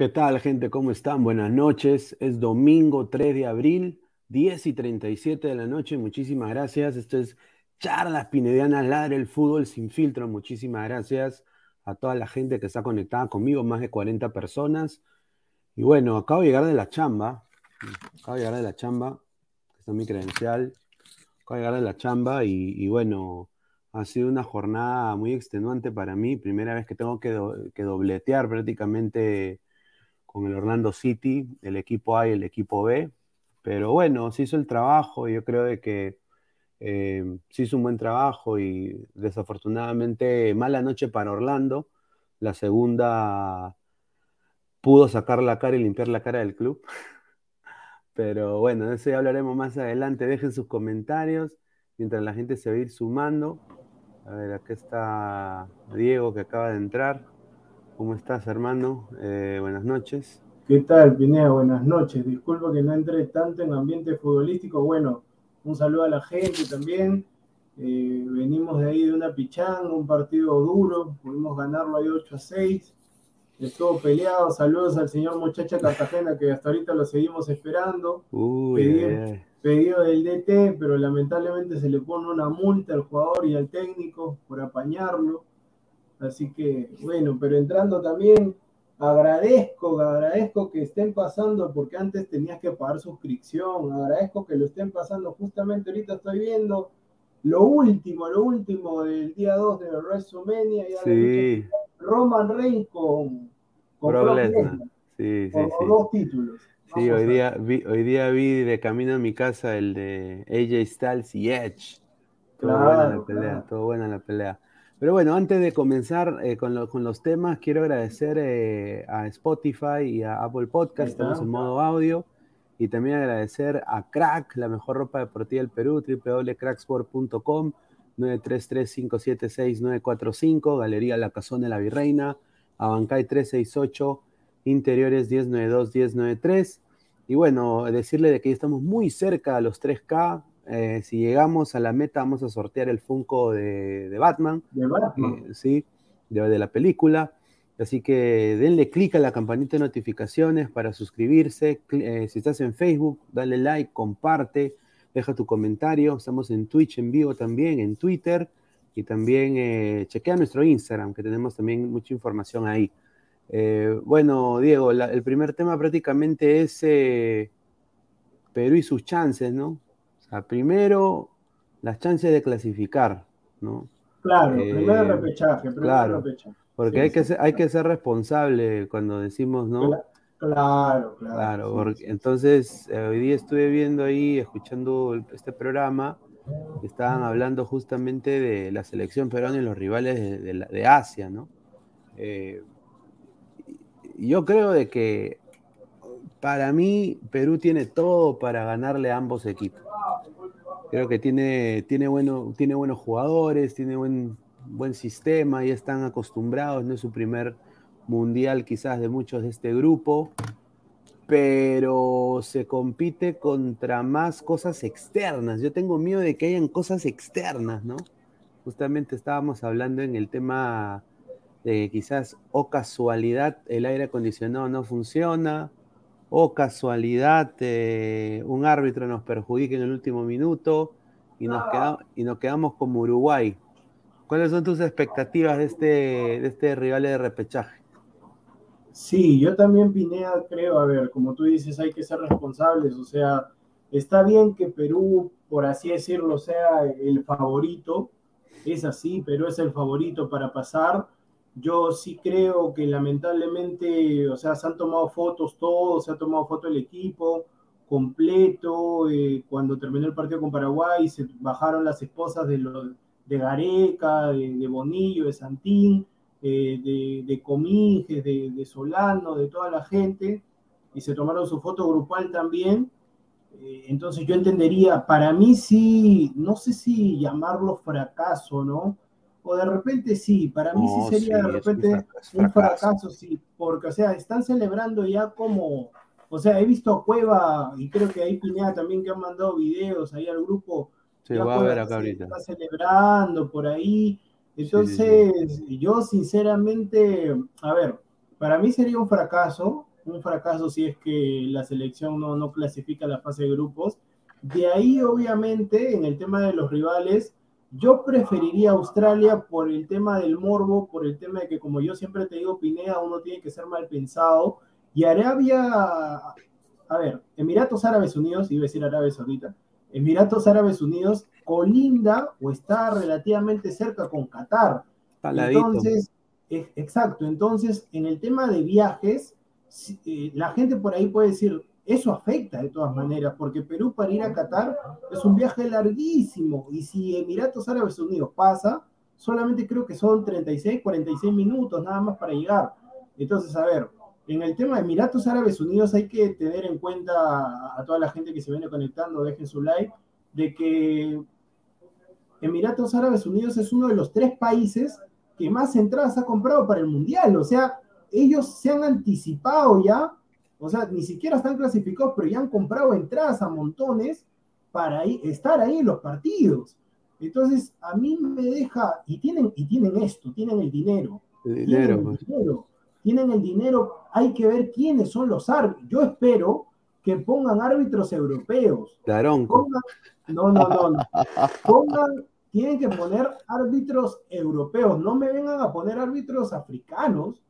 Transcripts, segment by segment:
¿Qué tal, gente? ¿Cómo están? Buenas noches. Es domingo 3 de abril, 10 y 37 de la noche. Muchísimas gracias. Esto es Charlas Pinedianas, Ladre el Fútbol sin filtro. Muchísimas gracias a toda la gente que está conectada conmigo, más de 40 personas. Y bueno, acabo de llegar de la chamba, acabo de llegar de la chamba, esta es mi credencial, acabo de llegar de la chamba y, bueno, ha sido una jornada muy extenuante para mí, primera vez que tengo que, que dobletear prácticamente con el Orlando City, el equipo A y el equipo B, pero bueno, se hizo el trabajo yo creo de que eh, se hizo un buen trabajo y desafortunadamente mala noche para Orlando. La segunda pudo sacar la cara y limpiar la cara del club. Pero bueno, de eso ya hablaremos más adelante. Dejen sus comentarios mientras la gente se va a ir sumando. A ver, acá está Diego que acaba de entrar. ¿Cómo estás, hermano? Eh, buenas noches. ¿Qué tal, Pinea? Buenas noches. Disculpa que no entre tanto en ambiente futbolístico. Bueno, un saludo a la gente también. Eh, venimos de ahí de una pichanga, un partido duro, pudimos ganarlo ahí 8 a 6. Estuvo peleado. Saludos al señor Muchacha Cartagena, que hasta ahorita lo seguimos esperando. pedido, del DT, pero lamentablemente se le pone una multa al jugador y al técnico por apañarlo. Así que, bueno, pero entrando también agradezco, agradezco que estén pasando, porque antes tenías que pagar suscripción, agradezco que lo estén pasando, justamente ahorita estoy viendo lo último, lo último del día 2 de WrestleMania, sí. Roman Reigns con, con Sí, sí, sí. dos títulos. Sí, hoy día, vi, hoy día vi de camino a mi casa el de AJ Styles y Edge. Todo buena la pelea, todo buena la pelea. Pero bueno, antes de comenzar eh, con, los temas, quiero agradecer eh, a Spotify y a Apple Podcast, estamos en modo audio, y también agradecer a Crack, la mejor ropa deportiva del Perú, www.cracksport.com, 933-576-945, Galería La Cazón de la Virreina, Abancay 368, Interiores 1092-1093. Y bueno, decirle de que estamos muy cerca a los 3K, eh, si llegamos a la meta, vamos a sortear el Funko de, Batman. De Batman. Eh, sí, de, la película. Así que denle clic a la campanita de notificaciones para suscribirse. Eh, si estás en Facebook, dale like, comparte, deja tu comentario. Estamos en Twitch en vivo también, en Twitter. Y también chequea nuestro Instagram, que tenemos también mucha información ahí. bueno, Diego, el primer tema prácticamente es Perú y sus chances, ¿no? Primero, las chances de clasificar, ¿no? Claro, primero el eh, repechaje, claro, Porque hay, que ser, hay que ser responsable cuando decimos, ¿no? Claro, claro. Claro, porque, entonces eh, hoy día estuve viendo ahí, escuchando este programa, estaban hablando justamente de la selección peruana y los rivales de, Asia, ¿no? Eh, yo creo de que para mí Perú tiene todo para ganarle a ambos equipos. Creo que tiene, tiene, bueno, tiene buenos jugadores, tiene buen, buen sistema, ya están acostumbrados, no es su primer mundial quizás de muchos de este grupo, pero se compite contra más cosas externas. Yo tengo miedo de que hayan cosas externas, ¿no? Justamente estábamos hablando en el tema de quizás o casualidad el aire acondicionado no funciona, o casualidad eh, un árbitro nos perjudique en el último minuto y nos, y nos quedamos como Uruguay. ¿Cuáles son tus expectativas de este, de este rival de repechaje? Sí, yo también, Pinea, creo, a ver, como tú dices, hay que ser responsables, o sea, está bien que Perú, por así decirlo, sea el favorito, es así, Perú es el favorito para pasar, yo sí creo que lamentablemente, o sea, se han tomado fotos todos, se ha tomado foto el equipo completo. Eh, cuando terminó el partido con Paraguay, se bajaron las esposas de, los, de Gareca, de, Bonillo, de Santín, eh, de, de Cominges, de, de, Solano, de toda la gente, y se tomaron su foto grupal también. Eh, entonces yo entendería, para mí sí, no sé si llamarlo fracaso, ¿no? O de repente sí, para mí sí sería de repente un fracaso, sí, porque, o sea, están celebrando ya como, o sea, he visto a Cueva, y creo que ahí Pineda también que han mandado videos ahí al grupo, sí, va a ver acá ahorita. está celebrando por ahí, entonces yo sinceramente, a ver, para mí sería un fracaso, un fracaso si es que la selección no, no clasifica la fase de grupos, de ahí obviamente en el tema de los rivales, Yo preferiría Australia por el tema del morbo, por el tema de que, como yo siempre te digo, Pinea, uno tiene que ser mal pensado. Y Arabia, a ver, Emiratos Árabes Unidos, iba a decir Arabia Saudita, Emiratos Árabes Unidos colinda o está relativamente cerca con Qatar. Entonces, exacto, entonces en el tema de viajes, eh, la gente por ahí puede decir, eso afecta de todas maneras, porque Perú para ir a Qatar es un viaje larguísimo, y si Emiratos Árabes Unidos pasa, solamente creo que son 36, 46 minutos nada más para llegar. Entonces, a ver, en el tema de Emiratos Árabes Unidos hay que tener en cuenta a toda la gente que se viene conectando, dejen su like, de que Emiratos Árabes Unidos es uno de los tres países que más entradas ha comprado para el Mundial. O sea, ellos se han anticipado ya, o sea, ni siquiera están clasificados, pero ya han comprado entradas a montones para estar ahí en los partidos. Entonces, a mí me deja, y tienen, y tienen esto, tienen el dinero. El dinero, pues. dinero tienen el dinero, hay que ver quiénes son los árbitros. Yo espero que pongan árbitros europeos. Claro. no, no, no, no. Pongan, tienen que poner árbitros europeos. No me vengan a poner árbitros africanos.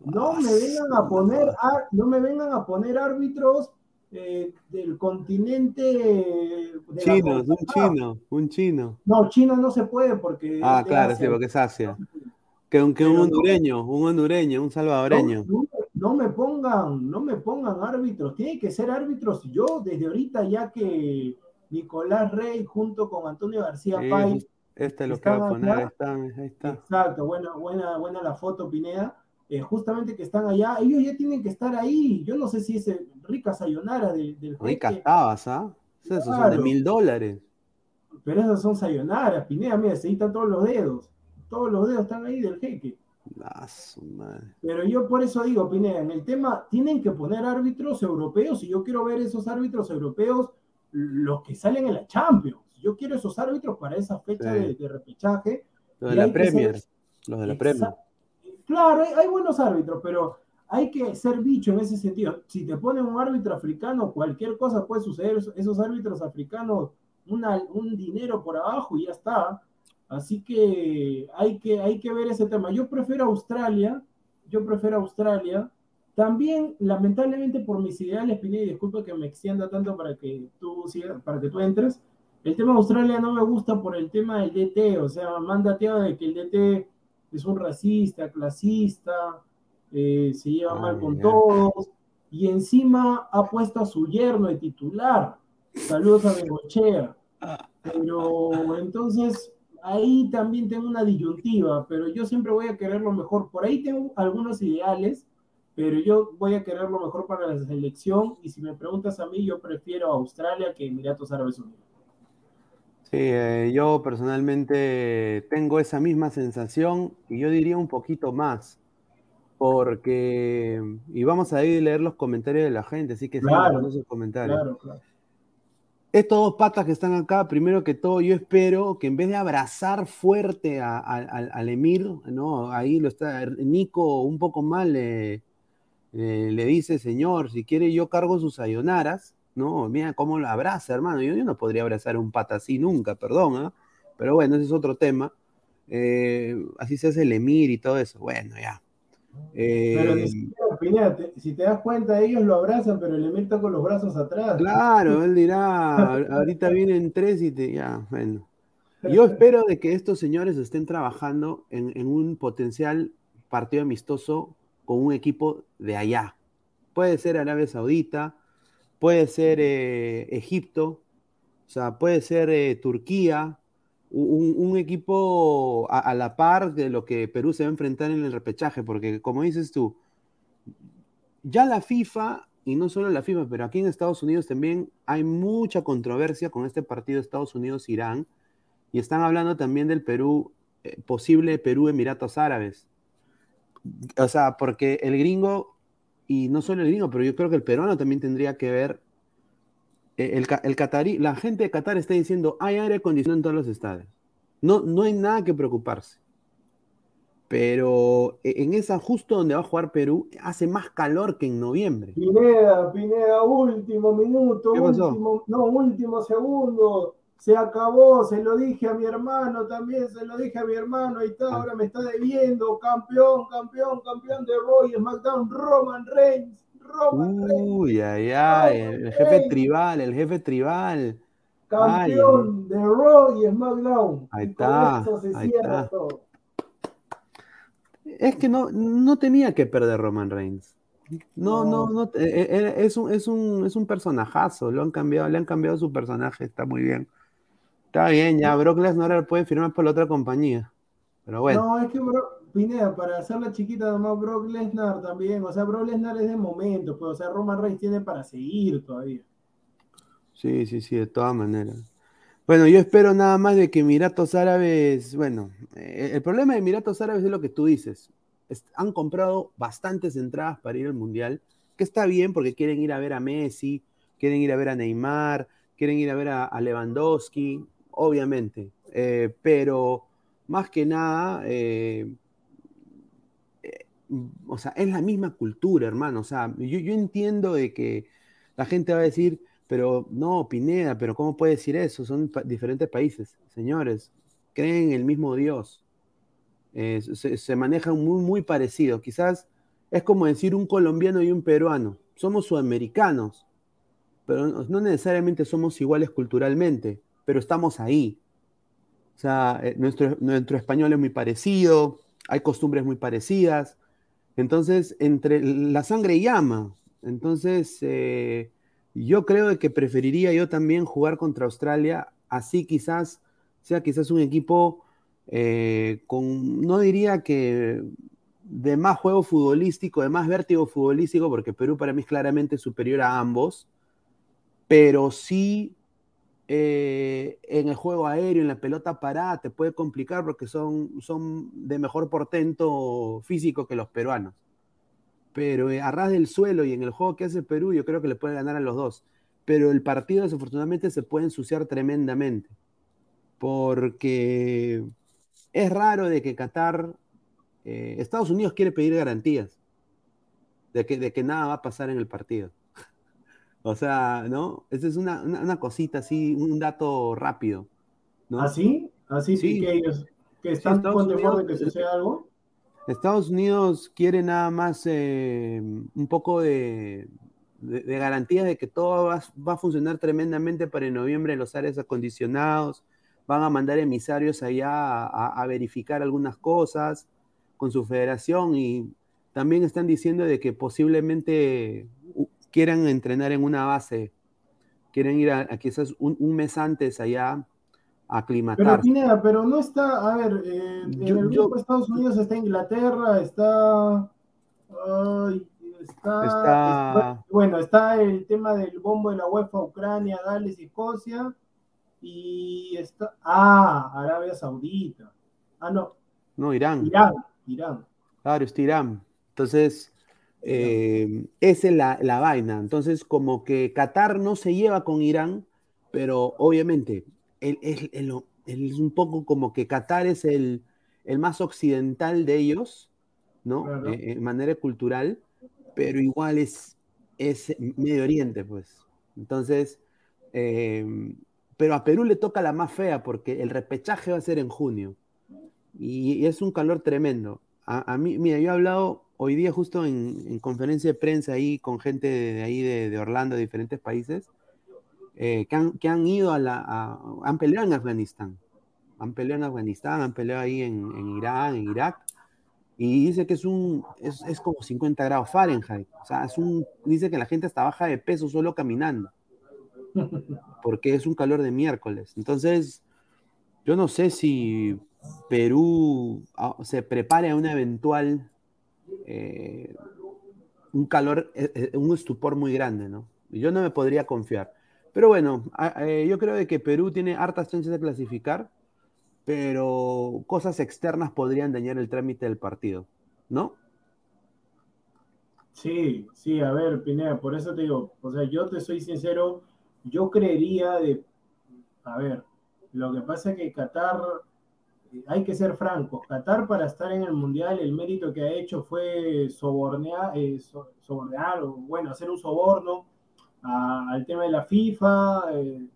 No me vengan a poner, no me vengan a poner árbitros eh, del continente. De chino, un chino, un chino. No, chino no se puede porque. Ah, claro, sí, porque es Asia. Que, un hondureño, un hondureño, un salvadoreño. No, me pongan, no me pongan árbitros, tiene que ser árbitros. Yo desde ahorita ya que Nicolás Rey junto con Antonio García Pay. Este lo que va a poner, ahí está, Exacto, buena, buena, buena la foto, Pineda. Eh, justamente que están allá, ellos ya tienen que estar ahí. Yo no sé si es rica sayonara del, del Ricas tabas, ¿ah? Esos son de mil dólares. Pero esas son sayonaras, Pineda, mira, se están todos los dedos todos los dedos están ahí del jeque. Pero yo por eso digo, Pineda, en el tema tienen que poner árbitros europeos y yo quiero ver esos árbitros europeos, los que salen en la Champions. Yo quiero esos árbitros para esa fecha de, repechaje. Los de la Premier, los de la Premier. Claro, hay, buenos árbitros, pero hay que ser bicho en ese sentido. Si te ponen un árbitro africano, cualquier cosa puede suceder. Esos árbitros africanos, un dinero por abajo y ya está. Así que hay, que hay que ver ese tema. Yo prefiero Australia, yo prefiero Australia. También, lamentablemente, por mis ideales, Pineda, y disculpa que me extienda tanto para que tú para que tú entres. El tema de Australia no me gusta por el tema del DT, o sea, mandateado de que el DT es un racista, clasista, eh, se lleva mal con todos, y encima ha puesto a su yerno de titular. Saludos a Bengochea. Pero entonces, ahí también tengo una disyuntiva, pero yo siempre voy a querer lo mejor. Por ahí tengo algunos ideales, pero yo voy a querer lo mejor para la selección. Y si me preguntas a mí, yo prefiero Australia que Emiratos Árabes Unidos. Sí, eh, yo personalmente tengo esa misma sensación y yo diría un poquito más, porque, y vamos a ir a leer los comentarios de la gente, así que claro, esos comentarios. Claro, claro estos dos patas que están acá, primero que todo, yo espero que en vez de abrazar fuerte al Emir, ¿no? Ahí lo está, Nico un poco mal le dice, señor, si quiere yo cargo sus sayonaras, ¿no? Mira cómo lo abraza, hermano. Yo, no podría abrazar a un pata así nunca, perdón, ¿ah? Pero bueno, ese es otro tema. Eh, así se hace el Emir y todo eso. Bueno, ya. Pero eh, si te das cuenta, ellos lo abrazan, pero el Emir con los brazos atrás. Claro, él dirá, ahorita vienen tres y te, ya, bueno. Yo espero de que estos señores estén trabajando en, un potencial partido amistoso con un equipo de allá. Puede ser Arabia Saudita, puede ser eh, Egipto, o sea, puede ser eh, Turquía, un, equipo a, la par de lo que Perú se va a enfrentar en el repechaje, porque como dices tú, ya la FIFA, y no solo la FIFA, pero aquí en Estados Unidos también hay mucha controversia con este partido Estados Unidos-Irán, y están hablando también del Perú, eh, posible Perú-Emiratos Árabes. O sea, porque el gringo, y no solo el gringo, pero yo creo que el peruano también tendría que ver eh, el, catarí, la gente de Qatar está diciendo, hay aire acondicionado en todos los estadios. No, no hay nada que preocuparse. Pero e, en esa, justo donde va a jugar Perú, hace más calor que en noviembre. Pineda, Pineda, último minuto, último, no, último segundo. Se acabó, se lo dije a mi hermano también, se lo dije a mi hermano, ahí está, ahora me está debiendo, campeón, campeón, campeón de Roy, SmackDown, Roman Reigns, Roman Uy, ay, ay, el jefe tribal, el jefe tribal. Campeón de Raw y SmackDown. Ahí está. ahí está. Es que no, no tenía que perder Roman Reigns. No, no, no, e, e, e, es, un, es, un, es un personajazo, lo han cambiado, le han cambiado su personaje, está muy bien. Está bien, ya Brock Lesnar puede firmar por la otra compañía. Pero bueno. No, es que Pineda, para hacerla chiquita, nomás Brock Lesnar también, o sea, Brock Lesnar es de momento, pues, o sea, Roman Reigns tiene para seguir todavía. Sí, sí, sí, de todas maneras. Bueno, yo espero nada más de que Emiratos Árabes, bueno, eh, el problema de Emiratos Árabes es lo que tú dices. han comprado bastantes entradas para ir al Mundial, que está bien porque quieren ir a ver a Messi, quieren ir a ver a Neymar, quieren ir a ver a, Lewandowski, obviamente. Eh, pero más que nada, eh, o sea, es la misma cultura, hermano. O sea, yo, entiendo de que la gente va a decir, pero no, Pineda, pero ¿cómo puede decir eso? Son diferentes países. Señores, creen en el mismo Dios. Eh, se, manejan muy, muy parecido. Quizás es como decir un colombiano y un peruano. Somos sudamericanos, pero no necesariamente somos iguales culturalmente, pero estamos ahí. O sea, eh, nuestro, nuestro español es muy parecido, hay costumbres muy parecidas. Entonces, entre la sangre llama. Entonces, eh, yo creo que preferiría yo también jugar contra Australia, así quizás sea quizás un equipo eh, con, no diría que de más juego futbolístico, de más vértigo futbolístico, porque Perú para mí es claramente superior a ambos, pero sí eh, en el juego aéreo, en la pelota parada, te puede complicar porque son, son de mejor portento físico que los peruanos pero eh, a ras del suelo y en el juego que hace Perú, yo creo que le puede ganar a los dos. Pero el partido, desafortunadamente, se puede ensuciar tremendamente. Porque es raro de que Qatar, eh, Estados Unidos quiere pedir garantías de que, de que nada va a pasar en el partido. O sea, ¿no? Esa es una, una, cosita así, un dato rápido. ¿no? ¿Así? ¿Así sí, que ellos que están con temor de que suceda algo? Estados Unidos quiere nada más eh, un poco de, garantía de que todo va, a funcionar tremendamente para en noviembre los áreas acondicionados. Van a mandar emisarios allá a, verificar algunas cosas con su federación y también están diciendo de que posiblemente quieran entrenar en una base, quieren ir a, quizás un mes antes allá aclimatar. Pero Pineda, pero no está, a ver, eh, en el grupo de Estados Unidos está Inglaterra, está, está, bueno, está el tema del bombo de la UEFA, Ucrania, Gales Escocia, y está, ah, Arabia Saudita, ah, no. No, Irán. Irán, Irán. Claro, está Irán. Entonces, eh, esa es la, la vaina. Entonces, como que Qatar no se lleva con Irán, pero obviamente es un poco como que Qatar es el, más occidental de ellos, ¿no? Eh, en manera cultural, pero igual es, es Medio Oriente, pues. Entonces, em, pero a Perú le toca la más fea porque el repechaje va a ser en junio y, es un calor tremendo. A, mí, mira, yo he hablado hoy día justo en, conferencia de prensa ahí con gente de, ahí de, de Orlando, de diferentes países, eh, que, han, ido a la. han peleado en Afganistán. Han peleado en Afganistán, han peleado ahí en, Irán, en Irak. Y dice que es un. Es, como 50 grados Fahrenheit. O sea, es un. Dice que la gente está baja de peso solo caminando. Porque es un calor de miércoles. Entonces, yo no sé si Perú ah, se prepare a una eventual. Eh, un calor, eh, un estupor muy grande, ¿no? Yo no me podría confiar. Pero bueno, eh, yo creo de que Perú tiene hartas chances de clasificar, pero cosas externas podrían dañar el trámite del partido, ¿no? Sí, sí, a ver, Pineda, por eso te digo, o sea, yo te soy sincero, yo creería de, a ver, lo que pasa es que Qatar, eh, hay que ser francos, Qatar para estar en el Mundial, el mérito que ha hecho fue eh, sobornear o bueno, hacer un soborno al tema de la FIFA, eh,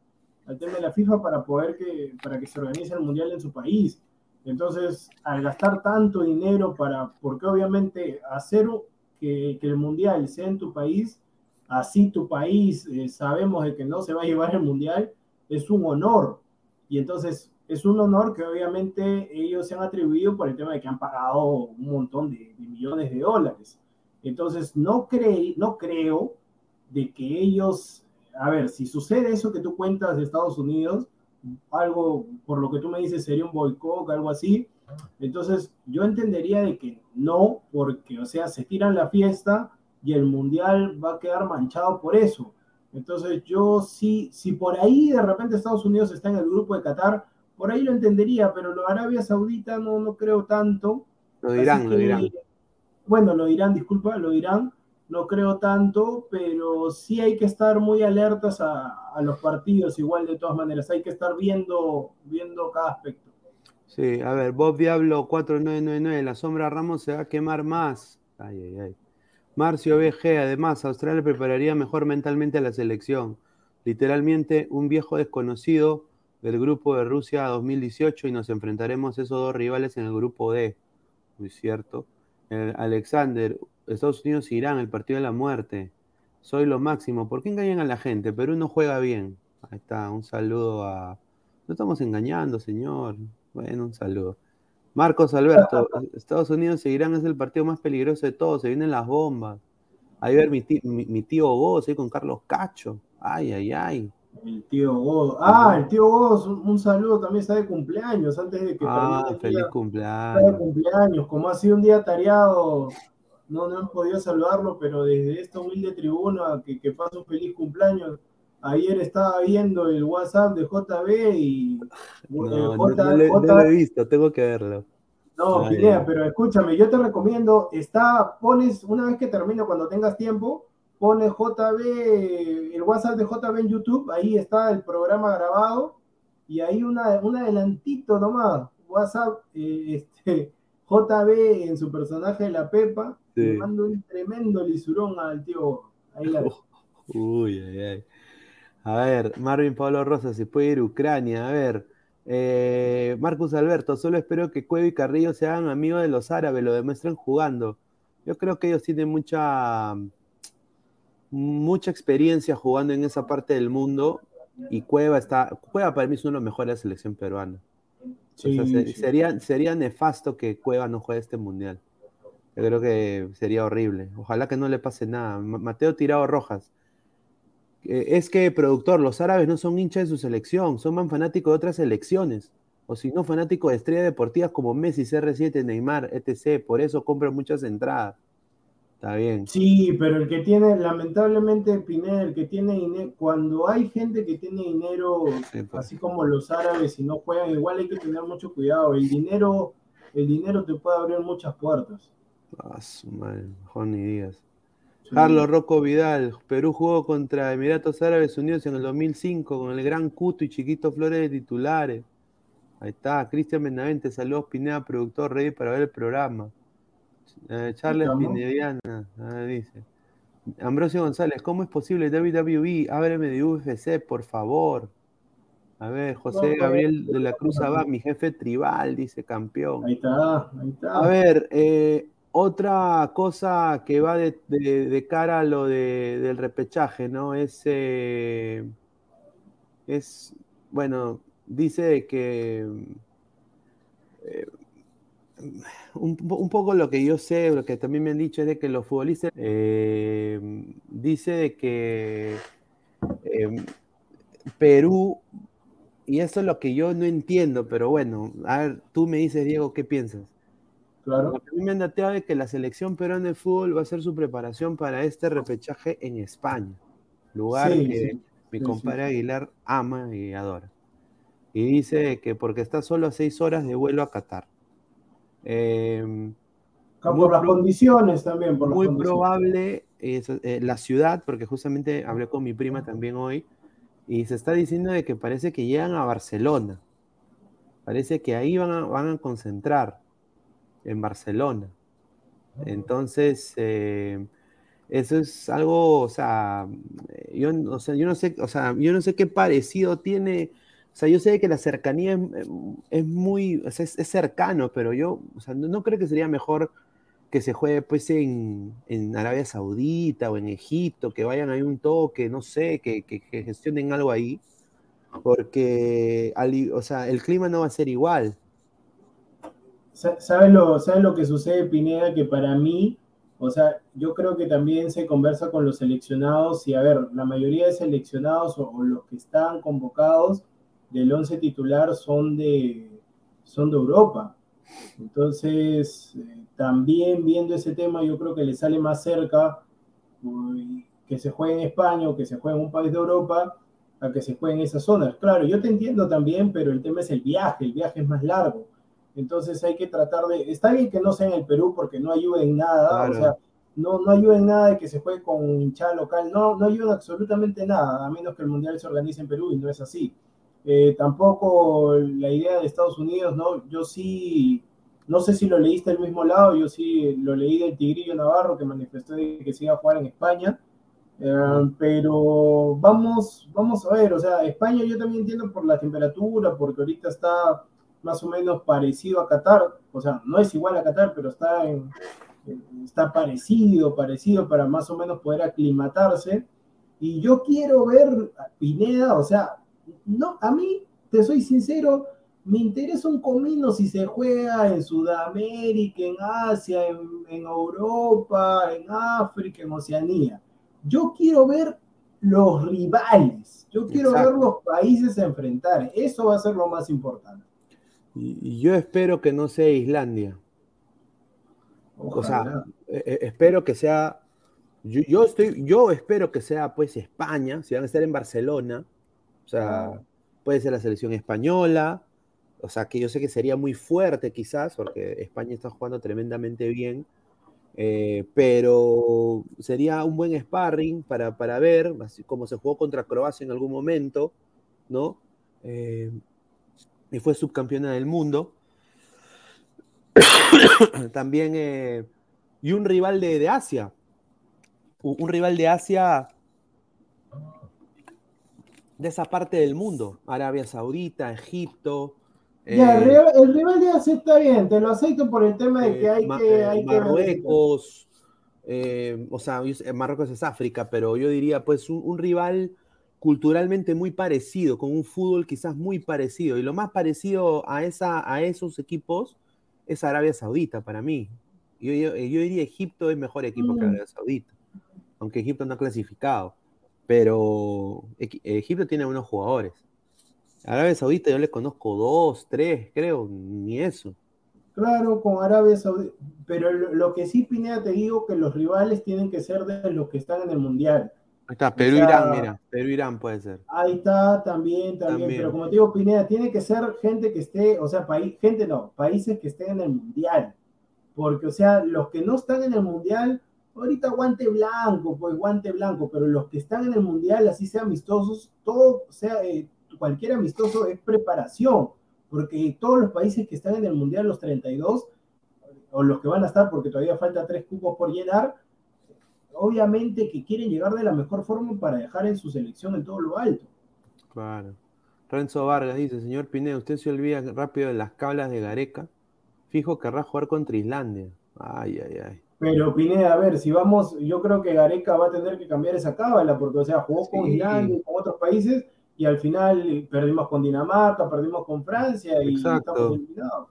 al tema de la FIFA para poder que, para que se organice el Mundial en su país. Entonces, al gastar tanto dinero para, porque obviamente hacer que, que el Mundial sea en tu país, así tu país eh, sabemos de que no se va a llevar el Mundial, es un honor. Y entonces es un honor que obviamente ellos se han atribuido por el tema de que han pagado un montón de, millones de dólares. Entonces, no, cree, no creo de que ellos, a ver, si sucede eso que tú cuentas de Estados Unidos, algo por lo que tú me dices sería un boicot, algo así, entonces yo entendería de que no, porque, o sea, se tiran la fiesta y el mundial va a quedar manchado por eso. Entonces yo sí, si por ahí de repente Estados Unidos está en el grupo de Qatar, por ahí lo entendería, pero lo Arabia Saudita no, no creo tanto. Lo dirán, lo dirán. Bueno, lo dirán, disculpa, lo dirán. No creo tanto, pero sí hay que estar muy alertas a, a los partidos, igual de todas maneras. Hay que estar viendo, viendo cada aspecto. Sí, a ver, Bob Diablo 4999, la sombra Ramos se va a quemar más. Ay, ay, ay. Marcio BG, además, Australia prepararía mejor mentalmente a la selección. Literalmente, un viejo desconocido del grupo de Rusia 2018 y nos enfrentaremos a esos dos rivales en el grupo D. Muy cierto. Alexander, Estados Unidos Irán, el partido de la muerte. Soy lo máximo. ¿Por qué engañan a la gente? Perú no juega bien. Ahí está, un saludo a. No estamos engañando, señor. Bueno, un saludo. Marcos Alberto, Estados Unidos y Irán es el partido más peligroso de todos. Se vienen las bombas. Ahí ver mi tío, mi, ahí con Carlos Cacho. Ay, ay, ay. El tío Goz. Ah, el tío Goz, un, saludo también está de cumpleaños, antes de que Ah, feliz cumpleaños. Está de cumpleaños. Como ha sido un día tareado, no, no he podido saludarlo, pero desde esta humilde tribuna, que, que pasa un feliz cumpleaños. Ayer estaba viendo el WhatsApp de JB y. No, eh, no, lo he visto, tengo que verlo. No, Pinea, pero escúchame, yo te recomiendo, está, pones, una vez que termino, cuando tengas tiempo, pone JB, el WhatsApp de JB en YouTube, ahí está el programa grabado, y ahí una, un adelantito nomás, WhatsApp, eh, este, JB en su personaje de la Pepa, le mando un tremendo lisurón al tío. Ahí la Uy, ay, ay. A ver, Marvin Pablo Rosa, si puede ir a Ucrania, a ver. Eh, Marcus Alberto, solo espero que Cuevo y Carrillo sean amigos de los árabes, lo demuestren jugando. Yo creo que ellos tienen mucha, mucha experiencia jugando en esa parte del mundo y Cueva está, Cueva para mí es uno de los mejores de la selección peruana. Sería, sería nefasto que Cueva no juegue este mundial. Yo creo que sería horrible. Ojalá que no le pase nada. Mateo Tirado Rojas. es que, productor, los árabes no son hinchas de su selección, son más fanáticos de otras selecciones. O si no, fanáticos de estrellas deportivas como Messi, CR7, Neymar, etc. Por eso compran muchas entradas. Está bien. Sí, pero el que tiene, lamentablemente, Pineda, el que tiene dinero, cuando hay gente que tiene dinero, pues. así como los árabes, y no juegan, igual hay que tener mucho cuidado. El dinero, el dinero te puede abrir muchas puertas. Ah, su madre, mejor ni digas. Carlos Rocco Vidal, Perú jugó contra Emiratos Árabes Unidos en el 2005 con el gran Cuto y Chiquito Flores de titulares. Ahí está, Cristian Benavente, saludos Pineda, productor, ready para ver el programa. Eh, Charles Pinediana, dice. Ambrosio González, ¿cómo es posible WWE? Ábreme de UFC, por favor. A ver, José Gabriel de la Cruz Abad, mi jefe tribal, dice campeón. Ahí está, ahí está. A ver, eh, otra cosa que va de, cara a lo del repechaje, ¿no? Es, eh, es, bueno, dice que un, poco lo que yo sé, lo que también me han dicho es de que los futbolistas eh, dice de que em, Perú, y eso es lo que yo no entiendo, pero bueno, a ver, tú me dices, Diego, ¿qué piensas? Claro. A mí me han dateado de que la selección peruana de fútbol va a hacer su preparación para este repechaje en España, lugar que mi compadre Aguilar ama y adora. Y dice que porque está solo a seis horas de vuelo a Qatar. Eh, por las condiciones también. Por muy probable eh, la ciudad, porque justamente hablé con mi prima también hoy, y se está diciendo de que parece que llegan a Barcelona. Parece que ahí van a, van a concentrar, en Barcelona. Entonces, eh, Eso es algo, o sea, yo, o sea, yo no sé, o sea, yo no sé qué parecido tiene. O sea, yo sé que la cercanía es, muy, o sea, es, cercano, pero yo, o sea, no, creo que sería mejor que se juegue pues en, Arabia Saudita o en Egipto, que vayan ahí un toque, no sé, que, que, gestionen algo ahí, porque, o sea, el clima no va a ser igual. ¿Sabes lo, ¿Sabes lo que sucede, Pineda? Que para mí o sea, yo creo que también se conversa con los seleccionados y, a ver, la mayoría de seleccionados o, los que están convocados del 11 titular son de, son de Europa. Entonces, eh, también viendo ese tema, yo creo que le sale más cerca que se juegue en España o que se juegue en un país de Europa a que se juegue en esas zonas. Claro, yo te entiendo también, pero el tema es el viaje, el viaje es más largo. Entonces hay que tratar de, está bien que no sea en el Perú porque no ayuda en nada, o sea, no, no ayuda en nada de que se juegue con hinchada local, no, no ayuda absolutamente nada, a menos que el Mundial se organice en Perú y no es así. Eh, tampoco la idea de Estados Unidos, ¿no? Yo sí, no sé si lo leíste del mismo lado, yo sí lo leí del Tigrillo Navarro que manifestó que se iba a jugar en España, eh, pero vamos, vamos a ver, o sea, España yo también entiendo por la temperatura, porque ahorita está más o menos parecido a Qatar, o sea, no es igual a Qatar, pero está, está parecido, parecido para más o menos poder aclimatarse. Y yo quiero ver a Pineda, o sea, no, a mí, te soy sincero, me interesa un comino si se juega en Sudamérica, en Asia, en, en Europa, en África, en Oceanía. Yo quiero ver los rivales, yo quiero ver los países enfrentar, eso va a ser lo más importante. Y, yo espero que no sea Islandia. O sea, e, e, espero que sea. Yo, estoy, yo espero que sea pues España, si van a estar en Barcelona. O sea, puede ser la selección española. O sea, que yo sé que sería muy fuerte quizás, porque España está jugando tremendamente bien. Eh, pero sería un buen sparring para, para ver, así como se jugó contra Croacia en algún momento, ¿no? Eh, y fue subcampeona del mundo. También, eh, y un rival de, Asia, un rival de Asia de esa parte del mundo, Arabia Saudita, Egipto. Ya, el, eh, rival, de Asia está bien, te lo acepto por el tema de que eh, hay que... Hay Marruecos, o sea, Marruecos es África, pero yo diría pues un rival culturalmente muy parecido, con un fútbol quizás muy parecido. Y lo más parecido a, esa, a esos equipos es Arabia Saudita para mí. Yo, yo, diría Egipto es mejor equipo que mm. Arabia Saudita, aunque Egipto no ha clasificado. Pero Egipto tiene buenos jugadores. Arabia Saudita yo le conozco dos, tres, creo, ni eso. Claro, con Arabia Saudita. Pero lo, que sí, Pineda, te digo que los rivales tienen que ser de los que están en el Mundial. Ahí está, Perú-Irán, mira, Perú-Irán puede ser. Ahí está, también, también, pero como te digo, Pineda, tiene que ser gente que esté, o sea, país, gente no, países que estén en el Mundial, porque, o sea, los que no están en el Mundial, ahorita guante blanco, pues guante blanco, pero los que están en el Mundial, así sea amistosos, todo, sea, eh, cualquier amistoso es preparación, porque todos los países que están en el Mundial, los 32, o los que van a estar, porque todavía falta tres cupos por llenar, obviamente que quieren llegar de la mejor forma para dejar en su selección en todo lo alto. Claro. Renzo Vargas dice, señor Pineda, usted se olvida rápido de las cablas de Gareca. Fijo querrá jugar contra Islandia. Ay, ay, ay. Pero Pineda, a ver, si vamos, yo creo que Gareca va a tener que cambiar esa cábala, porque, o sea, jugó con Islandia y con otros países, y al final perdimos con Dinamarca, perdimos con Francia y estamos eliminados.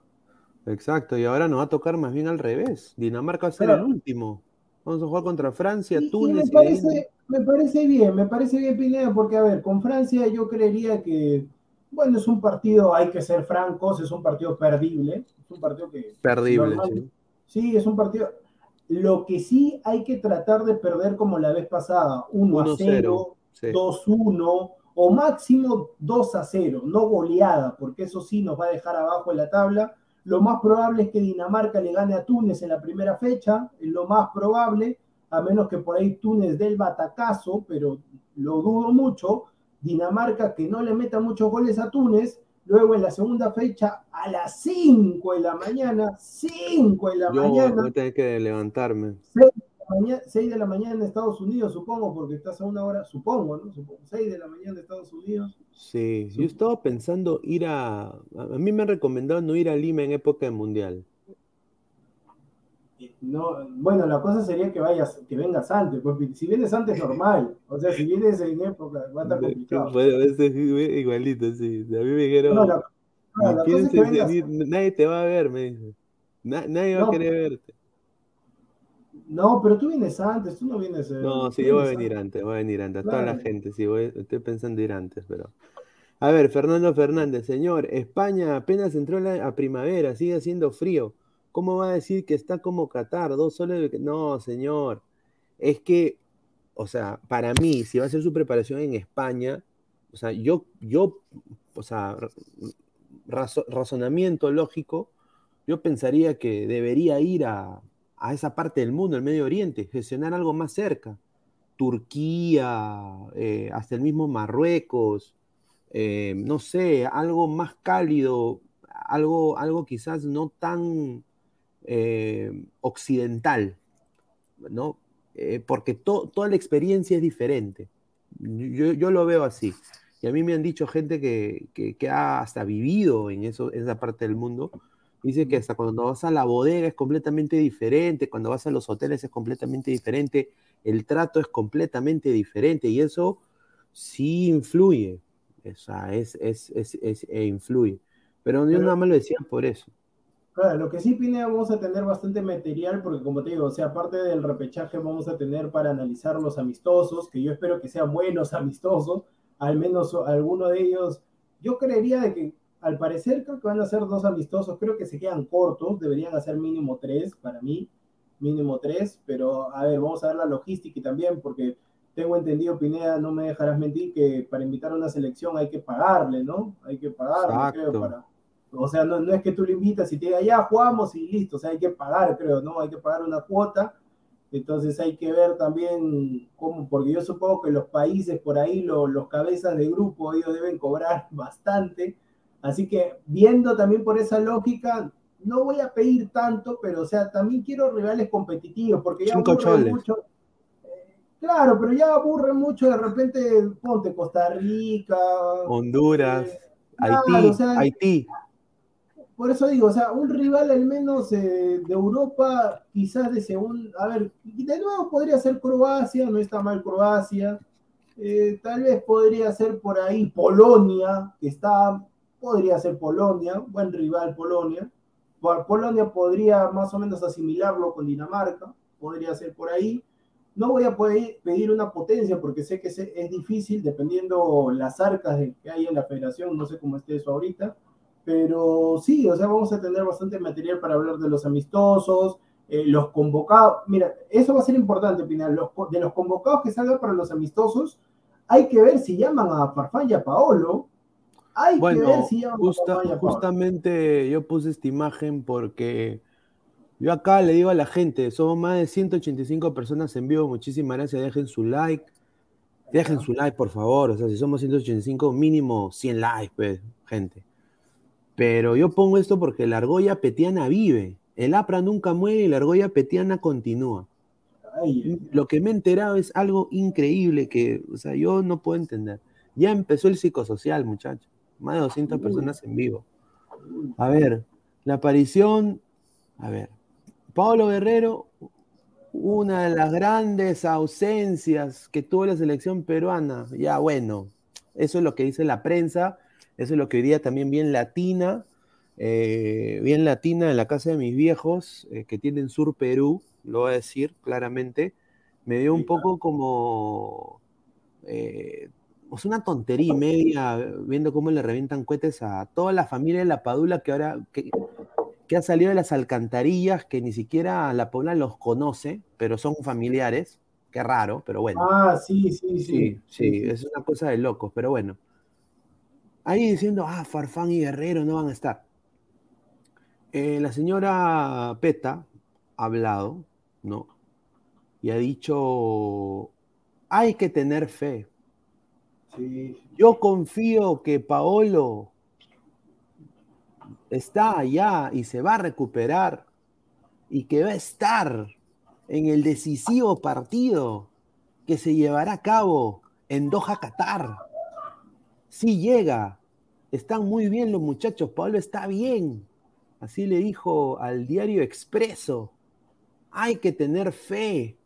Exacto, y ahora nos va a tocar más bien al revés. Dinamarca va a ser el último. Vamos a jugar contra Francia, Túnez. me, parece, me parece bien, me parece bien Pineda, porque a ver, con Francia yo creería que, bueno, es un partido, hay que ser francos, es un partido perdible, es un partido que... Perdible, sí. Sí, es un partido... Lo que sí hay que tratar de perder como la vez pasada, 1 a 0, 2 1 o máximo 2 a 0, no goleada, porque eso sí nos va a dejar abajo en la tabla lo más probable es que Dinamarca le gane a Túnez en la primera fecha, es lo más probable, a menos que por ahí Túnez dé el batacazo, pero lo dudo mucho. Dinamarca que no le meta muchos goles a Túnez, luego en la segunda fecha a las 5 de la mañana, 5 de la mañana. Voy a tener que levantarme. mañana, 6 de la mañana en Estados Unidos, supongo, porque estás a una hora, supongo, ¿no? Supongo, 6 de la mañana en Estados Unidos. Sí, yo estaba pensando ir a. A mí me han recomendado no ir a Lima en época de mundial. No, bueno, la cosa sería que vayas, que vengas antes, pues si vienes antes normal, o sea, si vienes en época va a estar complicado. Bueno, es igualito, sí. A mí me dijeron, no, la, no, la cosa es que vengas... nadie te va a ver, me dice. nadie va a querer verte. No, pero tú vienes antes, tú no vienes. Eh, no, sí, yo voy a venir antes, voy a venir antes. Toda la gente, sí, voy, estoy pensando ir antes, pero. A ver, Fernando Fernández, señor, España apenas entró a primavera, sigue haciendo frío. ¿Cómo va a decir que está como Qatar? Dos soles. No, señor. Es que, o sea, para mí, si va a hacer su preparación en España, o sea, yo, yo, o sea, razonamiento lógico, yo pensaría que debería ir a, a esa parte del mundo, el Medio Oriente, gestionar algo más cerca. Turquía, eh, hasta el mismo Marruecos, eh, no sé, algo más cálido, algo, algo quizás no tan eh, occidental, ¿no? porque toda la experiencia es diferente. Yo, lo veo así. Y a mí me han dicho gente que, que, ha hasta vivido en, eso, en esa parte del mundo Dice que hasta cuando vas a la bodega es completamente diferente, cuando vas a los hoteles es completamente diferente, el trato es completamente diferente y eso sí influye, o sea, es, es, es, e influye. Pero yo nada más lo decía por eso. Claro, lo que sí, Pinea, vamos a tener bastante material, porque como te digo, o sea, aparte del repechaje, vamos a tener para analizar los amistosos, que yo espero que sean buenos amistosos, al menos alguno de ellos. Yo creería de que al parecer creo que van a ser dos amistosos, creo que se quedan cortos, deberían hacer mínimo tres para mí, mínimo tres, pero a ver, vamos a ver la logística y también, porque tengo entendido, Pineda, no me dejarás mentir, que para invitar a una selección hay que pagarle, ¿no? Hay que pagarle, creo, para... O sea, no, no, es que tú le invitas y te diga, ya jugamos y listo, o sea, hay que pagar, creo, ¿no? Hay que pagar una cuota. Entonces hay que ver también cómo, porque yo supongo que los países por ahí, los cabezas de grupo, ellos deben cobrar bastante Así que viendo también por esa lógica, no voy a pedir tanto, pero o sea, también quiero rivales competitivos, porque ya aburre mucho. Eh, claro, pero ya aburre mucho de repente, ponte Costa Rica, Honduras, eh, Haití, Haití. Por eso digo, o sea, un rival al menos eh, de Europa, quizás de segundo, a ver, de nuevo podría ser Croacia, no está mal Croacia, tal vez podría ser por ahí Polonia, que está podría ser Polonia, buen rival Polonia. Polonia podría más o menos asimilarlo con Dinamarca, podría ser por ahí. No voy a poder pedir una potencia porque sé que es difícil dependiendo las arcas que hay en la federación, no sé cómo esté eso ahorita, pero sí, o sea, vamos a tener bastante material para hablar de los amistosos, eh, los convocados. Mira, eso va a ser importante, Pinal, los, de los convocados que salgan para los amistosos, hay que ver si llaman a Farfán y a Paolo, bueno, justamente yo puse esta imagen porque yo acá le digo a la gente, somos más de 185 personas en vivo, muchísimas gracias, dejen su like, dejen su like por favor, o sea, si somos 185, mínimo 100 likes, pues, gente. Pero yo pongo esto porque la argolla petiana vive, el APRA nunca muere y la argolla petiana continúa. Lo que me he enterado es algo increíble que, o sea, yo no puedo entender. Ya empezó el psicosocial, muchachos más de 200 personas en vivo. A ver, la aparición, a ver, Pablo Guerrero, una de las grandes ausencias que tuvo la selección peruana. Ya bueno, eso es lo que dice la prensa, eso es lo que diría también bien latina, eh, bien latina en la casa de mis viejos, eh, que tienen Sur Perú, lo voy a decir claramente, me dio un poco como eh, es una tontería y media viendo cómo le revientan cohetes a toda la familia de la Padula que ahora que, ha salido de las alcantarillas, que ni siquiera la Paula los conoce, pero son familiares. Qué raro, pero bueno. Ah, sí, sí, sí. Sí, es una cosa de locos, pero bueno. Ahí diciendo, ah, Farfán y Guerrero no van a estar. Eh, la señora Peta ha hablado, ¿no? Y ha dicho, hay que tener fe. Yo confío que Paolo está allá y se va a recuperar y que va a estar en el decisivo partido que se llevará a cabo en Doha, Qatar. Sí llega. Están muy bien los muchachos. Pablo está bien. Así le dijo al diario Expreso. Hay que tener fe.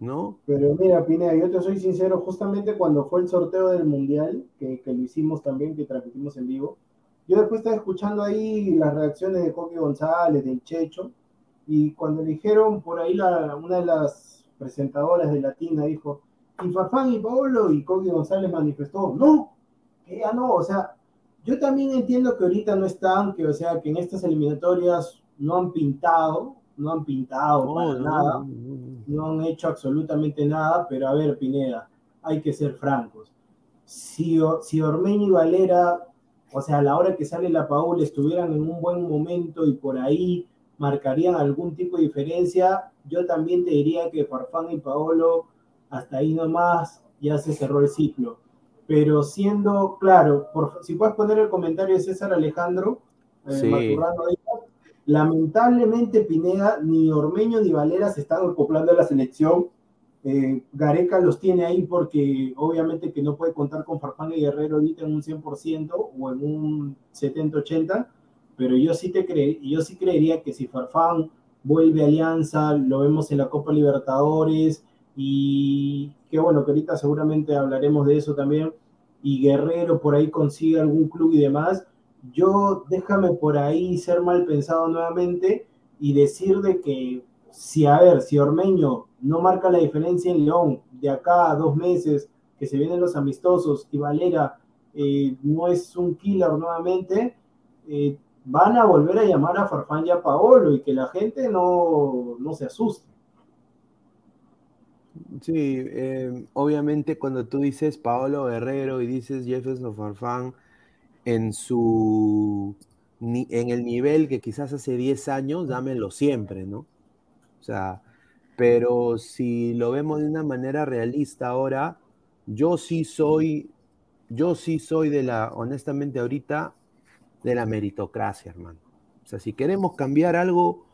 ¿No? Pero mira, Pineda, yo te soy sincero, justamente cuando fue el sorteo del Mundial, que, que lo hicimos también, que transmitimos en vivo, yo después estaba escuchando ahí las reacciones de Coque González, del Checho, y cuando dijeron por ahí la, una de las presentadoras de Latina dijo, y Farfán y Paolo, y Coque González manifestó, no, que ya no, o sea, yo también entiendo que ahorita no están, que o sea, que en estas eliminatorias no han pintado, no han pintado para nada, no han hecho absolutamente nada, pero a ver, Pineda, hay que ser francos. Si, si Ormeño y Valera, o sea, a la hora que sale la Paula, estuvieran en un buen momento y por ahí marcarían algún tipo de diferencia, yo también te diría que Farfán y Paolo, hasta ahí nomás, ya se cerró el ciclo. Pero siendo claro, por, si puedes poner el comentario de César Alejandro, eh, lamentablemente Pineda, ni Ormeño ni Valera se están acoplando a la selección. Eh, Gareca los tiene ahí porque obviamente que no puede contar con Farfán y Guerrero ahorita en un 100% o en un 70-80, pero yo sí, te cre yo sí creería que si Farfán vuelve a Alianza, lo vemos en la Copa Libertadores y qué bueno que ahorita seguramente hablaremos de eso también y Guerrero por ahí consigue algún club y demás, yo déjame por ahí ser mal pensado nuevamente y decir de que si, a ver, si Ormeño no marca la diferencia en León de acá a dos meses que se vienen los amistosos y Valera eh, no es un killer nuevamente, eh, van a volver a llamar a Farfán y a Paolo y que la gente no, no se asuste. Sí, eh, obviamente cuando tú dices Paolo Guerrero y dices Jefferson Farfán en su en el nivel que quizás hace 10 años, dámelo siempre, ¿no? O sea, pero si lo vemos de una manera realista ahora, yo sí soy, yo sí soy de la, honestamente ahorita, de la meritocracia, hermano. O sea, si queremos cambiar algo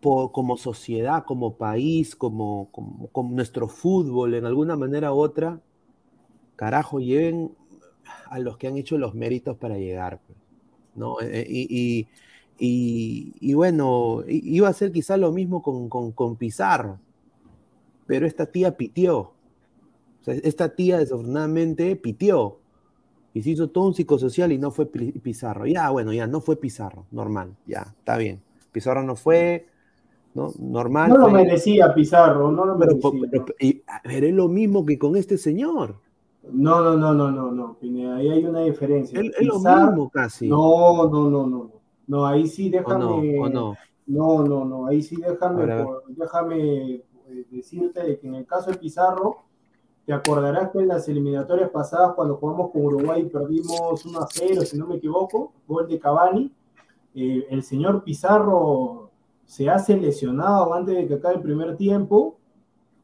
como sociedad, como país, como, como, nuestro fútbol, en alguna manera u otra, carajo, lleven a los que han hecho los méritos para llegar. Pues, ¿no? Eh, y, y, y, bueno, iba a ser quizás lo mismo con, con, con Pizarro, pero esta tía pitió. O sea, esta tía desafortunadamente pitió y se hizo todo un psicosocial y no fue Pizarro. Ya, bueno, ya, no fue Pizarro, normal, ya, está bien. Pizarro no fue, ¿no? Normal. No lo merecía Pizarro, no lo merecía. y, es lo mismo que con este señor. No, no, no, no, no, no, ahí hay una diferencia. Es lo mismo casi. No, no, no, no. No, ahí sí déjame. no, no, no, no, ahí sí déjame, déjame eh, decirte que en el caso de Pizarro, te acordarás que en las eliminatorias pasadas, cuando jugamos con Uruguay, perdimos 1 a 0, si no me equivoco, gol de Cavani. Eh, el señor Pizarro se hace lesionado antes de que acabe el primer tiempo.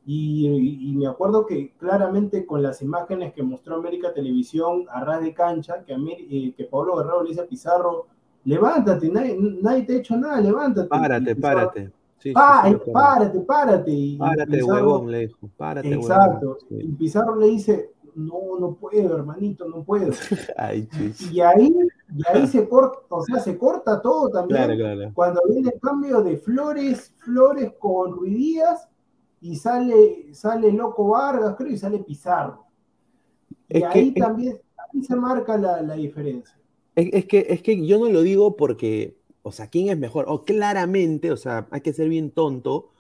Y, me acuerdo que claramente con las imágenes que mostró América Televisión a ras de cancha, que, eh, que Pablo Guerrero le dice a Pizarro, levántate, nadie, nadie te ha hecho nada, levántate. Párate, párate. Sí, párate, párate. Y párate, huevón, le dijo. Párate, exacto. Y Pizarro le dice, no, no puedo, hermanito, no puedo. y ahí, y ahí se corta, o sea, se corta todo también. Cuando viene el cambio de Flores, Flores con Ruidías, y sale, sale Loco Vargas, creo, y sale Pizarro. Y ahí también, ahí se marca la, la diferencia. Es, que, es que yo no lo digo porque, o sea, ¿quién es mejor? O claramente, o sea, hay que ser bien tonto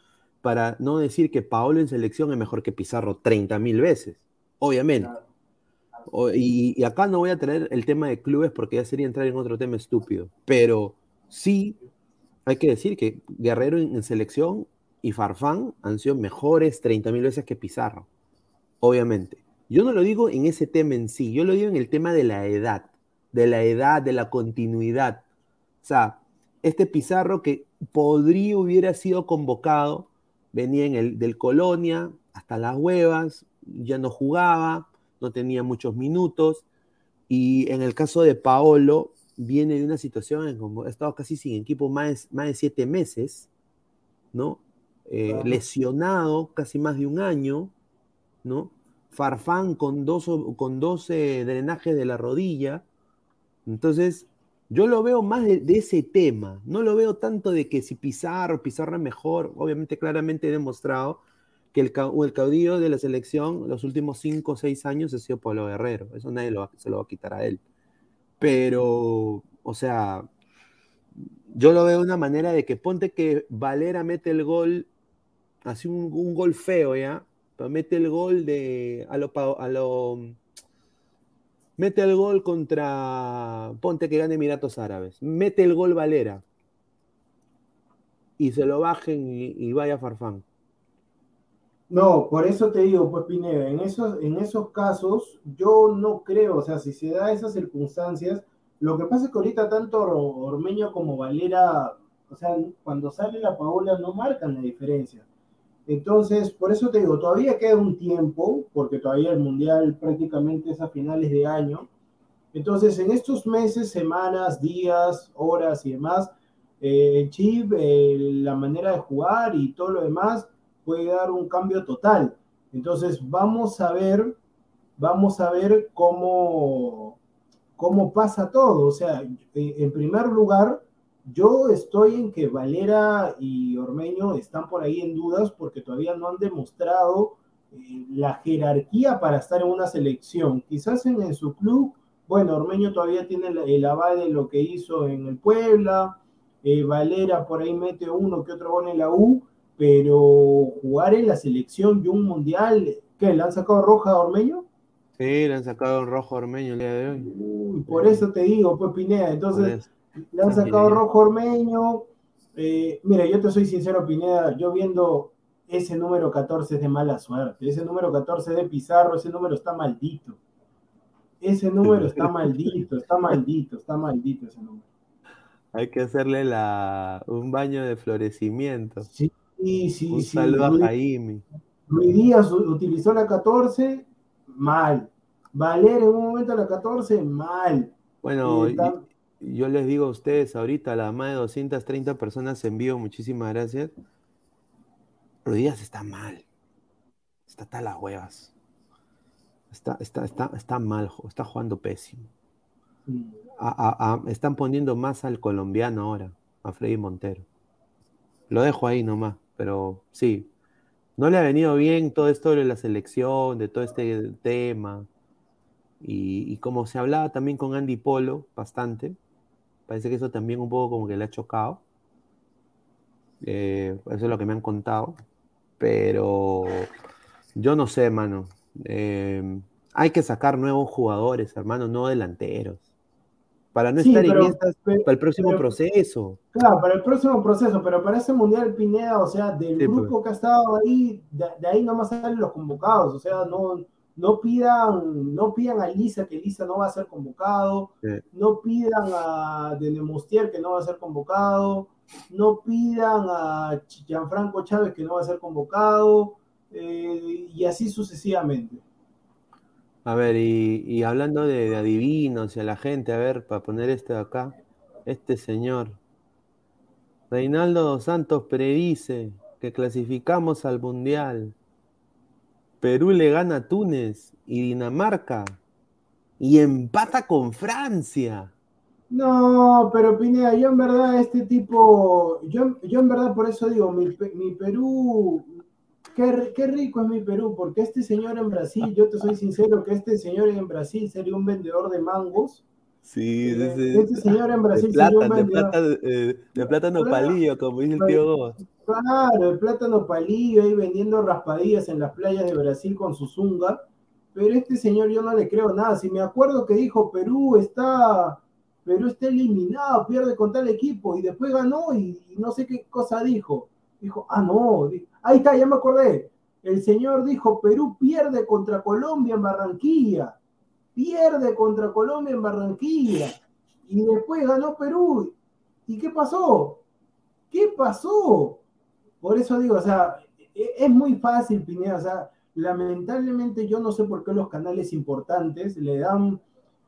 para no decir que Paolo en selección es mejor que Pizarro 30 mil veces, obviamente. Y, acá no voy a traer el tema de clubes porque ya sería entrar en otro tema estúpido, pero sí hay que decir que Guerrero en, selección y Farfán han sido mejores 30 mil veces que Pizarro, obviamente. Yo no lo digo en ese tema en sí, yo lo digo en el tema de la edad de la edad, de la continuidad. O sea, este Pizarro que podría hubiera sido convocado, venía en el del Colonia hasta las huevas, ya no jugaba, no tenía muchos minutos. Y en el caso de Paolo, viene de una situación en como ha estado casi sin equipo más, más de siete meses, ¿no? Eh, lesionado casi más de un año, ¿no? Farfán con dos, con 12 drenajes de la rodilla. Entonces, yo lo veo más de, ese tema, no lo veo tanto de que si Pizarro, es mejor, obviamente claramente demostrado que el, caudillo de la selección los últimos 5 o 6 años ha sido Pablo Guerrero, eso nadie se lo va a quitar a él. Pero, o sea, yo lo veo de una manera de que ponte que Valera mete el gol, así un, gol feo, ¿ya? Pero mete el gol de, a lo, a lo mete el gol contra, ponte que gane Emiratos Árabes, mete el gol Valera y se lo bajen y, vaya Farfán. No, por eso te digo, pues Pineda, en esos, en esos casos yo no creo, o sea, si se da esas circunstancias, lo que pasa es que ahorita tanto Ormeño como Valera, o sea, cuando sale la Paola no marcan la diferencia. Entonces, por eso te digo, todavía queda un tiempo, porque todavía el Mundial prácticamente es a finales de año. Entonces, en estos meses, semanas, días, horas y demás, eh, el chip, eh, la manera de jugar y todo lo demás puede dar un cambio total. Entonces, vamos a ver, vamos a ver cómo, cómo pasa todo. O sea, en primer lugar, yo estoy en que Valera y Ormeño están por ahí en dudas porque todavía no han demostrado eh, la jerarquía para estar en una selección. Quizás en, su club, bueno, Ormeño todavía tiene el, aval de lo que hizo en el Puebla, eh, Valera por ahí mete uno que otro gol en la U, pero jugar en la selección y un mundial, ¿qué? ¿Le han sacado roja a Ormeño? Sí, le han sacado rojo a Ormeño el día de hoy. por eso te digo, pues Pineda, entonces le han sacado Rojo Ormeño. Eh, mira, yo te soy sincero, Pineda, yo viendo ese número 14 es de mala suerte. Ese número 14 de Pizarro, ese número está maldito. Ese número está maldito, está maldito, está maldito ese número. Hay que hacerle la, un baño de florecimiento. Sí, sí, sí. Un saludo a Jaime. Luis Díaz utilizó la 14, mal. Valer en un momento la 14, mal. Bueno, eh, yo les digo a ustedes ahorita, la más de 230 personas en vivo, muchísimas gracias. Rodríguez está mal. Está tal las huevas. Está, está, está, está mal, está jugando pésimo. están poniendo más al colombiano ahora, a Freddy Montero. Lo dejo ahí nomás, pero sí. No le ha venido bien todo esto de la selección, de todo este tema. Y, como se hablaba también con Andy Polo bastante, Parece que eso también un poco como que le ha chocado. Eh, eso es lo que me han contado. Pero yo no sé, hermano. Eh, hay que sacar nuevos jugadores, hermano, no delanteros. Para no estar en estas, para el próximo proceso. Claro, para el próximo proceso, pero para ese Mundial Pineda, o sea, del pues. grupo que ha estado ahí, de, de ahí nomás salen los convocados, o sea, no, no pidan, no pidan a Lisa que Lisa no va a ser convocado, no pidan a Denemostier que no va a ser convocado, no pidan a Gianfranco Chávez que no va a ser convocado, eh, y así sucesivamente. A ver, y, hablando de, adivinos y a la gente, a ver, para poner este de acá, este señor, Reinaldo Santos predice que clasificamos al Mundial Perú le gana a Túnez y Dinamarca y empata con Francia. No, pero Pineda, yo en verdad este tipo, yo, yo en verdad por eso digo, mi, Perú, qué, qué, rico es mi Perú, porque este señor en Brasil, yo te soy sincero que este señor en Brasil sería un vendedor de mangos Sí, eh, este señor en Brasil de, plata, de, plata, eh, de, plátano palillo, como dice el tío Gómez. Claro, el plátano palillo ahí vendiendo raspadillas en las playas de Brasil con su zunga. Pero este señor yo no le creo nada. Si me acuerdo que dijo Perú está, Perú está eliminado, pierde con tal equipo y después ganó y, y no sé qué cosa dijo. Dijo, ah, no, ahí está, ya me acordé. El señor dijo, Perú pierde contra Colombia en Barranquilla pierde contra Colombia en Barranquilla y después ganó Perú. ¿Y qué pasó? ¿Qué pasó? Por eso digo, o sea, e-, es muy fácil, Pineda, o sea, lamentablemente yo no sé por qué los canales importantes le dan,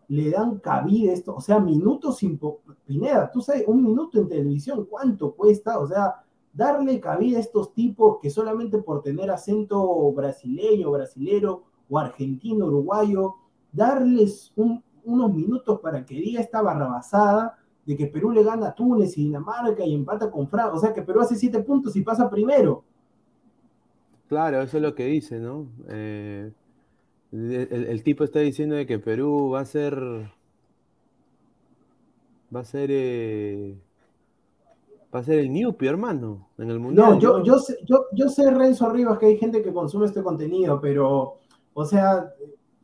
le dan cabida esto, o sea, minutos sin... Pineda, tú sabes, un minuto en televisión, ¿cuánto cuesta? O sea, darle cabida a estos tipos que solamente por tener acento brasileño, brasilero o argentino, uruguayo, darles unos minutos para que diga esta barrabasada de que Perú le gana a Túnez y Dinamarca y empata con Francia, o sea que Perú hace siete puntos y pasa primero. Claro, eso es lo que dice, ¿no? Eh, el, tipo está diciendo de que Perú va a ser. Va a ser. Eh, va a ser el Newpie, hermano, en el mundial. No, yo, yo, sé, yo, yo sé, Renzo Rivas, que hay gente que consume este contenido, pero, o sea,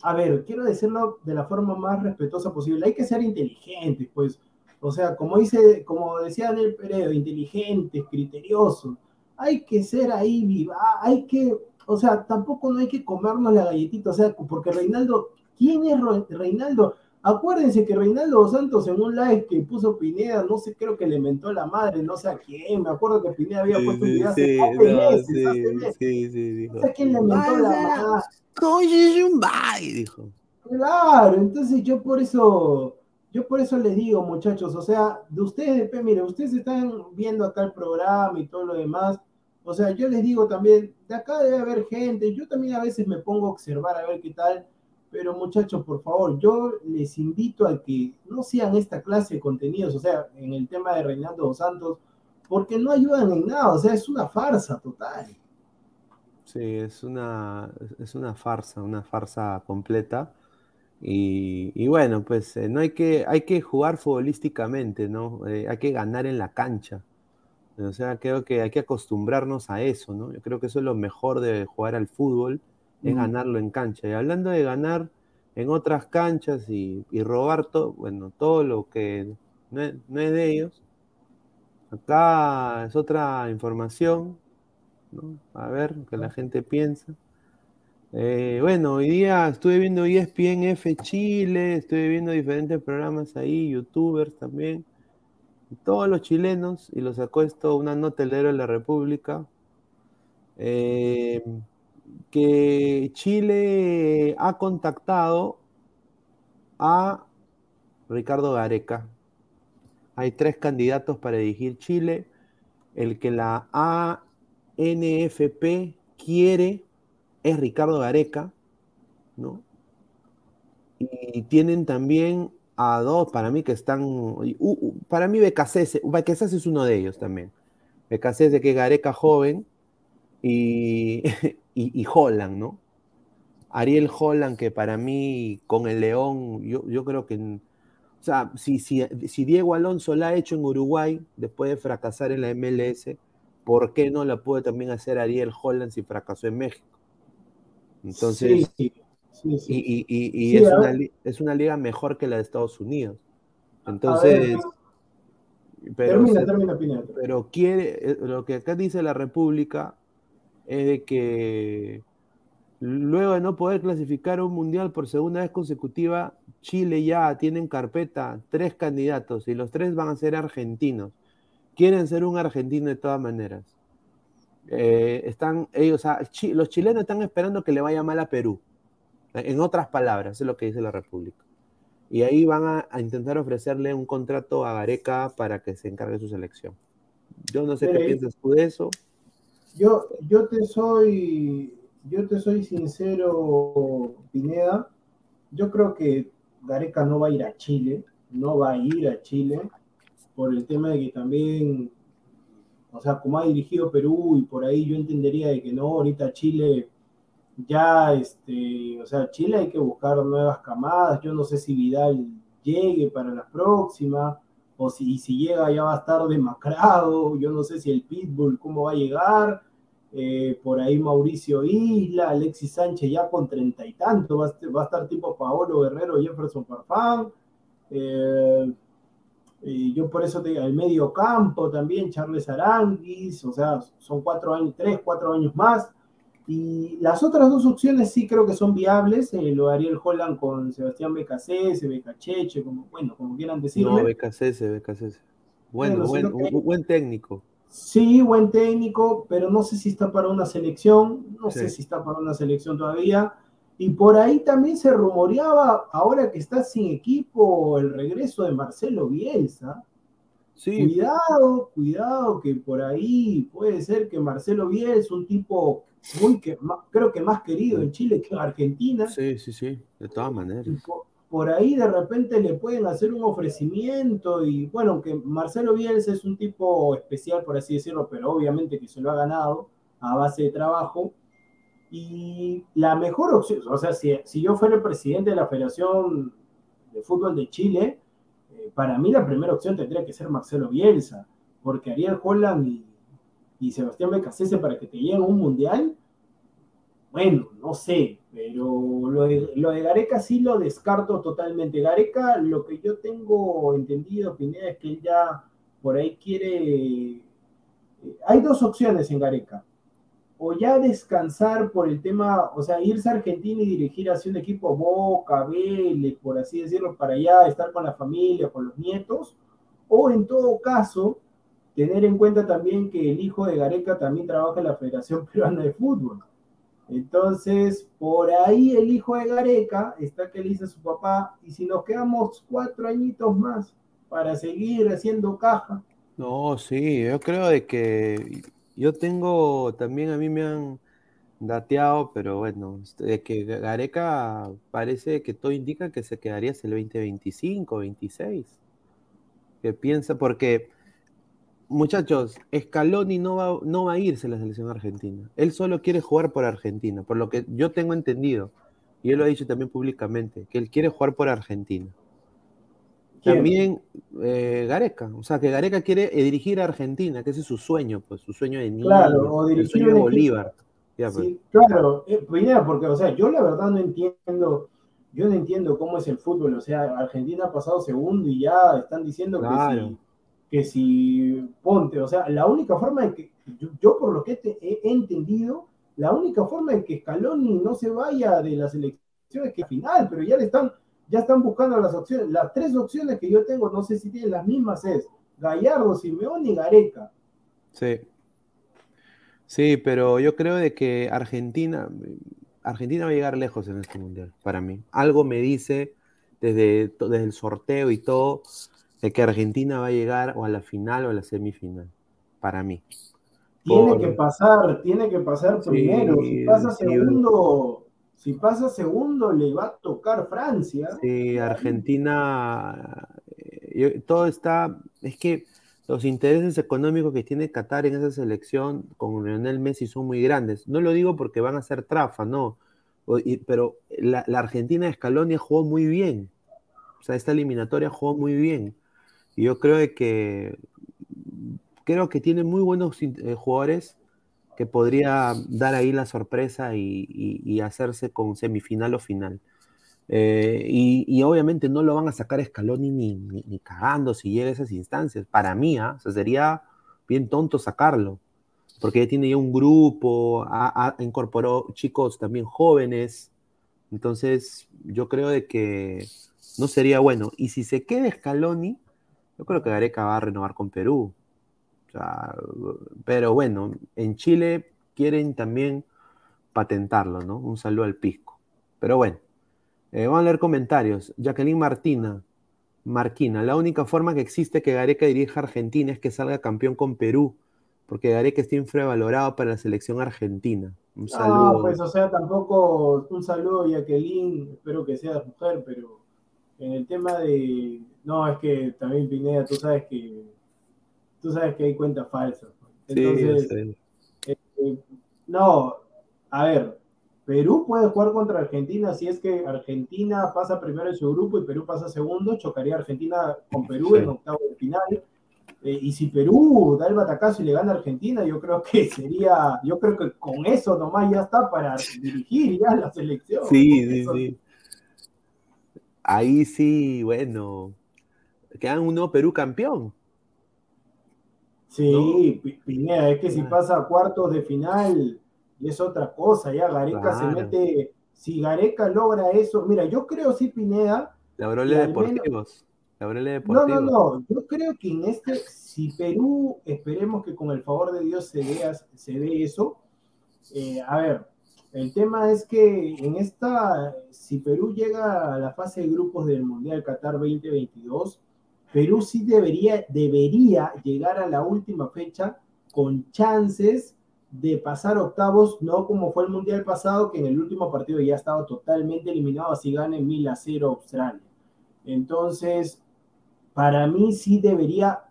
a ver, quiero decirlo de la forma más respetuosa posible. Hay que ser inteligentes, pues. O sea, como dice, como decía Daniel Peredo, inteligentes, criteriosos. Hay que ser ahí viva, hay que o sea, tampoco no hay que comernos la galletita, o sea, porque Reinaldo, ¿quién es Reinaldo? Acuérdense que Reinaldo Santos en un live que puso Pineda, no sé, creo que le mentó la madre, no sé a quién, me acuerdo que Pineda había puesto un video hace meses, sí, sí, dijo. No sé quién le mentó la madre. Bye, dijo. Claro, entonces yo por eso, yo por eso les digo, muchachos, o sea, de ustedes, mire, ustedes están viendo acá el programa y todo lo demás, o sea, yo les digo también, de acá debe haber gente, yo también a veces me pongo a observar a ver qué tal, pero muchachos, por favor, yo les invito a que no sean esta clase de contenidos, o sea, en el tema de Reinaldo dos Santos, porque no ayudan en nada, o sea, es una farsa total. Sí, es una, es una farsa, una farsa completa. Y, bueno, pues eh, no hay que, hay que jugar futbolísticamente, ¿no? Eh, hay que ganar en la cancha. O sea, creo que hay que acostumbrarnos a eso, ¿no? Yo creo que eso es lo mejor de jugar al fútbol, es ganarlo en cancha. Y hablando de ganar en otras canchas y, robar todo, bueno, todo lo que no es, de ellos, acá es otra información, ¿no? A ver, que la gente piensa. Eh, bueno, hoy día estuve viendo ESPN F Chile, estuve viendo diferentes programas ahí, youtubers también todos los chilenos, y lo sacó esto una nota del de la República, eh, que Chile ha contactado a Ricardo Gareca. Hay tres candidatos para dirigir Chile. El que la ANFP quiere es Ricardo Gareca, ¿no? Y tienen también a dos para mí que están. para mí, Becasese, Becasese es uno de ellos también. Becasese, que Gareca joven, y, y, Holland, ¿no? Ariel Holland, que para mí, con el León, yo, yo creo que. O sea, si, si, si Diego Alonso la ha hecho en Uruguay después de fracasar en la MLS, ¿por qué no la puede también hacer Ariel Holland si fracasó en México? Entonces, y, es, una, liga mejor que la de Estados Unidos. Entonces, pero, termina, termina, pero quiere, eh, lo que acá dice la República es de que luego de no poder clasificar un mundial por segunda vez consecutiva, Chile ya tiene en carpeta tres candidatos y los tres van a ser argentinos. Quieren ser un argentino de todas maneras. Eh, están ellos, los chilenos están esperando que le vaya mal a Perú. En otras palabras, es lo que dice la República. Y ahí van a, intentar ofrecerle un contrato a Gareca para que se encargue de su selección. Yo no sé qué piensas tú de eso. Yo, yo te soy, yo te soy sincero, Pineda. Yo creo que Gareca no va a ir a Chile, no va a ir a Chile por el tema de que también, o sea, como ha dirigido Perú y por ahí yo entendería de que no, ahorita Chile ya, este, o sea, Chile hay que buscar nuevas camadas. Yo no sé si Vidal llegue para la próxima, o si, si llega ya va a estar demacrado. Yo no sé si el Pitbull cómo va a llegar. Eh, por ahí Mauricio Isla, Alexis Sánchez ya con treinta y tanto, va, a estar tipo Paolo Guerrero, Jefferson Farfán. Eh, yo por eso te digo, el medio campo también, Charles Aranguis, o sea, son cuatro años, tres, cuatro años más. Y las otras dos opciones sí creo que son viables, eh, lo haría el Holland con Sebastián Becasese, Becacheche, como, bueno, como quieran decirlo. No, Becasese, Becasese. Bueno, buen, buen técnico. Sí, buen técnico, pero no sé si está para una selección, no sé si está para una selección todavía. Y por ahí también se rumoreaba, ahora que está sin equipo, el regreso de Marcelo Bielsa. Cuidado, cuidado, que por ahí puede ser que Marcelo Biel es un tipo muy que creo que más querido en Chile que en Argentina. Sí, sí, sí, de todas maneras. Por, ahí de repente le pueden hacer un ofrecimiento y bueno, aunque Marcelo Bielsa es un tipo especial, por así decirlo, pero obviamente que se lo ha ganado a base de trabajo. Y la mejor opción, o sea, si, si yo fuera el presidente de la Federación de Fútbol de Chile, para mí la primera opción tendría que ser Marcelo Bielsa, porque Ariel Holland y, y Sebastián Becasese para que te lleguen un mundial, bueno, no sé, pero lo de, lo de, Gareca sí lo descarto totalmente. Gareca, lo que yo tengo entendido, Pineda, es que él ya por ahí quiere... Eh, hay dos opciones en Gareca o ya descansar por el tema, o sea, irse a Argentina y dirigir así un equipo Boca, Vélez, por así decirlo, para allá estar con la familia, con los nietos, o en todo caso, tener en cuenta también que el hijo de Gareca también trabaja en la Federación Peruana de Fútbol. Entonces, por ahí el hijo de Gareca está que le dice a su papá, y si nos quedamos cuatro añitos más para seguir haciendo caja. No, sí, yo creo de que yo tengo, también a mí me han dateado, pero bueno, de que Gareca parece que todo indica que se quedaría hasta el 2025, 26. Que piensa, porque, muchachos, Scaloni no va, no va a irse a la selección argentina. Él solo quiere jugar por Argentina, por lo que yo tengo entendido, y él lo ha dicho también públicamente, que él quiere jugar por Argentina. También eh, Gareca, o sea, que Gareca quiere eh, dirigir a Argentina, que ese es su sueño, pues su sueño de niño, claro, o dirigir el sueño de Bolívar. Pues. sí, claro, eh, porque, o sea, yo la verdad no entiendo, yo no entiendo cómo es el fútbol, o sea, Argentina ha pasado segundo y ya están diciendo que, si, que si ponte, o sea, la única forma en que, yo, por lo que he, entendido, la única forma en que Scaloni no se vaya de las elecciones es que al final, pero ya le están ya están buscando las opciones. Las tres opciones que yo tengo, no sé si tienen las mismas, es Gallardo, Simeón y Gareca. Sí. Sí, pero yo creo de que Argentina, Argentina va a llegar lejos en este mundial, para mí. Algo me dice desde, desde el sorteo y todo, de que Argentina va a llegar o a la final o a la semifinal, para mí. Tiene que pasar, tiene que pasar primero. si pasa segundo, si pasa segundo, le va a tocar Francia. Sí, Argentina, eh, todo está, es que los intereses económicos que tiene Qatar en esa selección con Lionel Messi son muy grandes. No lo digo porque van a ser trafa, no. pero la, Argentina de Scaloni jugó muy bien. O sea, esta eliminatoria jugó muy bien. Y yo creo que creo que tiene muy buenos eh, jugadores que podría dar ahí la sorpresa y, hacerse con semifinal o final. Eh, y, obviamente no lo van a sacar Scaloni ni, ni, cagando si llega a esas instancias. Para mí, ¿ah? sería bien tonto sacarlo, porque ya tiene ya un grupo, ha, incorporó chicos también jóvenes. Entonces, yo creo de que no sería bueno. Y si se queda Scaloni, yo creo que Gareca va a renovar con Perú pero bueno, en Chile quieren también patentarlo, ¿no? Un saludo al pisco. Pero bueno, eh, vamos a leer comentarios. Jacqueline Martina, Marquina, la única forma que existe que Gareca dirija a Argentina es que salga campeón con Perú, porque Gareca está infravalorado para la selección argentina. Un saludo. No, pues o sea, tampoco un saludo Jacqueline, espero que seas mujer, pero en el tema de... No, es que también Pineda, tú sabes que tú sabes que hay cuentas falsas. Pues. Entonces, eh, no, a ver, Perú puede jugar contra Argentina si es que Argentina pasa primero en su grupo y Perú pasa segundo, chocaría Argentina con Perú en octavo de final. Eh, y si Perú da el batacazo y le gana a Argentina, yo creo que sería, yo creo que con eso nomás ya está para dirigir ya la selección. Sí, sí, sí. Ahí sí, bueno, quedan un nuevo Perú campeón. Sí, Pineda, es que si pasa a cuartos de final y es otra cosa, ya Gareca se mete, si Gareca logra eso, mira, yo creo sí, Pineda. Laureles Deportivos. Deportivos. No, no, no, yo creo que en este, si Perú, esperemos que con el favor de Dios se vea, se ve eso. Eh, a ver, el tema es que en esta, si Perú llega a la fase de grupos del Mundial Qatar 2022, Perú sí debería, debería llegar a la última fecha con chances de pasar octavos, no como fue el Mundial pasado, que en el último partido ya estaba totalmente eliminado, así gane 1000 a 0 Australia. Entonces, para mí sí debería,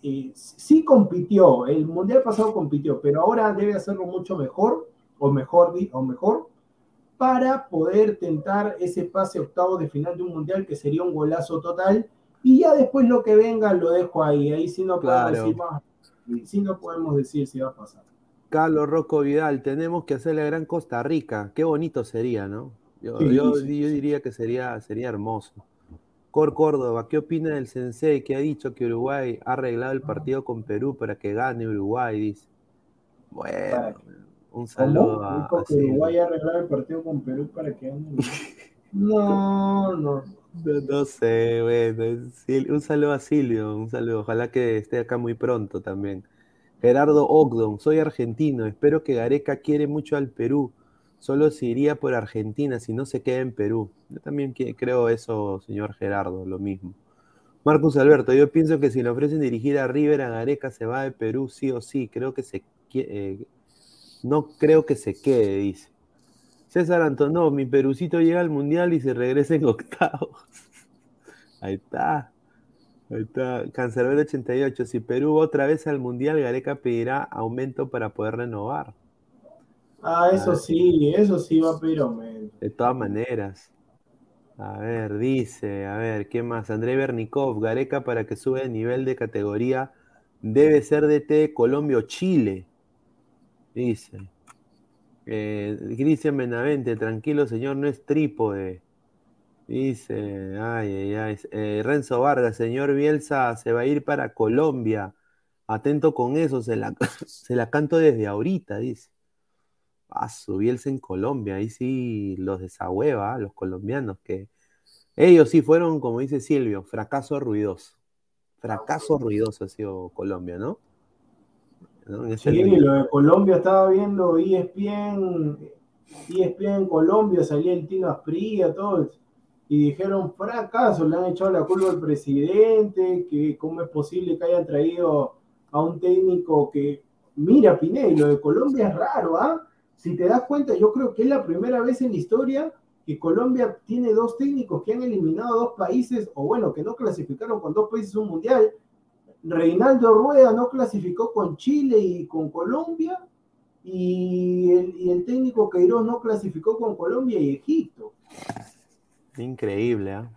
eh, sí compitió, el Mundial pasado compitió, pero ahora debe hacerlo mucho mejor, o mejor, o mejor, para poder tentar ese pase octavo de final de un Mundial que sería un golazo total, y ya después lo que venga lo dejo ahí, ahí sí no podemos decir sí no podemos decir si va a pasar. Carlos Rocco Vidal, tenemos que hacer la gran Costa Rica. Qué bonito sería, ¿no? Yo, diría que sería, sería hermoso. Cor Córdoba, ¿qué opina del Sensei que ha dicho que Uruguay ha arreglado el partido con Perú para que gane Uruguay? Dice. Bueno, un saludo. Dijo que Uruguay ha arreglado el partido con Perú para que gane Uruguay. No, no. No, sé, bueno. Un saludo a Silvio, un saludo. Ojalá que esté acá muy pronto también. Gerardo Ogdon, soy argentino, espero que Gareca quiere mucho al Perú, solo se iría por Argentina si no se queda en Perú. Yo también creo eso, señor Gerardo, lo mismo. Marcus Alberto, yo pienso que si le ofrecen dirigir a River, a Gareca se va de Perú sí o sí, creo que se eh, no creo que se quede, dice. César Antonov, mi Perucito llega al Mundial y se regresa en octavos. Ahí está. Ahí está, Cancerbero 88. Si Perú otra vez al Mundial, Gareca pedirá aumento para poder renovar. Ah, eso sí, eso sí va a pedir aumento. De todas maneras. A ver, dice, a ver, ¿qué más? André Bernikov, Gareca para que sube el nivel de categoría debe ser de T Colombia o Chile. Dice. Eh, Benavente, tranquilo señor, no es trípode. Dice, ay, ay, ay. Eh, Renzo Vargas, señor Bielsa se va a ir para Colombia. Atento con eso, se la, se la canto desde ahorita, dice. Ah, su Bielsa en Colombia, ahí sí los desahueva, los colombianos, que ellos sí fueron, como dice Silvio, fracaso ruidoso. Fracaso ruidoso ha sido Colombia, ¿no? Sí, lo de Colombia estaba viendo ESPN, ESPN en Colombia, salía el Tino Asprilla, todo y dijeron fracaso, le han echado la culpa al presidente, que cómo es posible que hayan traído a un técnico que, mira Pineda, lo de Colombia es raro, ¿ah? Si te das cuenta, yo creo que es la primera vez en la historia que Colombia tiene dos técnicos que han eliminado a dos países, o bueno, que no clasificaron con dos países un mundial. Reinaldo Rueda no clasificó con Chile y con Colombia, y el, técnico Queiroz no clasificó con Colombia y Egipto. Increíble, ¿eh?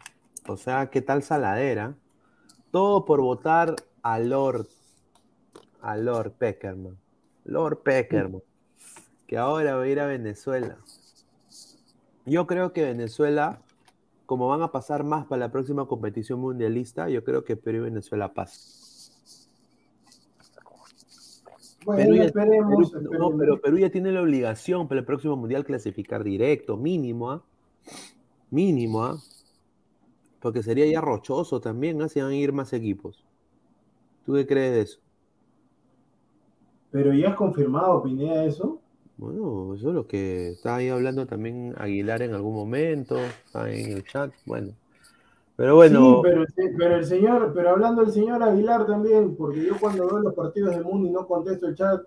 O sea, ¿qué tal saladera? Todo por votar a Lord, a Lord Peckerman. Lord Peckerman, que ahora va a ir a Venezuela. Yo creo que Venezuela, como van a pasar más para la próxima competición mundialista, yo creo que Perú y Venezuela pasan. Bueno, Perú ya, esperemos, No, pero Perú ya tiene la obligación para el próximo mundial clasificar directo, mínimo, ¿ah? Mínimo, ¿ah? Porque sería ya rochoso también, ¿ah? Si van a ir más equipos. ¿Tú qué crees de eso? Pero ya es confirmado, Pineda, eso. Bueno, eso es lo que está ahí hablando también Aguilar en algún momento, está en el chat, bueno. Pero bueno. Sí, pero, el señor, pero hablando del señor Aguilar también, porque yo cuando veo los partidos de Mundo y no contesto el chat,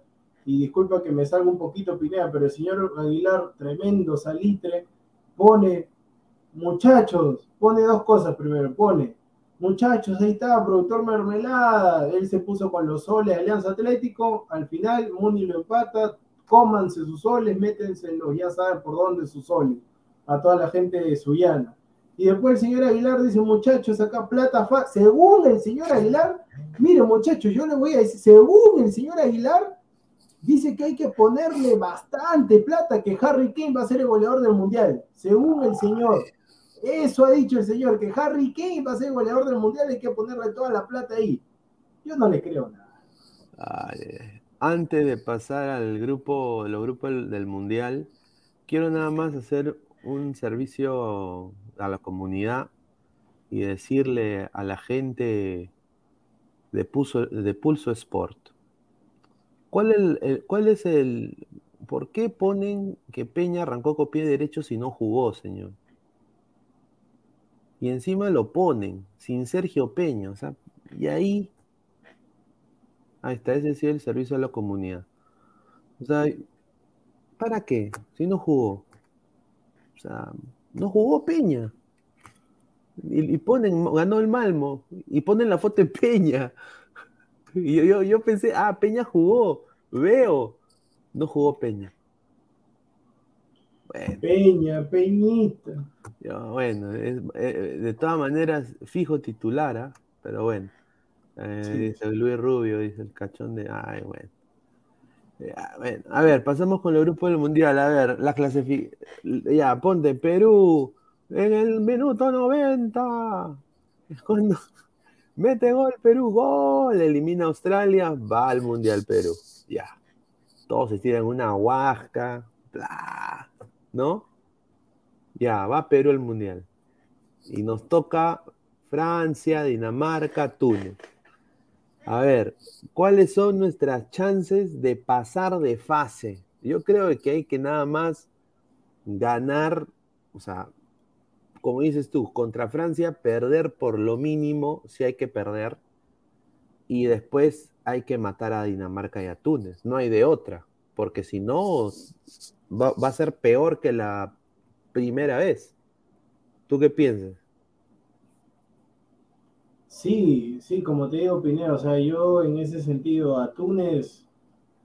y disculpa que me salga un poquito Pineda, pero el señor Aguilar, tremendo salitre, pone muchachos, pone dos cosas primero, pone, muchachos, ahí está, productor Mermelada, él se puso con los soles Alianza Atlético, al final Muni lo empata, cómanse sus soles, métenselos, ya saben por dónde sus soles, a toda la gente de Suyana. Y después el señor Aguilar dice, muchachos, acá plata, según el señor Aguilar, mire muchachos, yo le voy a decir, según el señor Aguilar, dice que hay que ponerle bastante plata, que Harry Kane va a ser el goleador del Mundial, según el señor. Eso ha dicho el señor, que Harry Kane va a ser goleador del mundial, hay que ponerle toda la plata ahí. Yo no le creo nada. antes de pasar al grupo, los grupos del mundial, quiero nada más hacer un servicio a la comunidad y decirle a la gente de Pulso, de Pulso Sport. ¿Cuál, ¿Cuál es el... ¿Por qué ponen que Peña arrancó con pie derecho si no jugó, señor? y encima lo ponen sin Sergio Peña. O sea, Y ahí, ahí está, ese sí el servicio a la comunidad. O sea, ¿para qué? Si no jugó. O sea, no jugó Peña. Y, ponen, ganó el Malmo, y ponen la foto de Peña. Y yo, yo, pensé, ah, Peña jugó, veo. No jugó Peña. Peña, Peñita. bueno, eh, de todas maneras, fijo titular, ¿ah? pero bueno. Eh, dice Luis Rubio, dice el cachón de. Ay, bueno. Bueno. A ver, pasamos con el grupo del mundial. A ver, la clasificación. Ya, ponte Perú en el minuto 90. Es cuando mete gol Perú, gol, elimina Australia, va al mundial Perú. Ya. Todos se tiran una huasca, bla, ¿no? Ya, va Perú al mundial. Y nos toca Francia, Dinamarca, Túnez. A ver, ¿cuáles son nuestras chances de pasar de fase? Yo creo que hay que nada más ganar, o sea, como dices tú, contra Francia, perder por lo mínimo, si hay que perder, y después hay que matar a Dinamarca y a Túnez, no hay de otra, porque si no, va, a ser peor que la primera vez. ¿Tú qué piensas? Sí, sí, como te digo, Pinero, o sea, yo en ese sentido a Túnez,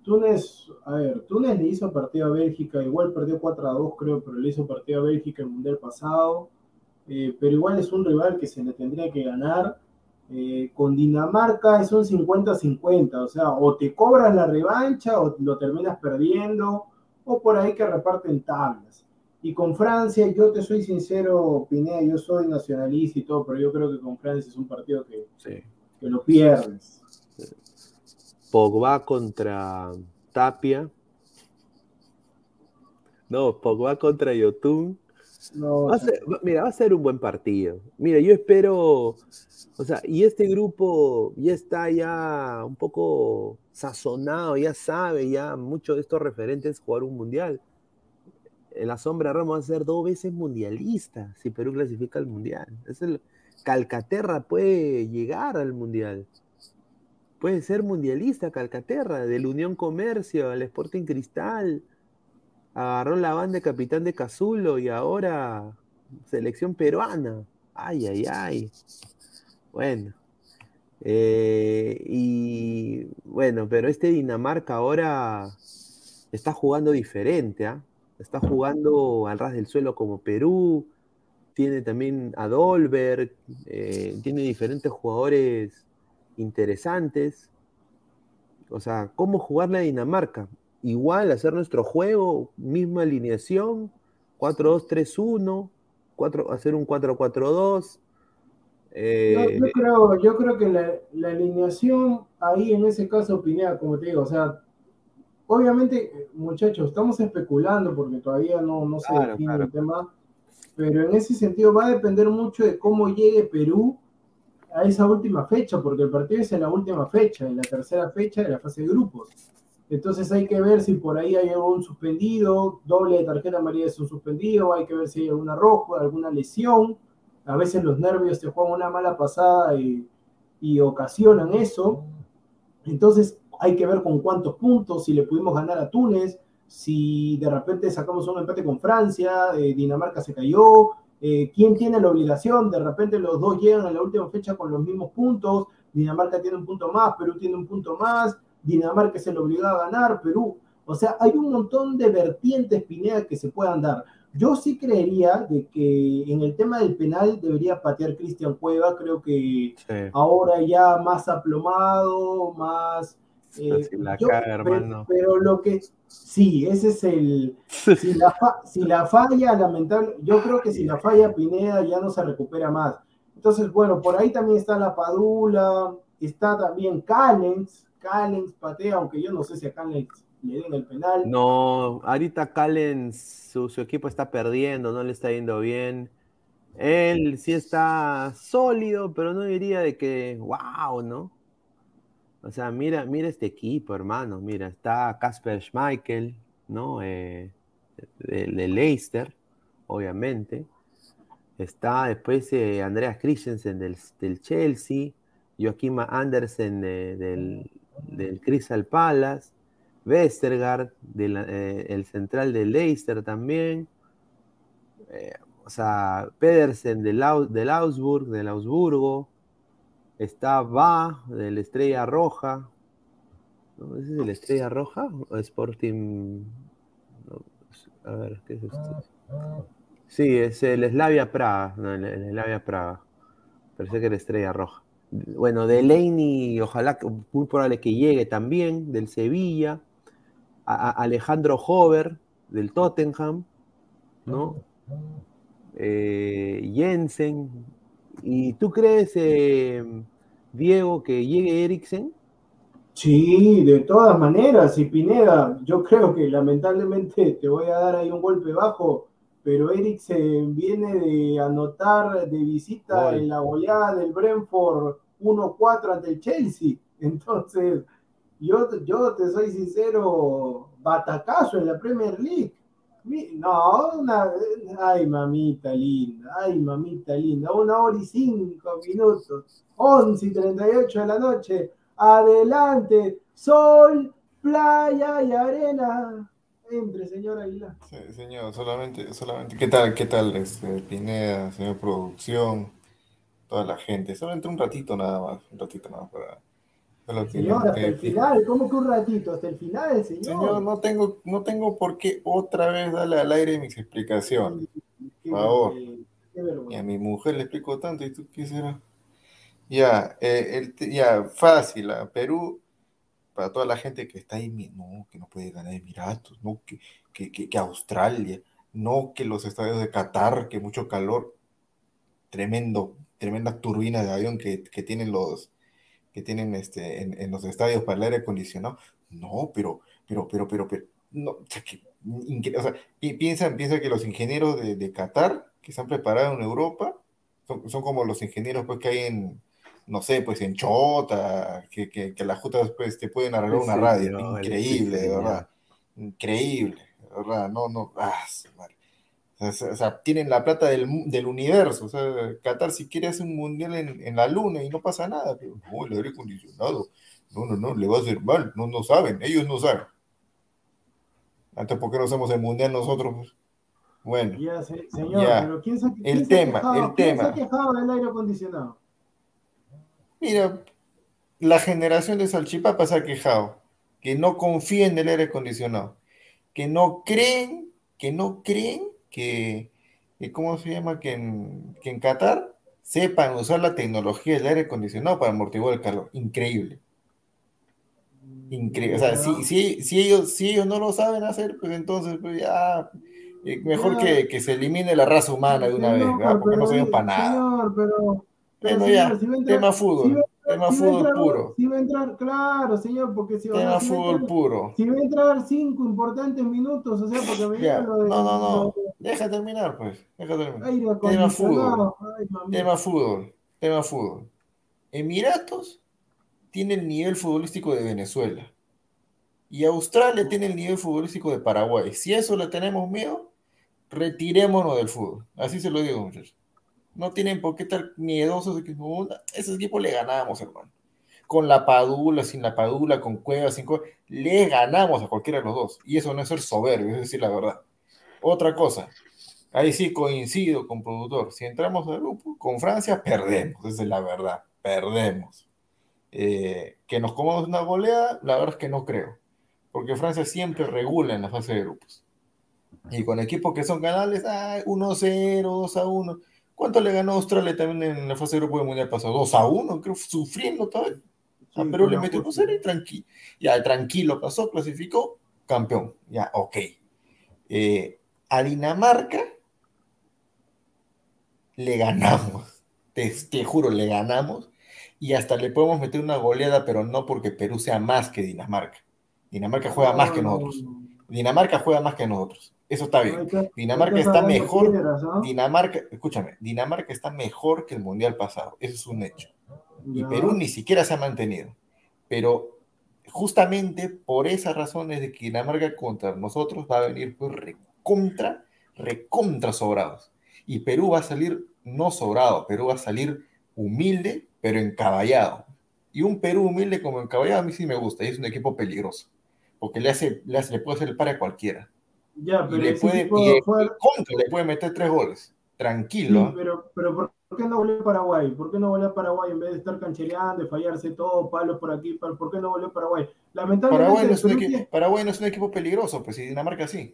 Túnez, a ver, Túnez le hizo partido a Bélgica, igual perdió 4 a 2 creo, pero le hizo partido a Bélgica el Mundial pasado. Eh, pero igual es un rival que se le tendría que ganar. Eh, con Dinamarca es un 50-50, o sea, o te cobras la revancha o lo terminas perdiendo, o por ahí que reparten tablas. Y con Francia, yo te soy sincero, Pineda, yo soy nacionalista y todo, pero yo creo que con Francia es un partido que, que lo pierdes. Pogba contra Tapia. No, Pogba contra Yotun mira, va a ser un buen partido. Mira, yo espero, o sea, y este grupo ya está ya un poco sazonado, ya sabe, ya muchos de estos referentes jugar un mundial. La sombra Ramos va a ser dos veces mundialista si Perú clasifica al mundial. Es el, Calcaterra puede llegar al mundial. Puede ser mundialista Calcaterra, del Unión Comercio, al Sporting Cristal agarró la banda de capitán de Cazulo y ahora selección peruana. Ay, ay, ay. Bueno. Eh, y bueno, pero este Dinamarca ahora está jugando diferente, ¿ah? Está jugando al ras del suelo como Perú. Tiene también a Dolberg. Eh, tiene diferentes jugadores interesantes. O sea, ¿cómo jugarle a Dinamarca? igual hacer nuestro juego, misma alineación, 4-2-3-1, hacer un 4-4-2. Eh, yo, creo, yo creo que la, alineación ahí en ese caso, opinía, como te digo, o sea, obviamente, muchachos, estamos especulando porque todavía no, no se define el tema, pero en ese sentido va a depender mucho de cómo llegue Perú a esa última fecha, porque el partido es en la última fecha, en la tercera fecha de la fase de grupos. Entonces hay que ver si por ahí hay algún suspendido, doble de tarjeta amarilla es un suspendido, hay que ver si hay alguna roja, alguna lesión. A veces los nervios te juegan una mala pasada y, ocasionan eso. Entonces hay que ver con cuántos puntos, si le pudimos ganar a Túnez, si de repente sacamos un empate con Francia, eh, Dinamarca se cayó, eh, quién tiene la obligación, de repente los dos llegan a la última fecha con los mismos puntos, Dinamarca tiene un punto más, Perú tiene un punto más, Dinamarca se lo obligaba a ganar, Perú. O sea, hay un montón de vertientes, Pineda, que se puedan dar. Yo sí creería de que en el tema del penal debería patear Cristian Cueva, creo que ahora ya más aplomado, más... Eh, la cara, hermano. Pero, lo que... Sí, ese es el... Si la, si la falla, lamentable, yo creo que si la falla Pineda ya no se recupera más. Entonces, bueno, por ahí también está la Padula, está también Callens, Callens patea, aunque yo no sé si a Callens le den el penal. No, ahorita Callens, su, equipo está perdiendo, no le está yendo bien. Él sí está sólido, pero no diría de que, wow, ¿no? O sea, mira, mira este equipo, hermano. Mira, está Casper Schmeichel, ¿no? Eh, de, Leicester, obviamente. Está después eh, Andreas Christensen del, Chelsea. Joaquim Andersen del, del Crystal Palace, Westergaard, eh, el central de Leicester también, eh, o sea, Pedersen del, del Augsburg, del Augsburgo, está Va del Estrella Roja, ¿Ese es el Estrella Roja o Sporting? a ver, ¿qué es esto? Sí, es el Slavia Praga, no, el, Slavia Praga. Parece que era Estrella Roja. Bueno, Delaney, ojalá, muy probable que llegue también, del Sevilla. Alejandro Hover, del Tottenham, ¿no? Eh, Jensen. ¿Y tú crees, eh, Diego, que llegue Eriksen? Sí, de todas maneras, y Pineda, yo creo que lamentablemente te voy a dar ahí un golpe bajo, pero Eriksen viene de anotar de visita en la goleada del Brentford 1-4 ante el Chelsea. Entonces, yo, yo te soy sincero, batacazo en la Premier League. No, una, ay mamita linda, ay mamita linda, una hora y cinco minutos, 11 y 38 de la noche, adelante, sol, playa y arena. Entre, señor Aguilar. Sí, señor, solamente, solamente, ¿qué tal, qué tal, este, Pineda, señor producción, toda la gente? Solamente un ratito nada más, un ratito nada más para Señor, hasta el final, ¿cómo que un ratito? Hasta el final, señor. Señor, no tengo, no tengo por qué otra vez darle al aire mis explicaciones. Por favor. y a mi mujer le explico tanto, ¿y tú qué será? Ya, eh, ya, fácil, a Perú, para toda la gente que está ahí, no, que no puede ganar Emiratos, no, que, que, que, Australia, no, que los estadios de Qatar, que mucho calor, tremendo, tremenda turbina de avión que, que tienen los, que tienen este, en, los estadios para el aire acondicionado. No, pero, pero, pero, pero, pero, no, o sea, que, o sea, piensan, que los ingenieros de, de, Qatar, que se han preparado en Europa, son, son, como los ingenieros pues, que hay en, no sé, pues en Chota, que, que, que las jutas pues, te pueden arreglar una radio. Increíble, de verdad. Increíble, de verdad. No, no, ah, o sea, tienen la plata del, del, universo. O sea, Qatar si quiere hacer un mundial en, en, la luna y no pasa nada. Pero no, el aire acondicionado. No, no, no, le va a hacer mal. No, no saben, ellos no saben. Antes, ¿por qué no hacemos el mundial nosotros? Pues? Bueno, ya, señor, pero ¿quién se, quién el tema, quejado, el tema. se ha quejado del aire acondicionado? Mira, la generación de Salchipapa se ha quejado que no confíen en el aire acondicionado, que no creen, que no creen que, ¿cómo se llama? Que en, que en Qatar sepan usar la tecnología del aire acondicionado para amortiguar el calor. Increíble. Increíble. O sea, si, si, si, ellos, si ellos no lo saben hacer, pues entonces pues ya eh, mejor que, que, se elimine la raza humana de una vez, ¿verdad? Porque no sirven para nada. Señor, pero, bueno, ya, tema fútbol. Tema fútbol puro. Si va a entrar, claro, señor, porque si va, fútbol puro. Si va a entrar cinco importantes minutos, o sea, porque me ya, lo de, No, no, no. Deja terminar, pues. Deja terminar. tema fútbol. tema fútbol. Tema fútbol. Emiratos tiene el nivel futbolístico de Venezuela. Y Australia tiene el nivel futbolístico de Paraguay. Si eso le tenemos miedo, retirémonos del fútbol. Así se lo digo, muchachos. No tienen por qué estar miedosos de que ese equipo le ganamos, hermano. Con la Padula, sin la Padula, con Cuevas, sin Cuevas, le ganamos a cualquiera de los dos. Y eso no es ser soberbio, es decir la verdad. Otra cosa, ahí sí coincido con productor. Si entramos al grupo, con Francia perdemos, esa es la verdad, perdemos. Eh, que nos comamos una goleada, la verdad es que no creo, porque Francia siempre regula en la fase de grupos. Y con equipos que son canales, 1-0, 2-1. ¿Cuánto le ganó Australia también en la fase de grupo del Mundial pasado? 2 a 1, creo, sufriendo todavía. A Perú le metió un 0 y tranquilo. Ya, tranquilo pasó, clasificó, campeón. Ya, ok. Eh, a Dinamarca le ganamos. Te, te, juro, le ganamos. Y hasta le podemos meter una goleada, pero no porque Perú sea más que Dinamarca. Dinamarca juega más que nosotros. Dinamarca juega más que nosotros. Eso está bien. Dinamarca está mejor. Dinamarca, escúchame, Dinamarca está mejor que el mundial pasado. Eso es un hecho. Y Perú ni siquiera se ha mantenido. Pero justamente por esas razones de que Dinamarca contra nosotros va a venir pues recontra, recontra sobrados. Y Perú va a salir no sobrado, Perú va a salir humilde, pero encaballado. Y un Perú humilde como el Caballero a mí sí me gusta, y es un equipo peligroso, porque le, hace, le, hace, le puede hacer el par a cualquiera. Ya, pero le puede, contra, le puede meter tres goles, tranquilo. Sí, pero, pero ¿por qué no volvió a Paraguay? ¿Por qué no volvió a Paraguay en vez de estar canchereando, de fallarse todo, palos por aquí, ¿por qué no volvió a Paraguay? Lamentablemente, Paraguay no, es un equipo, Paraguay no es un equipo peligroso, pues si Dinamarca sí.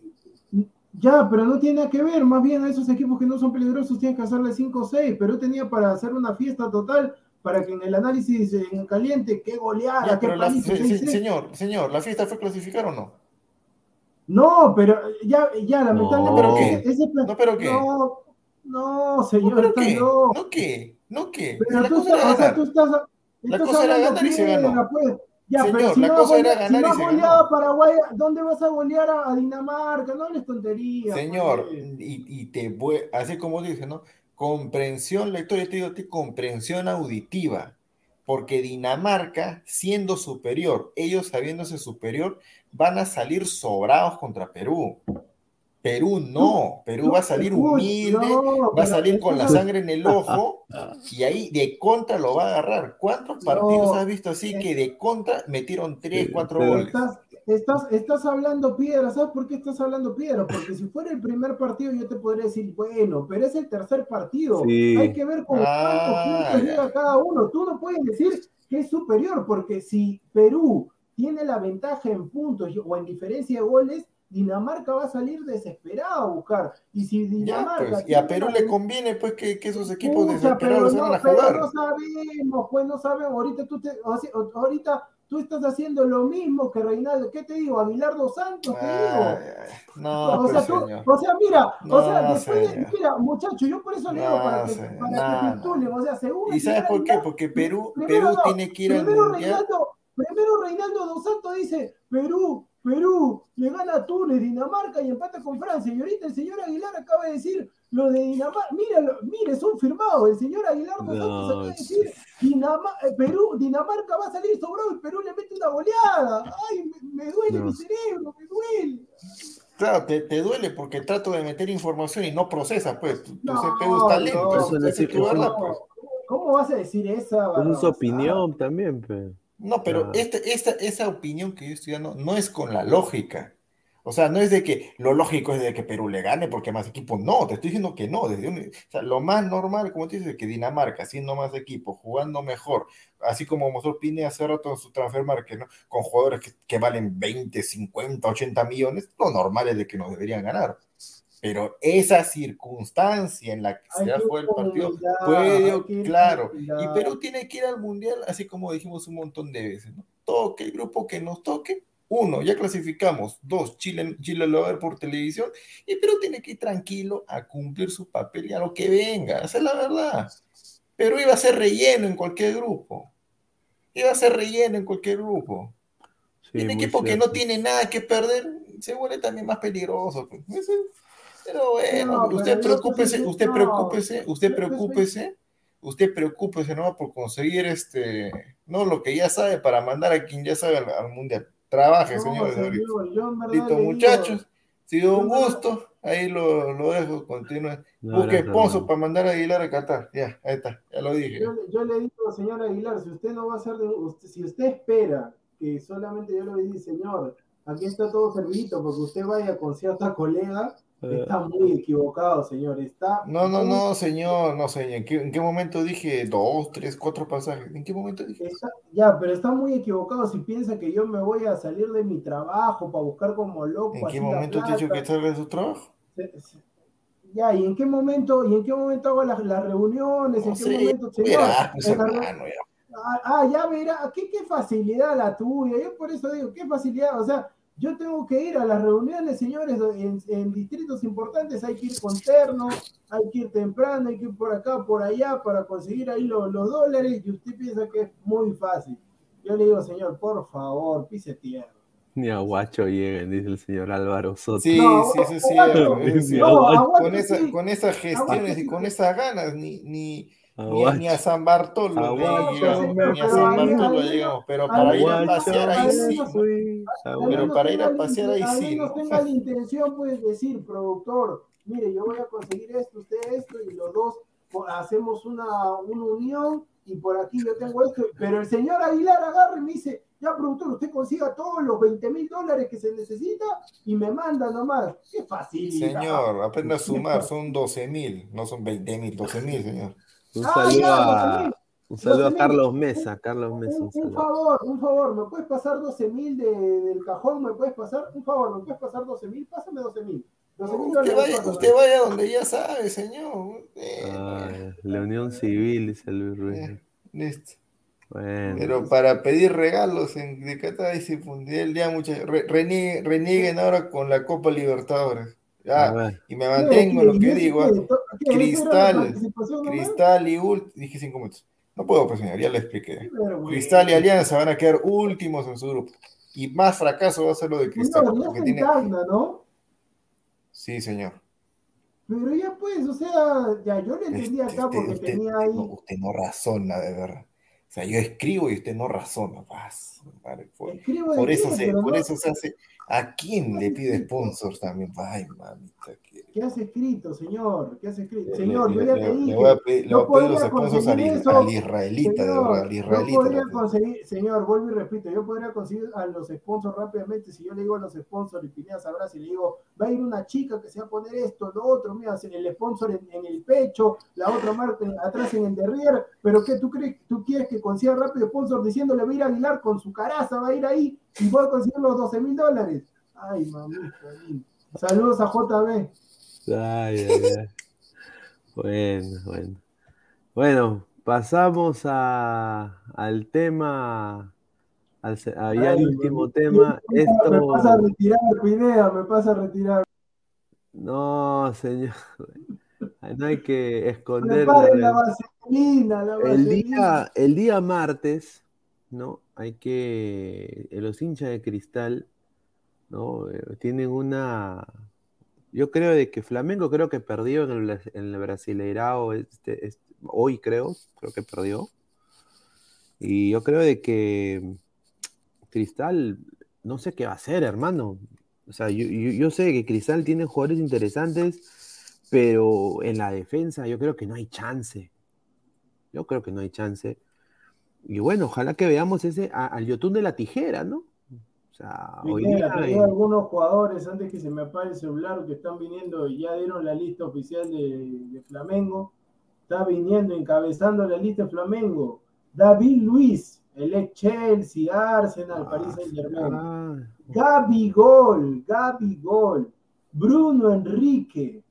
Ya, pero no tiene nada que ver, más bien a esos equipos que no son peligrosos tienen que hacerle 5 o 6, Perú tenía para hacer una fiesta total para que en el análisis en caliente, qué goleada, ya, qué la, Señor, señor, ¿la fiesta fue clasificar o no? No, pero ya, ya, lamentablemente. No, ¿pero qué? Ese, no, pero qué. No, no señor, ¿No, pero qué? No. ¿No qué? ¿No qué? Pero tú, estás, o sea, tú estás, la cosa era ganar y se ganó. Pues. Ya, Señor, pero si la no cosa era ganar si y se ganó. a Paraguay, ¿dónde vas a golear a, a Dinamarca? No les tonterías. Señor, pues. y, y te voy, así como dice, ¿no? Comprensión lectora, yo te digo a ti, comprensión auditiva. Porque Dinamarca, siendo superior, ellos sabiéndose superior, van a salir sobrados contra Perú. Perú no, Perú va a salir humilde, no, va a salir con la sangre en el ojo y ahí de contra lo va a agarrar. ¿Cuántos partidos No, has visto así que de contra metieron tres, Sí, cuatro pero- goles? Estás, estás, estás hablando piedra, ¿sabes por qué estás hablando piedra? Porque si fuera el primer partido yo te podría decir, bueno, pero es el tercer partido. Sí. Hay que ver con Ah, cuántos puntos ya. llega cada uno. Tú no puedes decir que es superior, porque si Perú tiene la ventaja en puntos o en diferencia de goles, Dinamarca va a salir desesperado a buscar. Y si Ya, Dinamarca. pues, y a Perú le conviene pues que, que esos equipos pero desesperados no, a pero jugar. no sabemos, pues no sabemos. Ahorita tú, te, ahorita tú estás haciendo lo mismo que Reinaldo. ¿Qué te digo? Aguilar dos Santos, te digo. ay, no, o, sea, pues, tú- o sea, mira, No, o sea, después de- mira, muchacho, yo por eso le digo para que, señor, para que no. titulen, o sea, según ¿Y sabes por qué? Porque Perú, Perú tiene que ir al primero mundial. Reinaldo, primero Reinaldo dos Santos dice, Perú, Perú, le gana a Túnez, Dinamarca y empata con Francia. Y ahorita el señor Aguilar acaba de decir lo de Dinamarca. Mira, mire, son firmados. El señor Aguilar dos Santos acaba de decir, Dinama- eh, Perú, Dinamarca va a salir sobrado y Perú le mete una goleada. Ay, me, me duele No. mi cerebro, me duele. Claro, te, te duele porque trato de meter información y no procesa, pues. Tu, tu No, CPU está lento. no, esa eso no es es- tu eso verdad, no- pues. ¿Cómo vas a decir esa? Es su barrabasada? opinión también, pero. No, pero este, esta, esa opinión que yo estoy dando no es con la lógica. O sea, no es de que lo lógico es de que Perú le gane porque más equipo. No, te estoy diciendo que no. Desde un- o sea, lo más normal, como te dices, es que Dinamarca, siendo más equipo, jugando mejor, así como mostró Pine hace rato en su transfer market, ¿no? Con jugadores que, que valen 20, 50, 80 millones, lo normal es de que nos deberían ganar. Pero esa circunstancia en la que se fue el partido puede, claro. Y Perú tiene que ir al mundial, así como dijimos un montón de veces, ¿no? Toque el grupo que nos toque. Uno, ya clasificamos. Dos, Chile, Chile lo va a ver por televisión. Y Perú tiene que ir tranquilo a cumplir su papel y a lo que venga. Esa es la verdad. Perú iba a ser relleno en cualquier grupo. Iba a ser relleno en cualquier grupo. Sí, un equipo que no tiene nada que perder se vuelve también más peligroso. pues. Pero bueno, No, usted preocúpese, que usted no. preocúpese, usted preocúpese, usted preocúpese, ¿no? Por conseguir este, no lo que ya sabe para mandar a quien ya sabe al, al mundial. Trabaje, No, señores, señor, yo Listo, muchachos. Ha sido un gusto. Ahí lo, lo dejo, continúe. No, Busque hermano. para mandar a Aguilar a Qatar. Ya, ahí está, ya lo dije. Yo, yo le digo, señor Aguilar, si usted no va a ser de, usted, si usted espera que solamente yo le voy a decir, señor, aquí está todo servidito, porque usted vaya con cierta colega, está muy equivocado, señor. Está No, no, no, señor, no, señor. ¿En qué, en qué momento dije dos, tres, cuatro pasajes? ¿En qué momento dije? está- ya, pero está muy equivocado si piensa que yo me voy a salir de mi trabajo para buscar como loco. ¿En qué momento te he dicho que salga de su trabajo? Ya, ¿y en qué momento, y en qué momento hago las, las reuniones? No ¿En qué sé, momento, señor? verás, pues, hermano, ya. Ah, ah, ya verá, ¿qué, qué facilidad la tuya. Yo por eso digo, qué facilidad. O sea, yo tengo que ir a las reuniones, señores, en, en distritos importantes. Hay que ir con terno, hay que ir temprano, hay que ir por acá, por allá para conseguir ahí los, los dólares. Y usted piensa que es muy fácil. Yo le digo, señor, por favor, pise tierra. Ni a guacho lleguen, dice el señor Álvaro Soto. Sí, No, sí, eso es cierto. No, Con, esa, sí. con esas gestiones y con esas ganas, ni, ni, ni, a, Aguacho. ni a San Bartolo Aguacho, llegamos, ni a San Bartolo llegamos, pero para ir a pasear ahí sí. Pero para ir a pasear ahí al sí, menos ¿no? tenga la intención, pues, decir, productor, mire, yo voy a conseguir esto, usted esto, y los dos hacemos una, una unión y por aquí yo tengo esto, pero el señor Aguilar agarra y me dice, ya productor, usted consiga todos los 20 mil dólares que se necesita y me manda nomás. Qué fácil. Señor, aprenda a sumar, son 12 mil, no son 20 mil, 12 mil, señor. Un ah, saludo, a, un saludo a Carlos Mesa, Carlos Mesa. Un, favor, un favor, ¿me puedes pasar 12 mil de, del cajón? ¿Me puedes pasar? Un favor, ¿me puedes pasar 12 mil? Pásame 12 mil. Usted vaya, usted vaya donde ya sabe, señor. Ah, la Unión Civil, dice Luis Ruiz. listo. Pero para pedir regalos en, de Qatar y el día muchas renieguen, ahora con la Copa Libertadores. Y me mantengo en lo que digo. Cristal, Cristal y Ult, dije cinco minutos. No puedo, pues señor, ya le expliqué. Cristal y Alianza van a quedar últimos en su grupo. Y más fracaso va a ser lo de Cristal. ¿no? Sí, señor. Pero ya pues, o sea, ya yo le entendí este, acá porque tenía ahí. usted no razona de verdad. O sea, yo escribo y usted no razona. Paz, por, eso se, por eso se hace. ¿A quién le pide sponsors también? Ay, mamita. ¿Qué has escrito, señor? ¿Qué has escrito? Señor, yo ya te dije. Le voy a pedir, le voy a pedir los al, israelita, señor, al israelita. Yo podría conseguir, señor, vuelvo y repito, yo podría conseguir a los sponsors rápidamente. Si yo le digo a los sponsors, y Pineda sabrá, si le digo, va a ir una chica que se va a poner esto, lo otro, mira, el sponsor en, el pecho, la otra marca atrás en el derrier, pero ¿qué tú crees? ¿Tú quieres que consiga rápido sponsor diciéndole va a ir a Aguilar con su caraza, va a ir ahí y voy a conseguir los 12 mil dólares? Ay, mamita. Saludos a JB. Ay, ay, ay. Bueno, bueno. Bueno, pasamos a, al tema, al, había el último tema. Me, Esto... me pasa a retirar, Pineda, me pasa a retirar. No, señor. No hay que esconder. La vaselina, la vaselina. El, día, el día martes, ¿no? Hay que. Los hinchas de cristal, ¿no? Eh, tienen una yo creo de que Flamengo creo que perdió en el, en Brasileirao este, hoy creo, creo que perdió. Y yo creo de que Cristal, no sé qué va a hacer, hermano. O sea, yo, sé que Cristal tiene jugadores interesantes, pero en la defensa yo creo que no hay chance. Yo creo que no hay chance. Y bueno, ojalá que veamos ese al Yotun de la tijera, ¿no? O sea, hoy día hay... algunos jugadores antes que se me apague el celular que están viniendo, y ya dieron la lista oficial de, Flamengo. Está viniendo, encabezando la lista de Flamengo. David Luis, el ex Chelsea, Arsenal, ah, París Saint Germain. Ah. Gaby Gol, Gaby Gol. Bruno Enrique.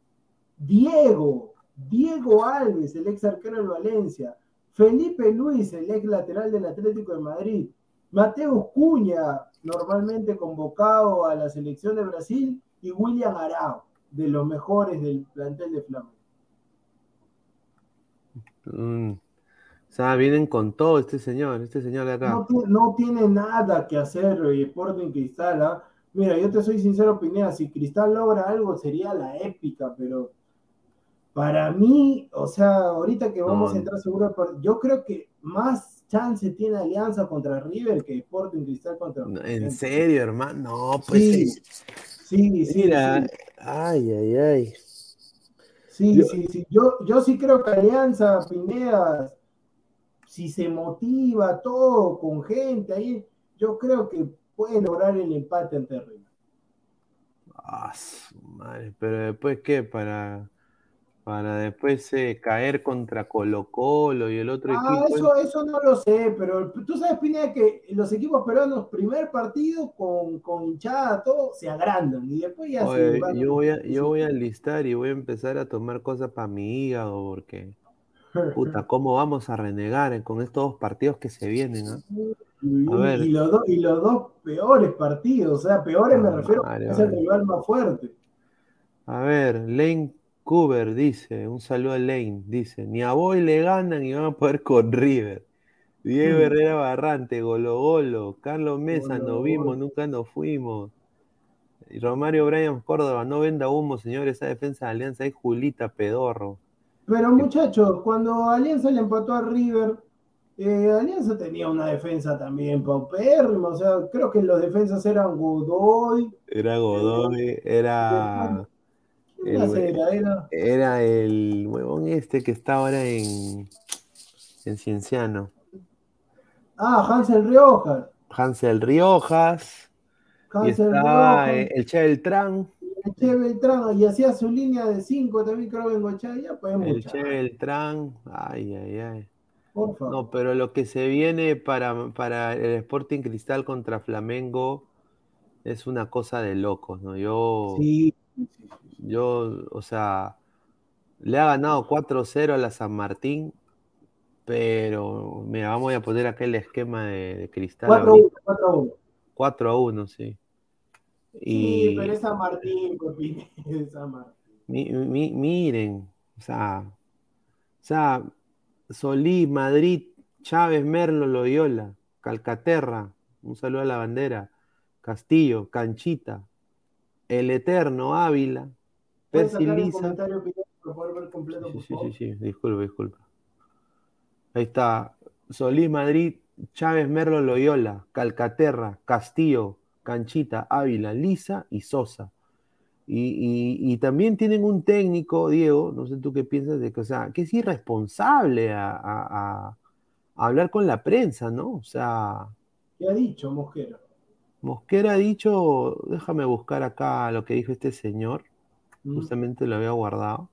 Diego, Diego Alves, el ex arquero de Valencia. Felipe Luis, el ex lateral del Atlético de Madrid. Mateo Cuña, normalmente convocado a la selección de Brasil, y William Arao, de los mejores del plantel de Flamengo. Mm. O sea, vienen con todo este señor, este señor de acá. No, tiene nada que hacer eh, Sporting Cristal. ¿ah? Mira, yo te soy sincero, Pineda, si Cristal logra algo sería la épica, pero para mí, o sea, ahorita que vamos a entrar seguro, yo creo que más chance tiene Alianza contra River que Sporting Cristal contra. ¿En serio, hermano? No, pues. Sí, sí, sí. Mira, ay, ay, ay. Sí, sí, sí. Yo, yo sí creo que Alianza, Pineda, si se motiva todo con gente ahí, yo creo que puede lograr el empate ante River. Ah, madre, pero después, ¿qué? Para para después eh, caer contra Colo Colo y el otro ah, Eso, eso no lo sé, pero tú sabes, Pineda, que los equipos peruanos, primer partido con, con hinchada, todo, se agrandan y después ya se yo voy a, yo voy a listar y voy a empezar a tomar cosas para mi hígado porque, puta, ¿cómo vamos a renegar con estos dos partidos que se vienen? Ah? Y, los y los dos peores partidos, o sea, peores me refiero a es el rival más fuerte. A ver, Lane Cuber dice, un saludo a Lane, dice, ni a Boy le ganan y van a poder con River. Diego mm. Herrera Barrante, Golo Golo, Carlos Mesa, no vimos, nunca nos fuimos. Y Romario Brian Córdoba, no venda humo, señor, esa defensa de Alianza es Julita Pedorro. Pero muchachos, cuando Alianza le empató a River, eh, Alianza tenía una defensa también paupérrima, o sea, creo que los defensas eran Godoy. Era Godoy, era... Era el huevón este que está ahora en. en Cienciano. Ah, Hansel Riojas. Hansel Riojas. Hansel Riojas. el Che Beltrán. El Che Beltrán, y hacía su línea de 5 también creo en Gochá, ya podemos. El Che Beltrán, ay, ay, ay. No, pero lo que se viene para, para el Sporting Cristal contra Flamengo es una cosa de locos, ¿no? Yo. Sí. Yo, o sea, le ha ganado 4-0 a la San Martín, pero mira, vamos a poner acá el esquema de, Cristal. 4-1, 4-1. 4-1, sí. Y, sí, pero es San Martín, es San Martín. miren, o sea, o sea, Solís, Madrid, Chávez, Merlo, Loyola, Calcaterra, un saludo a la bandera, Castillo, Canchita, El Eterno, Ávila, Percy Lisa. Sí, sí, sí, sí, disculpa, disculpa. Ahí está, Solís, Madrid, Chávez, Merlo, Loyola, Calcaterra, Castillo, Canchita, Ávila, Lisa y Sosa. Y, también tienen un técnico, Diego, no sé tú qué piensas de que, o sea, que es irresponsable a, hablar con la prensa, ¿no? O sea. ¿Qué ha dicho Mosquera? Mosquera ha dicho, déjame buscar acá lo que dijo este señor. Justamente lo había guardado.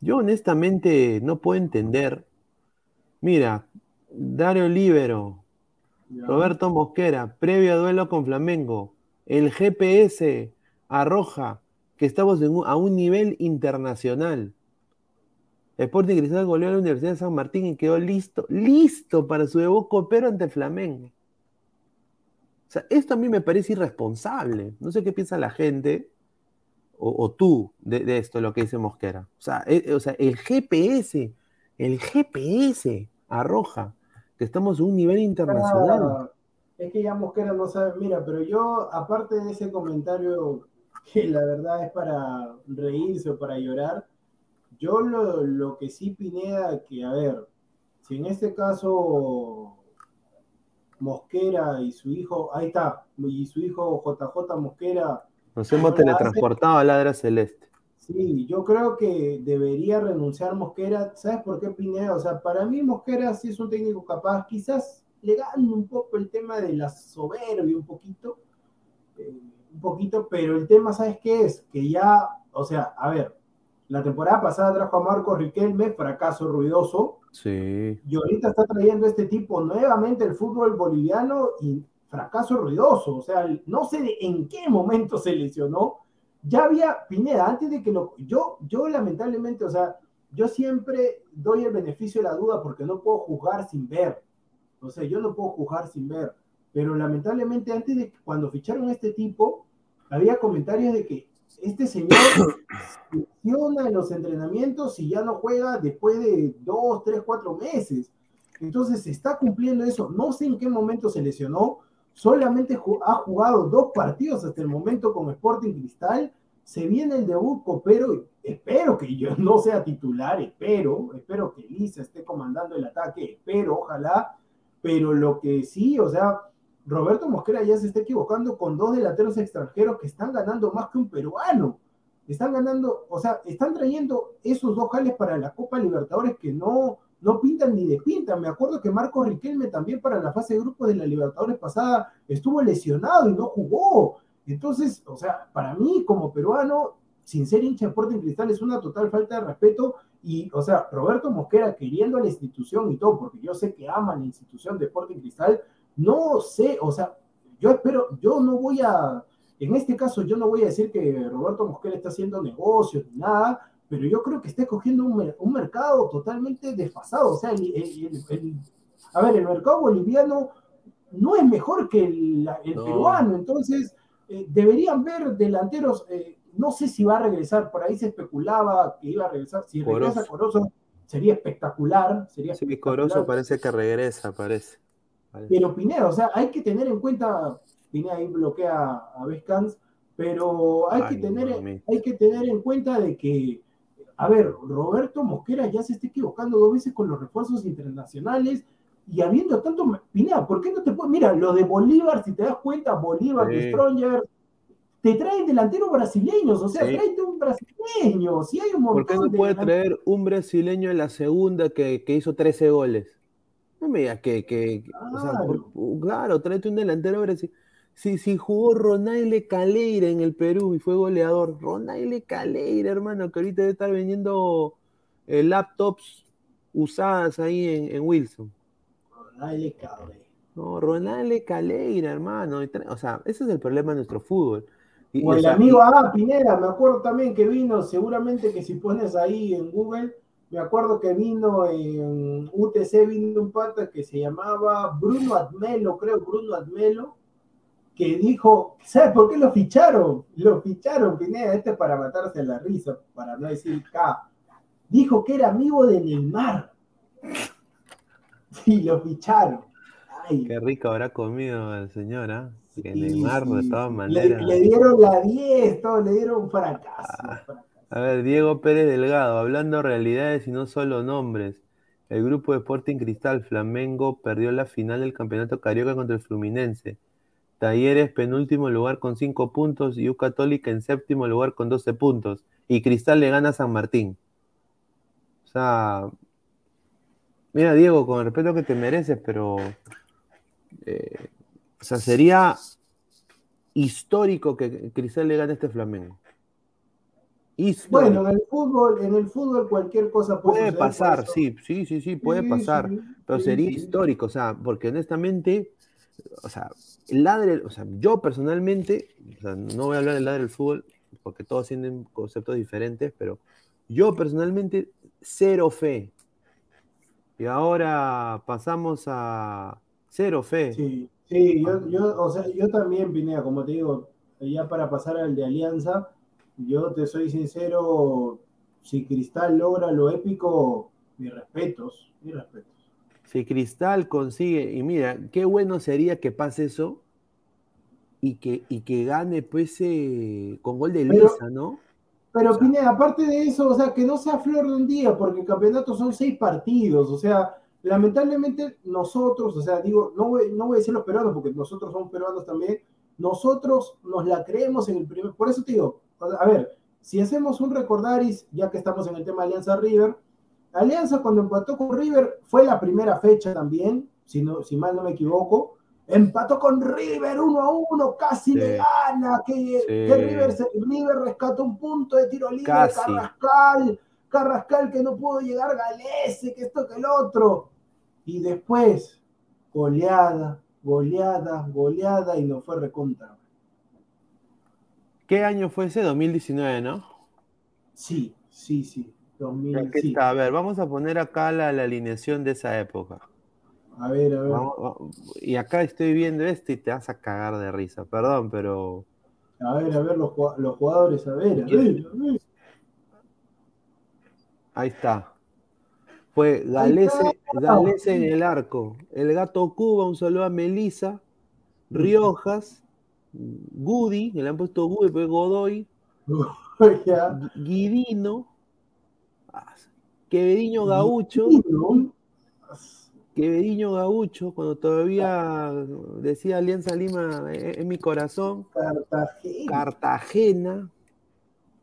Yo honestamente no puedo entender. Mira, Dario Libero, Roberto Mosquera, previo a duelo con Flamengo, el GPS arroja que estamos a un nivel internacional. Sporting Cristal goleó a la Universidad de San Martín y quedó listo, listo para su debut copero ante Flamengo. O sea, esto a mí me parece irresponsable. No sé qué piensa la gente o, tú de, esto, lo que dice Mosquera. O sea, eh, o sea, el GPS, el GPS arroja que estamos a un nivel internacional. es que ya Mosquera no sabe, mira, pero yo, aparte de ese comentario que la verdad es para reírse o para llorar. Yo lo, que sí Pineda, que a ver, si en este caso Mosquera y su hijo, ahí está, y su hijo JJ Mosquera. Nos hemos teletransportado a Ladra Celeste. Sí, yo creo que debería renunciar Mosquera. ¿Sabes por qué Pineda? O sea, para mí Mosquera sí es un técnico capaz, quizás le gane un poco el tema de la soberbia, un poquito. Eh, un poquito, pero el tema, ¿sabes qué es? Que ya, o sea, a ver, la temporada pasada trajo a Marco Riquelme, fracaso ruidoso. Sí. Y ahorita está trayendo este tipo nuevamente el fútbol boliviano y fracaso ruidoso. O sea, no sé en qué momento se lesionó. Ya había, Pineda, antes de que lo. Yo, yo lamentablemente, o sea, yo siempre doy el beneficio de la duda porque no puedo juzgar sin ver. O sea, yo no puedo juzgar sin ver. Pero lamentablemente antes de cuando ficharon a este tipo, había comentarios de que este señor funciona en los entrenamientos y ya no juega después de dos, tres, cuatro meses. Entonces se está cumpliendo eso. No sé en qué momento se lesionó. Solamente ha jugado dos partidos hasta el momento con Sporting Cristal. Se viene el debut copero. Espero que yo no sea titular, espero, espero que Lisa esté comandando el ataque, espero, ojalá. Pero lo que sí, o sea, Roberto Mosquera ya se está equivocando con dos delanteros extranjeros que están ganando más que un peruano. Están ganando, o sea, están trayendo esos dos jales para la Copa Libertadores que no, no pintan ni despintan. Me acuerdo que Marco Riquelme también para la fase de grupos de la Libertadores pasada estuvo lesionado y no jugó. Entonces, o sea, para mí como peruano, sin ser hincha de Sporting Cristal, es una total falta de respeto. Y, o sea, Roberto Mosquera queriendo a la institución y todo, porque yo sé que ama la institución de Sporting Cristal, no sé, o sea, yo espero, yo no voy a, en este caso yo no voy a decir que Roberto Mosquera está haciendo negocios ni nada, pero yo creo que está cogiendo un, mercado totalmente desfasado. O sea, a ver, el mercado boliviano no es mejor que el, peruano, entonces eh, deberían ver delanteros, eh, no sé si va a regresar, por ahí se especulaba que iba a regresar, si regresa Corozo sería espectacular. Sería sí, Corozo parece que regresa, parece. Pero Pineda, o sea, hay que tener en cuenta, Pineda ahí bloquea a Vescans, pero hay, que tener, hay que tener en cuenta de que, a ver, Roberto Mosquera ya se está equivocando dos veces con los refuerzos internacionales y habiendo tanto, Pineda, ¿por qué no te puedes, mira, lo de Bolívar, si te das cuenta, Bolívar, Stronger, te traen delanteros brasileños, o sea, tráete un brasileño, si hay un montón ¿Por qué no puede traer un brasileño en la segunda que, que hizo 13 goles? No me digas que, que, o sea, claro, tráete un delantero Si, si jugó Ronaile Caleira en el Perú y fue goleador, Ronaile Caleira, hermano, que ahorita debe estar vendiendo eh, laptops usadas ahí en, en Wilson. Ronaile Caleira. No, Ronaldo Caleira, hermano. O sea, ese es el problema de nuestro fútbol. o el amigo Ah Pineda, me acuerdo también que vino, seguramente que si pones ahí en Google, me acuerdo que vino en UTC, vino un pata que se llamaba Bruno Admelo, creo, Bruno Admelo, que dijo, ¿sabes por qué lo ficharon? Lo ficharon, Pineda, este para matarse la risa, para no decir K. Dijo que era amigo de Neymar. Sí, lo ficharon. Qué rico habrá comido el señor, ¿ah? Que Neymar, de todas maneras. Le, dieron la 10, todo, le dieron fracaso, ah, A ver, Diego Pérez Delgado, hablando realidades y no solo nombres. El grupo de Sporting Cristal Flamengo perdió la final del campeonato carioca contra el Fluminense. Talleres penúltimo lugar con 5 puntos y U Católica en séptimo lugar con 12 puntos. Y Cristal le gana a San Martín. O sea, mira Diego, con el respeto que te mereces, pero eh, o sea, sería histórico que Cristal le gane a este Flamengo. Bueno, en el fútbol, en el fútbol cualquier cosa puede, pasar, sí, sí, sí, sí, puede pasar, pero sería histórico, o sea, porque honestamente, o sea, el ladre, o sea, yo personalmente, o sea, no voy a hablar del ladre del fútbol, porque todos tienen conceptos diferentes, pero yo personalmente, cero fe. Y ahora pasamos a, Cero fe. Sí, sí yo, o sea, yo también, Pineda, como te digo, ya para pasar al de Alianza, yo te soy sincero, si Cristal logra lo épico, mis respetos, mis respetos. Si Cristal consigue, y mira, qué bueno sería que pase eso y que, y que gane pues eh, con gol de Lisa, ¿no? Pero Pineda, aparte de eso, o sea, que no sea flor de un día, porque el campeonato son seis partidos, o sea, lamentablemente nosotros, o sea, digo, no voy, no voy a decir los peruanos, porque nosotros somos peruanos también, nosotros nos la creemos en el primer, por eso te digo, a ver, si hacemos un recordaris, ya que estamos en el tema de Alianza River, Alianza cuando empató con River fue la primera fecha también, si, no, si mal no me equivoco, empató con River uno a uno, casi le gana, que, River, River rescató un punto de tiro libre, Carrascal, Carrascal que no pudo llegar, Galese, que esto que el otro. Y después, goleada, goleada, goleada y no fue recontra. ¿Qué año fue ese? 2019, ¿no? Sí, sí, sí. 2019. A ver, vamos a poner acá la, alineación de esa época. A ver, a ver. y acá estoy viendo esto y te vas a cagar de risa, perdón, pero. A ver, a ver, los, los jugadores, a ver, a ver, a ver. Ahí está. Fue Galese, en el arco. El gato Cuba, un saludo a Melisa. Riojas. Gudi, que le han puesto Gudi, fue Godoy. Guidino. Quevediño Gaucho. Quevediño Gaucho, cuando todavía decía Alianza Lima en mi corazón. Cartagena. Cartagena.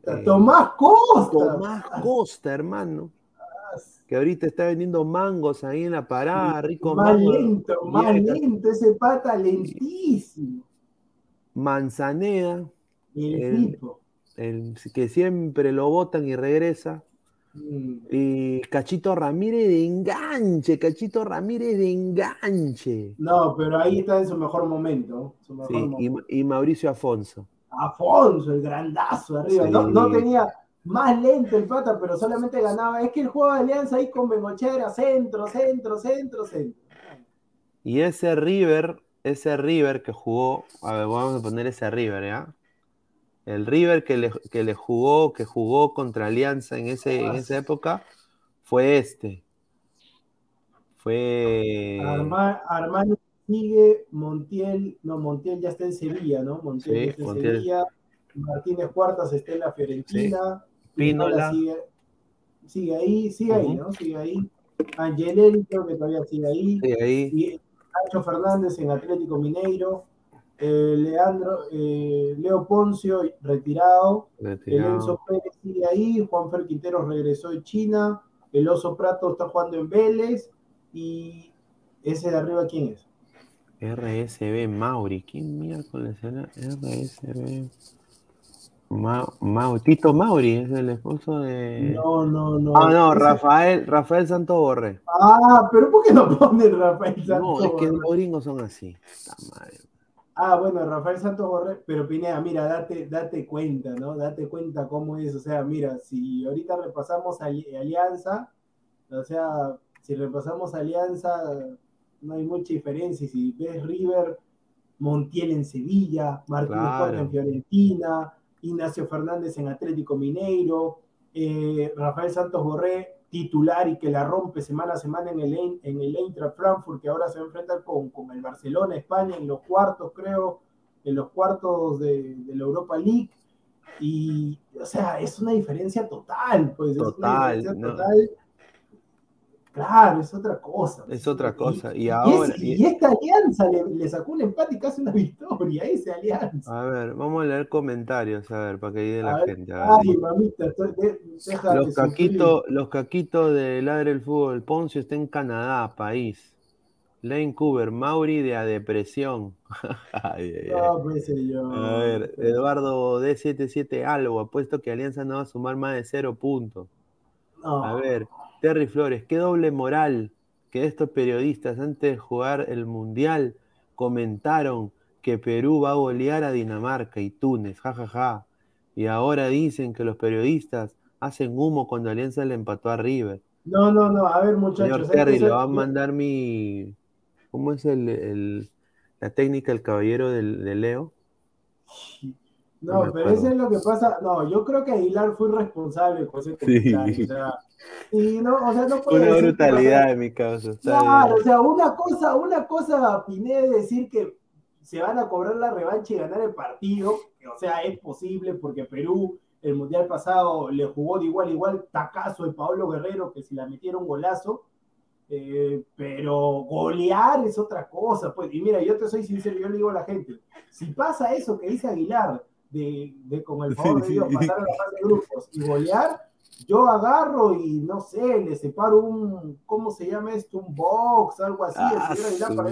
Eh, Tomás Costa. Tomás Costa, hermano. Que ahorita está vendiendo mangos ahí en la parada, rico Más lento, más lento, ese pata lentísimo. Manzaneda. El, que siempre lo botan y regresa. Y Cachito Ramírez de enganche, Cachito Ramírez de enganche. No, pero ahí está en su mejor momento. sí, y Mauricio Afonso. Afonso, el grandazo arriba. No, tenía más lento el pata, pero solamente ganaba. Es que el juego de alianza ahí con Bengochera, centro, centro, centro, centro. Y ese River, ese River que jugó, a ver, vamos a poner ese River, ¿ya? El River que le, que le jugó, que jugó contra Alianza en, ese, en esa época, fue este. Fue. Armani sigue Montiel, no, Montiel ya está en Sevilla, ¿no? Montiel ya está en Sevilla, Martínez Cuartas está en la Fiorentina, Pinola sigue, ahí, sigue ahí, ¿no? Sigue ahí. Angelelli creo que todavía sigue ahí. Sigue ahí. Y Nacho Fernández en Atlético Mineiro. Eh, Leandro, eh, Leo Poncio retirado, retirado. El Enzo Pérez sigue ahí, Juan Fer Quintero regresó de China, el Oso Prato está jugando en Vélez y ¿Ese de arriba quién es? RSB Mauri. ¿Quién miércoles era RSB? Ma Tito Mauri es el esposo de. No, no, no. Ah, no, Rafael, Rafael Santo Borre. Ah, pero ¿por qué no ponen Rafael Santo No, es que los gringos son así. Ah, bueno, Rafael Santos Borre, pero Pineda, mira, date, date cuenta, ¿no? Date cuenta cómo es. O sea, mira, si ahorita repasamos Alianza, o sea, si repasamos Alianza, no hay mucha diferencia. Si ves River, Montiel en Sevilla, Martínez en Fiorentina, Ignacio Fernández en Atlético Mineiro, eh, Rafael Santos Borré, titular y que la rompe semana a semana en el, en el Eintracht Frankfurt, que ahora se va a enfrentar con, con el Barcelona, España, en los cuartos, creo, en los cuartos de, la Europa League. Y, o sea, es una diferencia total, pues. Total, es una diferencia total Claro, es otra cosa. Es otra cosa. Y, ahora. Y, esta alianza le, sacó un empate y casi una victoria, esa alianza. A ver, vamos a leer comentarios, a ver, para que ayude la gente. ay, mamita, los, caquitos, los caquitos de Ladre el Fútbol. Poncio está en Canadá, país. Lane Cooper, Mauri de a depresión. no, pues yo. A ver, Eduardo D77 Albo, apuesto que Alianza no va a sumar más de cero puntos. A ver, Terry Flores, qué doble moral que estos periodistas antes de jugar el Mundial comentaron que Perú va a golear a Dinamarca y Túnez, jajaja. Ja, ja. Y ahora dicen que los periodistas hacen humo cuando Alianza le empató a River. No, no, no, a ver muchachos. Señor Terry, le va a mandar mi... ¿Cómo es el, la técnica del caballero del, de Leo? No, pero eso es lo que pasa. No, yo creo que Aguilar fue responsable con ese comentario. Sí. O sea, y no, o sea, no puede Una brutalidad en mi caso. Claro, o sea, una cosa, una cosa, Pineda, decir que se van a cobrar la revancha y ganar el partido, o sea, es posible porque Perú el mundial pasado le jugó de igual a igual tacazo de Pablo Guerrero, que si la metieron golazo, eh, pero golear es otra cosa, pues, y mira, yo te soy sincero, yo le digo a la gente, si pasa eso que dice Aguilar, de, de con el favor de Dios, pasar a la fase de grupos y golear, yo agarro y no sé, le separo un, ¿cómo se llama esto? Un box, algo así, ah, para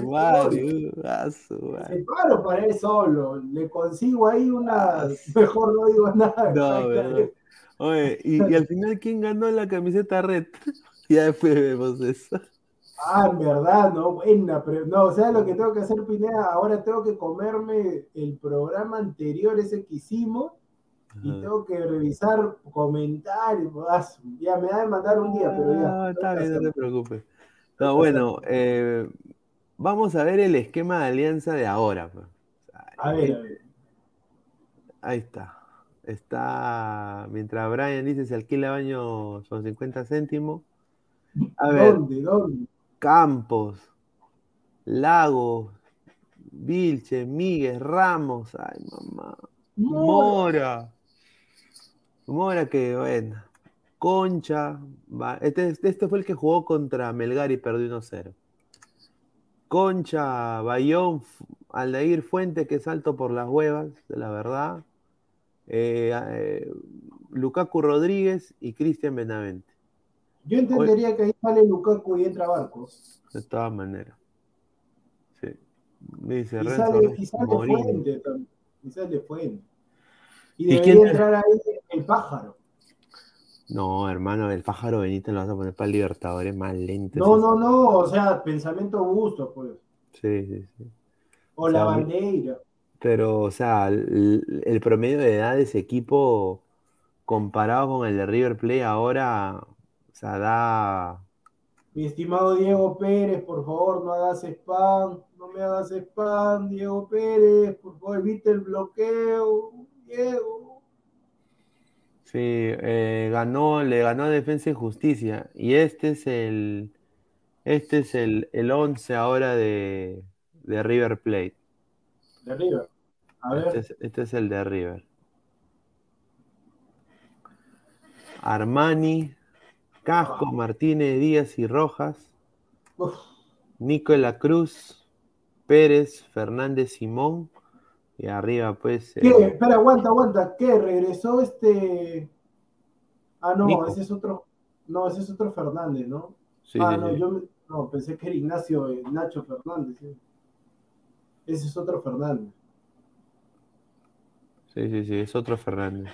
él ah, separo para él solo, le consigo ahí una, ah, mejor no digo nada. No, Oye, y, y, al final, ¿quién ganó la camiseta red? ya después vemos eso. Ah, en verdad, no, buena, pero no, o sea, lo que tengo que hacer, Pineda, ahora tengo que comerme el programa anterior, ese que hicimos, y tengo que revisar comentarios, ya me da de mandar un día, pero ya. No, está bien, no te preocupes. No, bueno, eh, vamos a ver el esquema de alianza de ahora. Pues. A ver, a ver. Ahí está. Está, mientras Brian dice se alquila baño son 50 céntimos. A ver, ¿Dónde? ¿Dónde? Campos, Lagos, Vilche, Miguel, Ramos, ay mamá, Mora, Mora que bueno, Concha, este, este fue el que jugó contra Melgar y perdió 1-0. Concha, Bayón, Aldair Fuente, que salto por las huevas, de la verdad. Eh, eh, Lukaku Rodríguez y Cristian Benavente. Yo entendería que ahí sale Lukaku y entra Barcos. De todas maneras. Sí. Dice y, sale, y sale Fuente también. Y sale Fuente. Y debería entrar ahí el pájaro. No, hermano, el pájaro Benítez lo vas a poner para el Libertadores más lento. No, no, no, o sea, pensamiento gusto, pues. Sí, sí, sí. O, la bandera. Pero, o sea, el, el, promedio de edad de ese equipo comparado con el de River Plate ahora, o sea, da. Mi estimado Diego Pérez, por favor, no hagas spam. No me hagas spam, Diego Pérez. Por favor, evite el bloqueo. Diego. Sí, eh, ganó, le ganó Defensa y Justicia. Y este es el. Este es el, el 11 ahora de, de River Plate. De River. A ver. Este es, este es el de River. Armani, Casco, Martínez, Díaz y Rojas. Nicola Cruz, Pérez, Fernández Simón. Y arriba, pues. ¿Qué? Eh, Espera, aguanta, aguanta. ¿Qué? ¿Regresó este.? Ah, no, ese es otro. No, ese es otro Fernández, ¿no? Sí, ah, sí, no, sí. Yo, No, pensé que era Ignacio eh, Nacho Fernández. Ese es otro Fernández. Sí, sí, sí, es otro Fernández.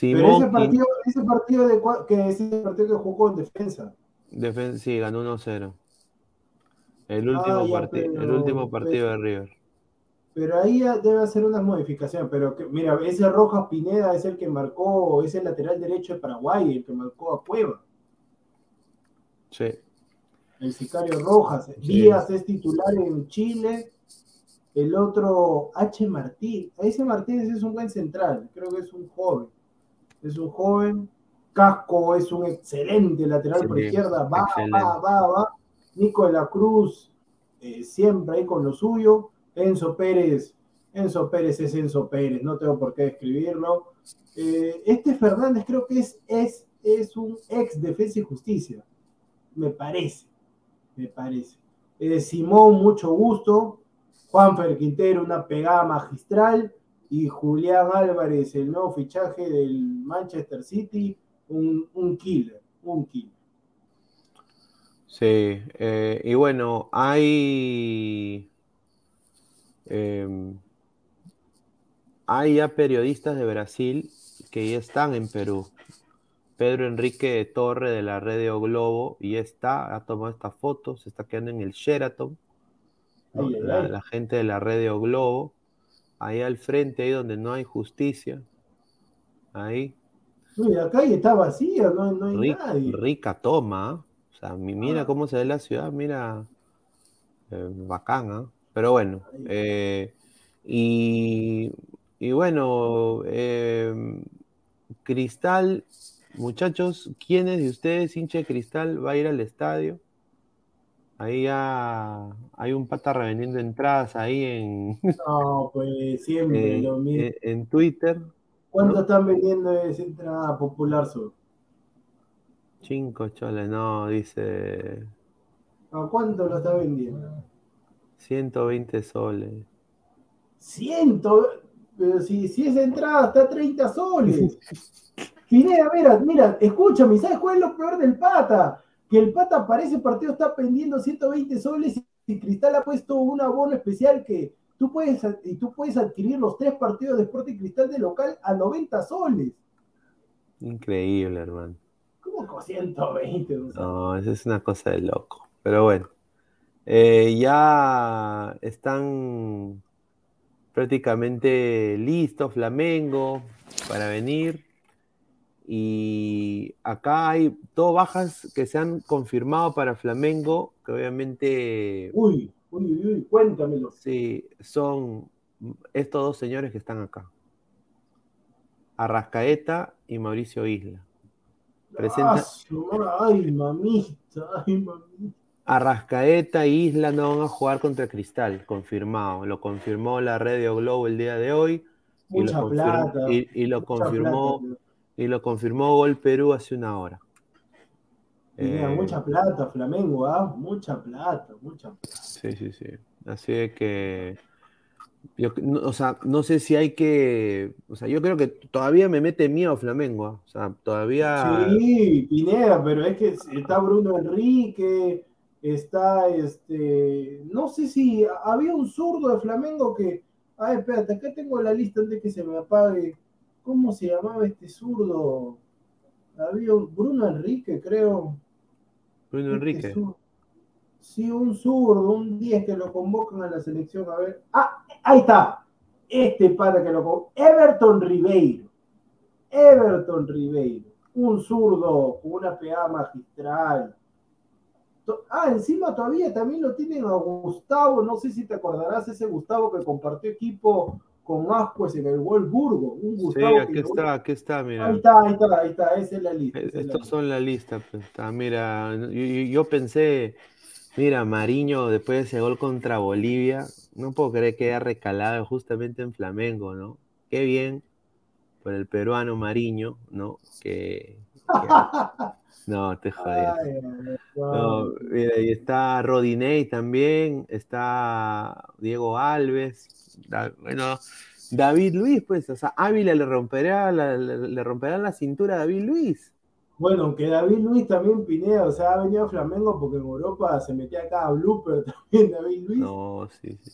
Pero ese partido, ese partido de que ese partido que jugó en defensa. sí, ganó 1-0. El último, ah, el último partido de River. Pero ahí debe hacer unas modificaciones. Pero que, mira, ese Rojas Pineda es el que marcó, es el lateral derecho de Paraguay, el que marcó a Cueva. Sí. El sicario Rojas. Díaz es titular en Chile. El otro, H. Martín. Ese Martínez es un buen central. Creo que es un joven. Es un joven. Casco es un excelente lateral por izquierda. Va, va, va, va. Nico de la Cruz, eh, siempre ahí con lo suyo. Enzo Pérez, Enzo Pérez es Enzo Pérez, no tengo por qué describirlo. Eh, este Fernández creo que es, es, es un ex defensa y justicia, me parece, me parece. Eh, Simón, mucho gusto. Juanfer Quintero, una pegada magistral. Y Julián Álvarez, el nuevo fichaje del Manchester City, un, un killer, un killer. Sí, eh, y bueno, hay, em, hay ya periodistas de Brasil que ya están en Perú. Pedro Enrique Torre de la Radio Globo y está, ha tomado esta foto, se está quedando en el Sheraton. La, gente de la Radio Globo, ahí al frente, ahí donde no hay justicia. Ahí. Uy, acá está vacía, no, hay nadie. Rica toma. ¿ah? mira ah. cómo se ve la ciudad, mira, eh, bacana. Pero bueno, eh, y, bueno, em, Cristal, muchachos, ¿quiénes de ustedes, hincha de Cristal, va a ir al estadio? Ahí ya hay un pata revendiendo entradas ahí en. No, pues siempre lo mismo. En, Twitter. ¿Cuánto están vendiendo esa entrada popular sur? Cinco choles, no, dice. ¿A cuánto lo está vendiendo? 120 soles. Ciento, pero si, si esa entrada está a 30 soles. Pineda, mira, mira, escúchame, ¿sabes cuál es lo peor del pata? Que el pata para ese partido está vendiendo 120 soles y Cristal ha puesto un abono especial que tú puedes, y tú puedes adquirir los tres partidos de Sporting Cristal de local a 90 soles. Increíble, hermano. 120. No, eso es una cosa de loco. Pero bueno, eh, ya están prácticamente listos Flamengo para venir. Y acá hay dos bajas que se han confirmado para Flamengo, que obviamente... Uy, uy, uy, cuéntamelo. Sí, son estos dos señores que están acá. Arrascaeta y Mauricio Isla. Presenta... Ay, mamita, ay, mamita. Arrascaeta e Isla no van a jugar contra Cristal, confirmado. Lo confirmó la Radio Globo el día de hoy. Mucha y lo plata. Y, lo confirmó, y lo confirmó Gol Perú hace una hora. Eh, mucha plata, Flamengo, ¿ah? Mucha plata, mucha plata. Sí, sí, sí. Así que o sea, no sé si hay que. O sea, yo creo que todavía me mete miedo Flamengo. ¿ah? O sea, todavía. Sí, Pineda, pero es que está Bruno Enrique, está este. No sé si había un zurdo de Flamengo que. Ay, espérate, acá tengo la lista antes que se me apague. ¿Cómo se llamaba este zurdo? Había un Bruno Enrique, creo. Bruno este Enrique. Sí, un zurdo, un 10 que lo convocan a la selección. A ver. Ah, ahí está. Este para que lo convocan. Everton Ribeiro. Everton Ribeiro. Un zurdo con una pegada magistral. Ah, encima todavía también lo tienen a Gustavo. No sé si te acordarás ese Gustavo que compartió equipo con Ascuez en el Wolfsburgo. Un Gustavo sí, aquí está, aquí está, mira. Ahí está, ahí está, ahí está, esa es la lista. Estos son la lista, pues, está, mira, yo pensé, Mira, Mariño, después de ese gol contra Bolivia, no puedo creer que haya recalado justamente en Flamengo, ¿no? Qué bien por el peruano Mariño, ¿no? Que. no, te jodías. No, mira, y está Rodinei también, está Diego Alves, bueno, David Luis, pues, o sea, Ávila le romperá la, le romperá la cintura a David Luis. Bueno, aunque David Luis también Pineda, o sea, ha venido a Flamengo porque en Europa se metía acá a blooper también David Luis. No, sí, sí.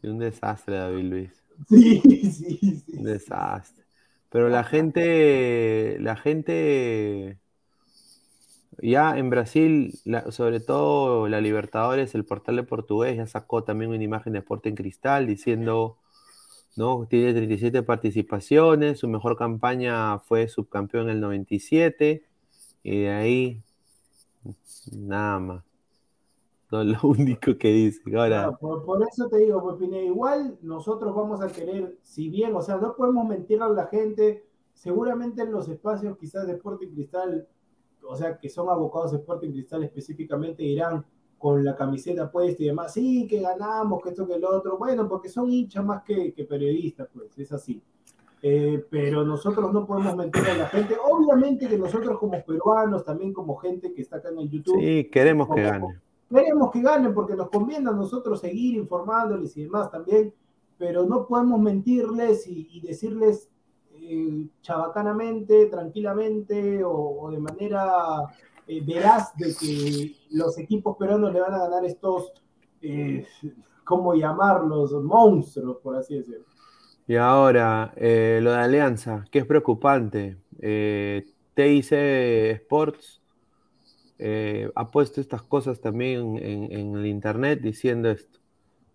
sí un desastre David Luis. Sí, sí, sí. Un desastre. Pero la gente, la gente, ya en Brasil, sobre todo la Libertadores, el portal de portugués ya sacó también una imagen de Sporting Cristal diciendo ¿no? Tiene 37 participaciones, su mejor campaña fue subcampeón en el 97, y de ahí nada más. Lo único que dice. Por, eso te digo, pues igual nosotros vamos a querer, si bien, o sea, no podemos mentir a la gente, seguramente en los espacios quizás de Sporting Cristal, o sea, que son abocados de Sporting Cristal específicamente, irán con la camiseta puesta y demás, sí, que ganamos, que esto, que el otro, bueno, porque son hinchas más que, periodistas, pues, es así. Eh, pero nosotros no podemos mentir a la gente. Obviamente que nosotros como peruanos, también como gente que está acá en el YouTube. Sí, queremos que ganen. Queremos que ganen porque nos conviene a nosotros seguir informándoles y demás también, pero no podemos mentirles y, decirles eh, chabacanamente, tranquilamente o, de manera eh, verás de que los equipos peruanos le van a ganar estos, eh, ¿cómo llamarlos? Monstruos, por así decirlo. Y ahora, eh, lo de Alianza, que es preocupante. TIC Sports ha puesto estas cosas también en, el internet diciendo esto.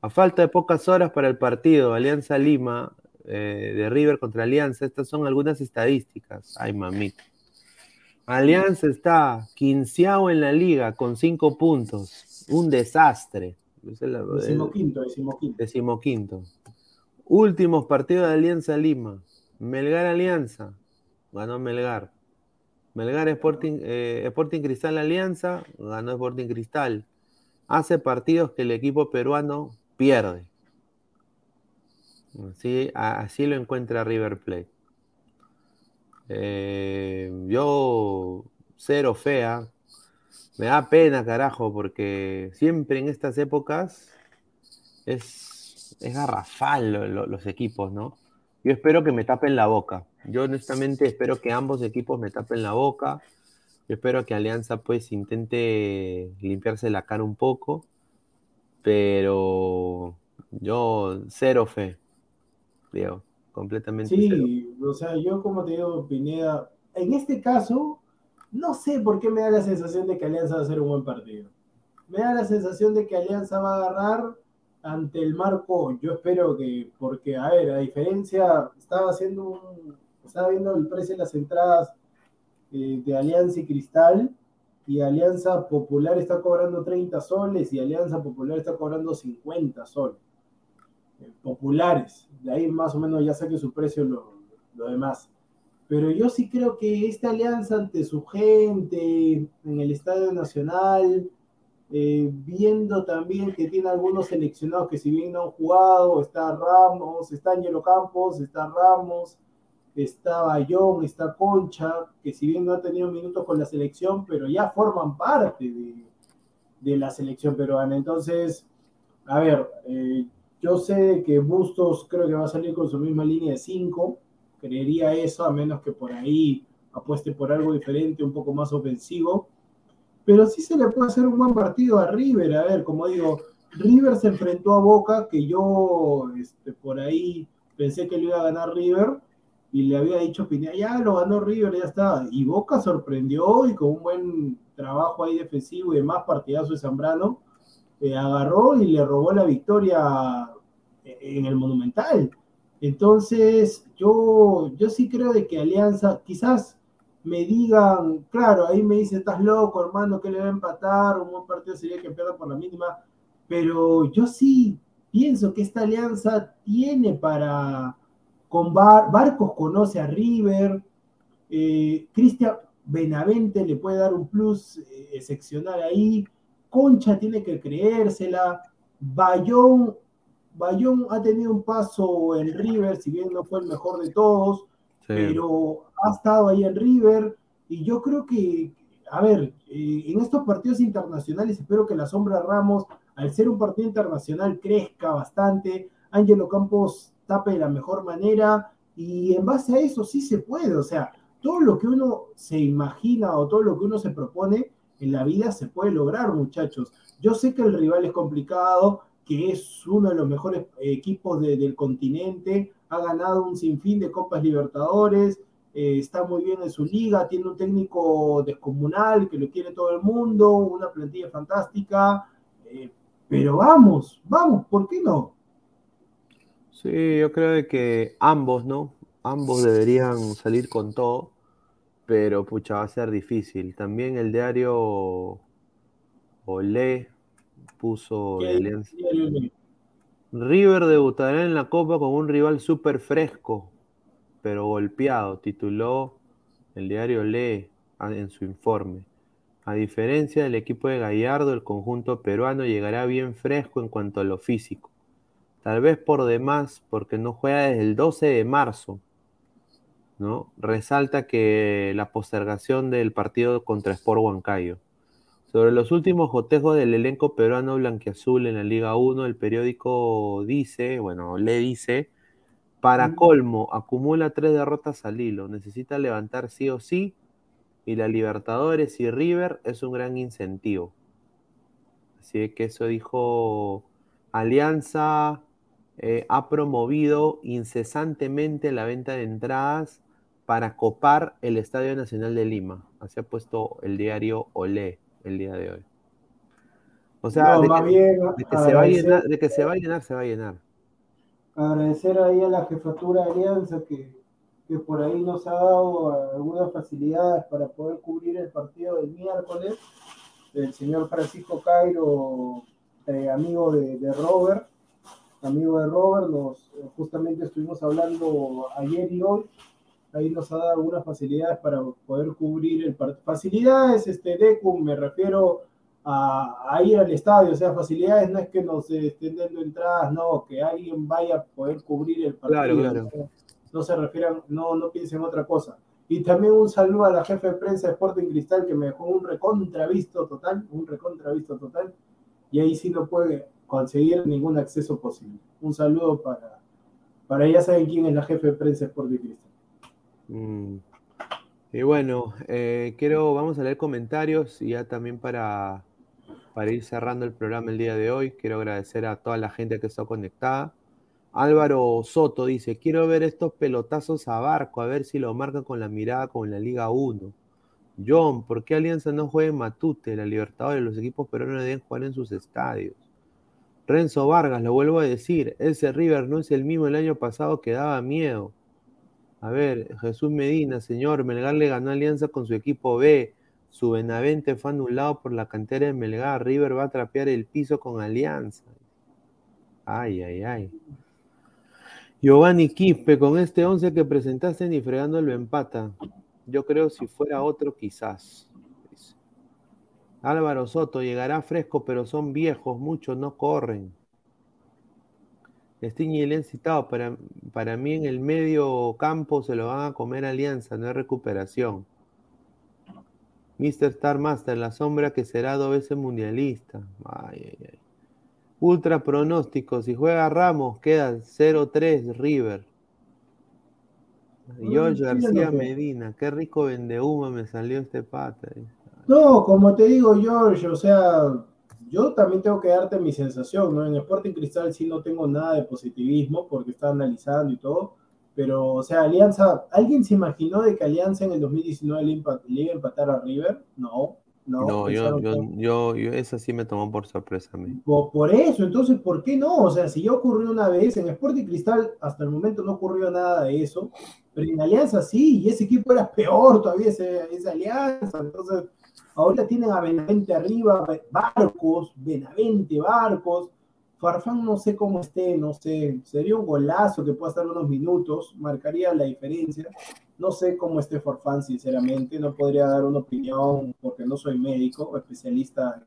A falta de pocas horas para el partido, Alianza Lima de River contra Alianza, estas son algunas estadísticas. Ay, mamita. Alianza está quinceavo en la liga con cinco puntos. Un desastre. Decimoquinto, decimoquinto. Decimoquinto. Últimos partidos de Alianza Lima. Melgar Alianza. Ganó Melgar. Melgar Sporting, eh, Sporting Cristal Alianza. Ganó Sporting Cristal. Hace partidos que el equipo peruano pierde. Así, así lo encuentra River Plate. Eh, yo, cero fea. Me da pena, carajo, porque siempre en estas épocas es, es garrafal los equipos, ¿no? Yo espero que me tapen la boca. Yo honestamente espero que ambos equipos me tapen la boca. Yo espero que Alianza pues intente limpiarse la cara un poco. Pero yo cero fe, Diego completamente. Sí, o sea, yo como te digo, Pineda, en este caso, no sé por qué me da la sensación de que Alianza va a hacer un buen partido. Me da la sensación de que Alianza va a agarrar ante el marco, yo espero que, porque, a ver, a diferencia, estaba haciendo un, estaba viendo el precio de las entradas eh, de Alianza y Cristal, y Alianza Popular está cobrando 30 soles y Alianza Popular está cobrando 50 soles populares. Ahí más o menos ya saque su precio lo, lo demás. Pero yo sí creo que esta alianza ante su gente, en el Estadio Nacional, eh, viendo también que tiene algunos seleccionados que si bien no han jugado, está Ramos, está Angelo Campos, está Ramos, está Bayón, está Concha, que si bien no ha tenido minutos con la selección, pero ya forman parte de, de la selección peruana. Entonces, a ver, eh, yo sé que Bustos creo que va a salir con su misma línea de 5. Creería eso, a menos que por ahí apueste por algo diferente, un poco más ofensivo. Pero sí se le puede hacer un buen partido a River. A ver, como digo, River se enfrentó a Boca, que yo este, por ahí pensé que le iba a ganar River. Y le había dicho Pineda, ya lo ganó River, ya está. Y Boca sorprendió y con un buen trabajo ahí defensivo y demás, partidazo de Zambrano agarró y le robó la victoria en el Monumental. Entonces, yo, yo sí creo de que Alianza, quizás me digan, claro, ahí me dicen, estás loco, hermano, que le va a empatar, un buen partido sería que pierda por la mínima, pero yo sí pienso que esta alianza tiene para, con Barcos conoce a River, eh, Cristian Benavente le puede dar un plus eh, excepcional ahí, Concha tiene que creérsela. Bayón, Bayón ha tenido un paso en River, si bien no fue el mejor de todos, pero ha estado ahí en River. Y yo creo que, a ver, eh, en estos partidos internacionales espero que la sombra Ramos, al ser un partido internacional, crezca bastante. Ángelo Campos tape de la mejor manera y en base a eso sí se puede. O sea, todo lo que uno se imagina o todo lo que uno se propone en la vida se puede lograr, muchachos. Yo sé que el rival es complicado, que es uno de los mejores equipos del continente, ha ganado un sinfín de Copas Libertadores, eh, está muy bien en su liga, tiene un técnico descomunal que lo quiere todo el mundo, una plantilla fantástica, eh, pero vamos, vamos, ¿por qué no? Sí, yo creo que ambos, ¿no? Ambos deberían salir con todo, pero pucha, va a ser difícil. También el diario Olé puso River debutará en la Copa con un rival súper fresco, pero golpeado, tituló el diario Olé en su informe. A diferencia del equipo de Gallardo, el conjunto peruano llegará bien fresco en cuanto a lo físico. Tal vez por demás, porque no juega desde el 12 de marzo. ¿No? Resalta que la postergación del partido contra Sport Huancayo. Sobre los últimos cotejos del elenco peruano blanquiazul en la Liga 1, el periódico dice, bueno, le dice, para colmo, acumula tres derrotas al hilo, necesita levantar sí o sí y la Libertadores y River es un gran incentivo. Así que eso dijo Alianza, eh, ha promovido incesantemente la venta de entradas para copar el Estadio Nacional de Lima. Así ha puesto el diario Olé el día de hoy. O sea, de, que, se va a llenar, de que se va a llenar, se va a llenar. Agradecer ahí a la jefatura de Alianza que que por ahí nos ha dado algunas facilidades para poder cubrir el partido del miércoles. El señor Francisco Cairo, eh, amigo de, Robert, amigo de Robert, nos, justamente estuvimos hablando ayer y hoy. Ahí nos ha dado algunas facilidades para poder cubrir el partido. Facilidades, este, Decum, me refiero a, ir al estadio, o sea, facilidades no es que nos estén dando entradas, no, que alguien vaya a poder cubrir el partido. Claro, claro no se refieran, no, no piensen otra cosa. Y también un saludo a la jefe de prensa de Sporting Cristal que me dejó un recontravisto total, un recontravisto total, y ahí sí no puede conseguir ningún acceso posible. Un saludo para, para ella saben quién es la jefe de prensa de Sporting Cristal. Mm. Y bueno, eh, quiero, vamos a leer comentarios y ya también para, para ir cerrando el programa el día de hoy, quiero agradecer a toda la gente que está conectada. Álvaro Soto dice, quiero ver estos pelotazos a Barco, a ver si lo marcan con la mirada con la Liga 1. John, ¿por qué Alianza no juega en Matute, la Libertadores? Los equipos peruanos deben jugar en sus estadios. Renzo Vargas, lo vuelvo a decir, ese River no es el mismo el año pasado que daba miedo. A ver, Jesús Medina, señor, Melgar le ganó Alianza con su equipo B. Su Benavente fue anulado por la cantera de Melgar. River va a trapear el piso con Alianza. Ay, ay, ay. Giovanni Quispe, con este 11 que presentaste ni fregando lo empata. Yo creo si fuera otro, quizás. Álvaro Soto llegará fresco, pero son viejos, muchos no corren. Stiñi le han citado, para, para mí en el medio campo se lo van a comer Alianza, no hay recuperación. Mr. Star Master, la sombra que será dos veces mundialista. Ay, ay, ay. Ultra pronóstico, si juega Ramos, queda 0-3 River. George García Medina, qué rico vende humo me salió este pata. No, como te digo, George, o sea, yo también tengo que darte mi sensación, ¿no? En Sporting Cristal sí no tengo nada de positivismo porque está analizando y todo, pero, o sea, Alianza, ¿alguien se imaginó de que Alianza en el 2019 le, iba a empatar a River? No, no, yo, yo, yo, esa sí me tomó por sorpresa a mí. Por, eso, entonces, ¿por qué no? O sea, si ya ocurrió una vez, en Sporting Cristal hasta el momento no ocurrió nada de eso, pero en Alianza sí, y ese equipo era peor todavía, esa Alianza. Entonces, ahora tienen a Benavente arriba, Barcos, Benavente, Barcos. Farfán no sé cómo esté, no sé, sería un golazo que pueda estar unos minutos, marcaría la diferencia. No sé cómo esté Farfán, sinceramente, no podría dar una opinión porque no soy médico o especialista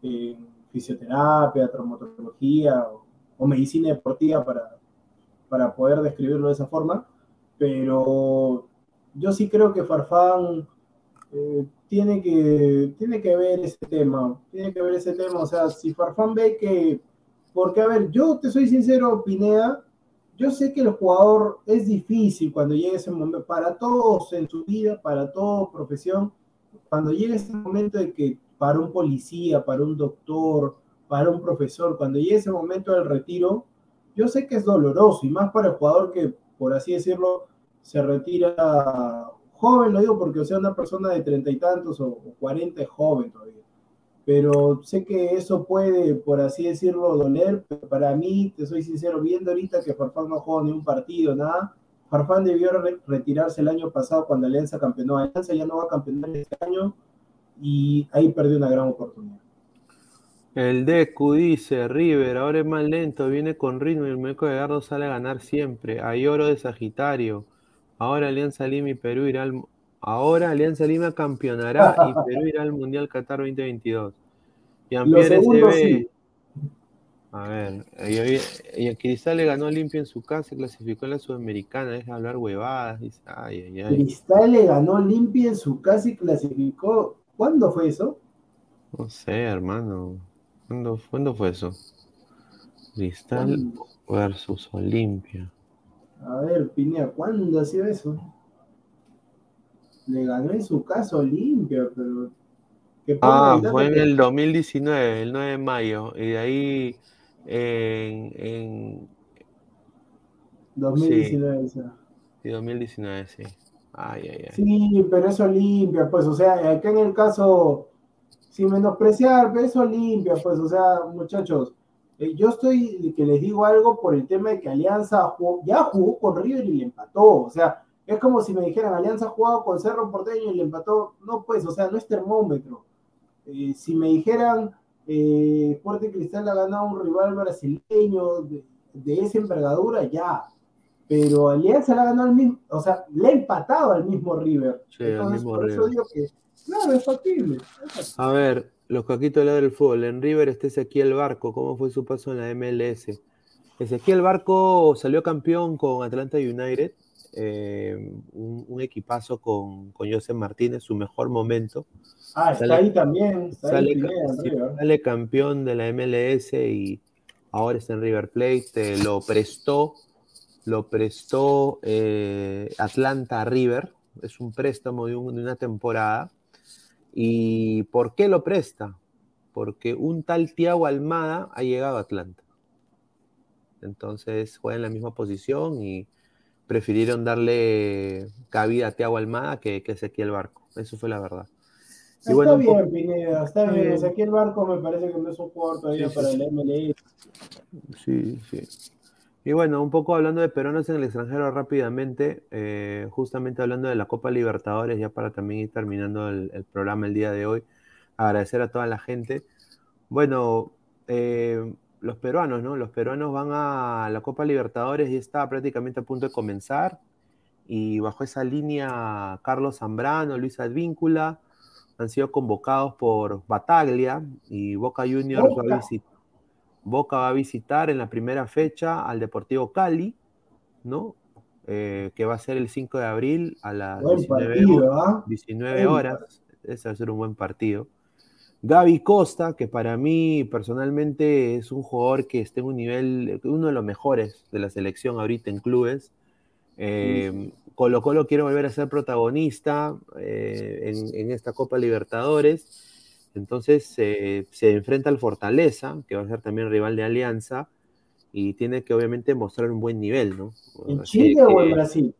en, fisioterapia, traumatología o, medicina deportiva para, para poder describirlo de esa forma, pero yo sí creo que Farfán eh, tiene, que, tiene que ver ese tema, tiene que ver ese tema, o sea, si Farfán ve que porque, a ver, yo te soy sincero, Pineda, yo sé que el jugador es difícil cuando llega ese momento, para todos en su vida, para toda profesión, cuando llega ese momento de que para un policía, para un doctor, para un profesor, cuando llega ese momento del retiro, yo sé que es doloroso y más para el jugador que, por así decirlo, se retira joven, lo digo porque o sea una persona de treinta y tantos o cuarenta es joven todavía. Pero sé que eso puede, por así decirlo, doler, pero para mí, te soy sincero, viendo ahorita que Farfán no jugó ni un partido, nada, Farfán debió retirarse el año pasado cuando Alianza campeonó. Alianza ya no va a campeonar este año y ahí perdió una gran oportunidad. El Deku dice, River, ahora es más lento, viene con ritmo y el Meco de Gardo sale a ganar siempre. Hay oro de Sagitario. Ahora Alianza Lima y Perú irá al... Ahora Alianza Lima campeonará y Perú irá al Mundial Qatar 2022. Y Pierre SB. A ver, y, Cristal le ganó limpio en su casa, se clasificó en la Sudamericana, deja hablar huevadas. Dice, ay, ay, ay. Cristal le ganó limpio en su casa y clasificó. ¿Cuándo fue eso? No sé, hermano. ¿Cuándo, fue eso? Cristal versus Olimpia. A ver, Pinea, ¿cuándo ha sido eso? Le ganó en su casa Olimpia, pero. Ah, fue en el 2019, el 9 de mayo. Y de ahí. En. en... 2019, sí. sí. 2019, sí. Ay, ay, ay. Sí, pero es Olimpia, pues, o sea, acá en el caso sin menospreciar, peso limpia, pues, o sea, muchachos, eh, yo estoy que les digo algo por el tema de que Alianza ya jugó con River y le empató, o sea, es como si me dijeran, Alianza ha jugado con Cerro Porteño y le empató, no, pues, o sea, no es termómetro. Eh, si me dijeran, eh, Fuerte Cristal ha ganado un rival brasileño de, de esa envergadura, ya, pero Alianza le ha ganado al mismo, o sea, le ha empatado al mismo River. Sí, Entonces, mismo por eso digo que Claro, es factible. A ver, los caquitos del fútbol. En River está Ezequiel Barco. ¿Cómo fue su paso en la MLS? Ezequiel Barco salió campeón con Atlanta United. Eh, un, equipazo con, con José Martínez, su mejor momento. Ah, está ahí también. sale, campeón de la MLS y ahora está en River Plate. lo prestó, lo prestó eh, Atlanta a River. Es un préstamo de una temporada ¿Y por qué lo presta? Porque un tal Tiago Almada ha llegado a Atlanta. Entonces juega en la misma posición y prefirieron darle cabida a Tiago Almada que, que Ezequiel Barco. Eso fue la verdad. está bien, Pineda, está bien. Ezequiel Barco me parece que no es un jugador todavía para el MLS. Sí, sí. Y bueno, un poco hablando de peruanos en el extranjero rápidamente, eh, justamente hablando de la Copa Libertadores, ya para también ir terminando el, programa el día de hoy, agradecer a toda la gente. Bueno, eh, los peruanos, ¿no? Los peruanos van a la Copa Libertadores y está prácticamente a punto de comenzar. Y bajo esa línea, Carlos Zambrano, Luis Advíncula han sido convocados por Bataglia y Boca Juniors va a visitar Boca va a visitar en la primera fecha al Deportivo Cali, ¿no? Eh, que va a ser el 5 de abril a las 19, ¿ah? horas. Ese va a ser un buen partido. Gaby Costa, que para mí personalmente es un jugador que está en un nivel, uno de los mejores de la selección ahorita en clubes. Eh, Colo Colo quiere volver a ser protagonista eh, en, esta Copa Libertadores. Entonces se enfrenta al Fortaleza, que va a ser también rival de Alianza, y tiene que obviamente mostrar un buen nivel, ¿no? ¿En Chile o en Brasil?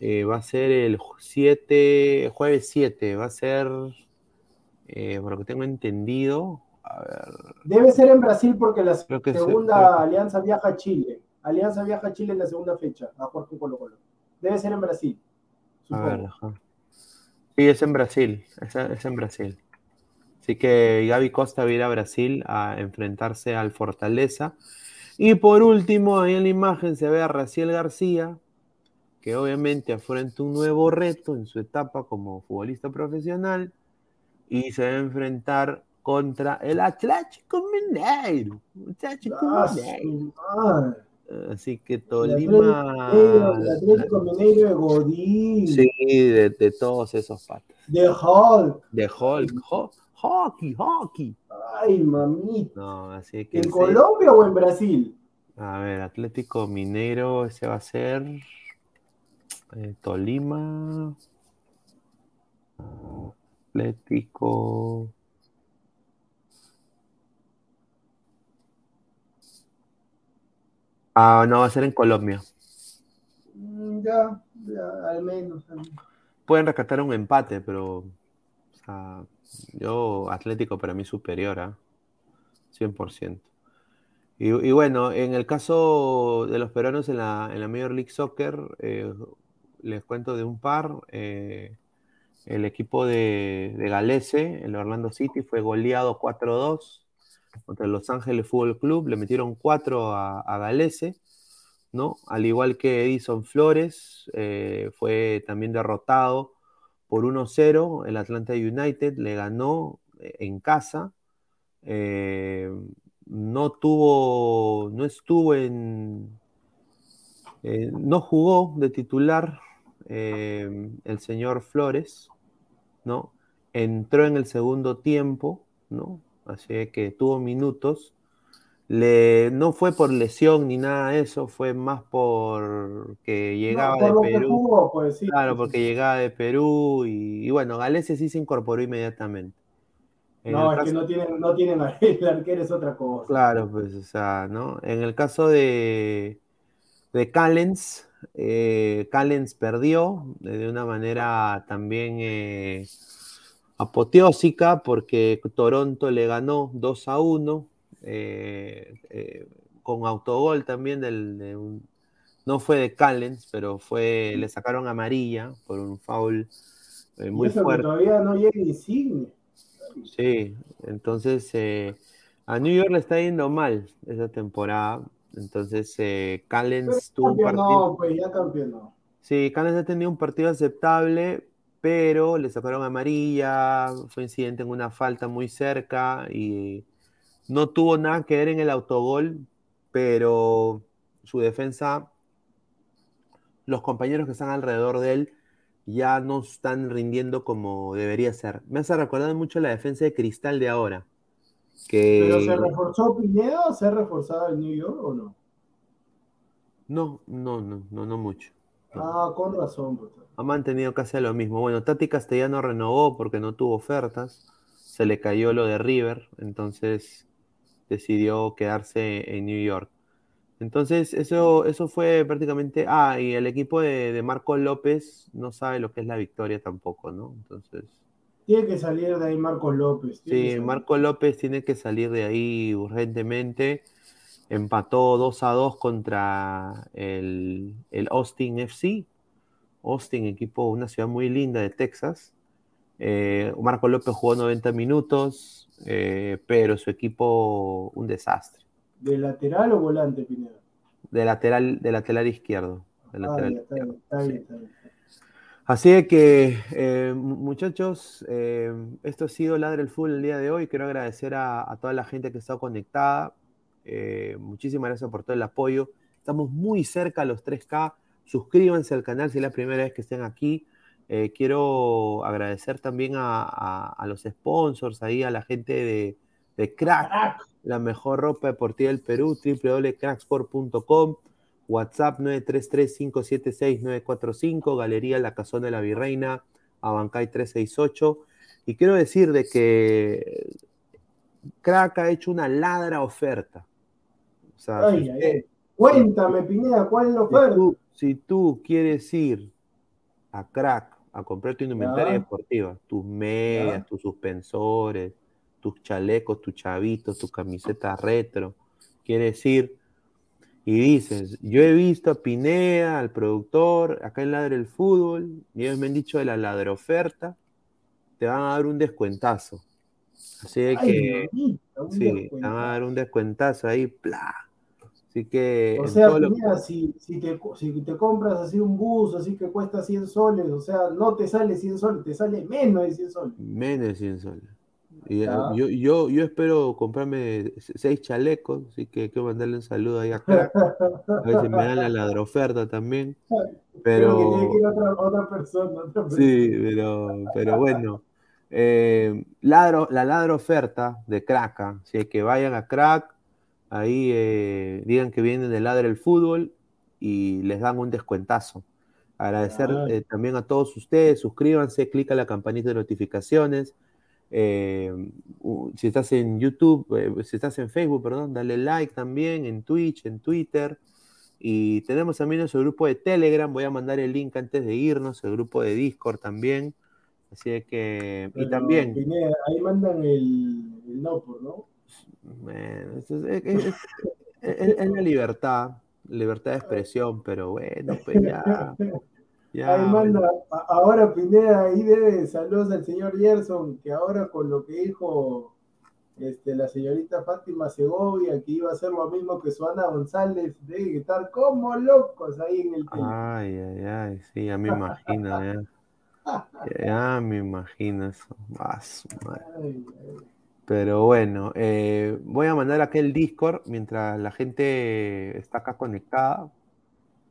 Eh, va a ser el 7, jueves 7, va a ser, eh, por lo que tengo entendido, a ver. Debe ser en Brasil porque la segunda Alianza viaja a Chile. Alianza viaja a Chile en la segunda fecha, a Jorge Colo Colo. Debe ser en Brasil. A ver, Sí, es en Brasil, es en Brasil. Así que Gaby Costa va a ir a Brasil a enfrentarse al Fortaleza. Y por último, ahí en la imagen se ve a Raciel García, que obviamente afronta un nuevo reto en su etapa como futbolista profesional y se va a enfrentar contra el Atlético Mineiro. Atlético ah, Mineiro. Así que Tolima. El Atlético Mineiro de Godín. Sí, de, todos esos patos. De Hulk. De Hulk. Hulk hockey, hockey. Ay, mamita. No, así que ¿En Colombia o en Brasil? A ver, Atlético Minero, ese va a ser eh, Tolima. Atlético. Ah, no, va a ser en Colombia. Mm, ya, ya, al menos. Pueden rescatar un empate, pero. O sea, yo, Atlético para mí superior, ¿ah? 100%. Y, y, bueno, en el caso de los peruanos en la, en la Major League Soccer, eh, les cuento de un par. Eh, el equipo de, de Galese, el Orlando City, fue goleado 4-2 contra el Los Ángeles Fútbol Club. Le metieron 4 a, a Galese, ¿no? Al igual que Edison Flores, eh, fue también derrotado por 1-0. El Atlanta United le ganó eh, en casa. Eh, no tuvo, no estuvo en, eh, no jugó de titular el señor Flores, ¿no? Entró en el segundo tiempo, ¿no? Así que tuvo minutos. Le, no fue por lesión ni nada de eso, fue más porque llegaba No, por de que Perú. pues sí. Claro, porque llegaba de Perú y, y bueno, Galese sí se incorporó inmediatamente. En No, es que no tienen, no tienen a- el arquero es otra cosa. Claro, pues, o sea, ¿no? En el caso de, de Callens, eh, Callens perdió eh, de una manera también eh, apoteósica porque Toronto le ganó 2 a 1 eh, eh, con autogol también del, de un- no fue de Callens, pero fue, le sacaron amarilla por un foul eh, muy eso que fuerte. todavía no llega Insigne. Sí, entonces eh, a New York le está yendo mal esa temporada. Entonces eh, Callens tuvo un partido. Pues ya campeonó. Sí, Callens ha tenido un partido aceptable, pero le sacaron amarilla, fue incidente en una falta muy cerca y no tuvo nada que ver en el autogol, pero su defensa, los compañeros que están alrededor de él ya no están rindiendo como debería ser. Me hace recordar mucho la defensa de Cristal de ahora. Que... ¿Pero se reforzó Pineda se ha reforzado el New York o no? No, no, no, no, no mucho. No. Ah, con razón. pues. Ha mantenido casi lo mismo. Bueno, Tati Castellano renovó porque no tuvo ofertas. Se le cayó lo de River, entonces decidió quedarse en New York. Entonces, eso, eso fue prácticamente. Ah, y el equipo de, de Marco López no sabe lo que es la victoria tampoco, ¿no? Entonces. Tiene que salir de ahí Marcos López. Sí. Marco López tiene que salir de ahí urgentemente. Empató 2 a 2 contra el, el Austin FC. Austin, equipo, una ciudad muy linda de Texas. Eh, Marco López jugó 90 minutos, eh, pero su equipo un desastre. ¿De lateral o volante, Pineda? De lateral, de lateral izquierdo. de Ah, lateral ya, está izquierdo. bien, está Sí. bien, está bien. Así que, eh, mu- muchachos, eh, esto ha sido Ladra el Fútbol el día de hoy. Quiero agradecer a, a toda la gente que está conectada. Eh, muchísimas gracias por todo el apoyo. Estamos muy cerca a los 3K. Suscríbanse al canal si es la primera vez que estén aquí. Eh, quiero agradecer también a, a- a los sponsors, ahí a la gente de, de Crack, la mejor ropa deportiva del Perú, www.cracksport.com, WhatsApp 933-576-945, Galería La Cazón de la Virreina, Abancay 368. Y quiero decir de que Crack ha hecho una ladra oferta. O sea, Ay, si ay, usted- ay. Cuéntame, Pineda, ¿cuál es la si oferta? tú, si tú quieres ir a Crack a comprar tu indumentaria deportiva, tus medias, tus suspensores, tus chalecos, tus chavitos, tu camiseta retro, quieres ir y dices, yo he visto a Pineda, al productor, acá en Ladre el Fútbol, y ellos me han dicho de la ladra oferta, te van a dar un descuentazo. Así de Ay, que, mamita, sí, te van a dar un descuentazo ahí, ¡plá! Así que, O sea, Pineda, si, si, te, si te compras así un bus, así que cuesta 100 soles, o sea, no te sale 100 soles, te sale menos de 100 soles. Menos de 100 soles. Y, eh, yo, yo, yo espero comprarme se- seis chalecos, así que quiero mandarle un saludo ahí a Crack. A ver si me dan la ladra oferta también. Creo que tiene Pero que ir otra, otra persona. Otra persona. sí, pero, pero bueno. Eh, ladro, la ladra oferta de Crack, si que vayan a Crack, Ahí eh, digan que vienen de Ladre el Fútbol y les dan un descuentazo. Agradecer eh, también a todos ustedes, suscríbanse, clica la campanita de notificaciones. Eh, si estás en YouTube, si estás en Facebook, perdón, dale like también, en Twitch, en Twitter. Y tenemos también nuestro grupo de Telegram, voy a mandar el link antes de irnos, el grupo de Discord también. Así que, y también... ahí mandan el, no, ¿no? Es, la libertad, libertad de expresión, pero bueno, pues ya. ahí manda, ahora Pineda, ahí debe saludos al señor Gerson, que ahora con lo que dijo este, la señorita Fátima Segovia, que iba a hacer lo mismo que Suana González, debe estar como locos ahí en el Ay, ay, ay, sí, ya me imagino, ya. ya me imagino eso. Pero bueno, eh, voy a mandar aquel Discord mientras la gente está acá conectada.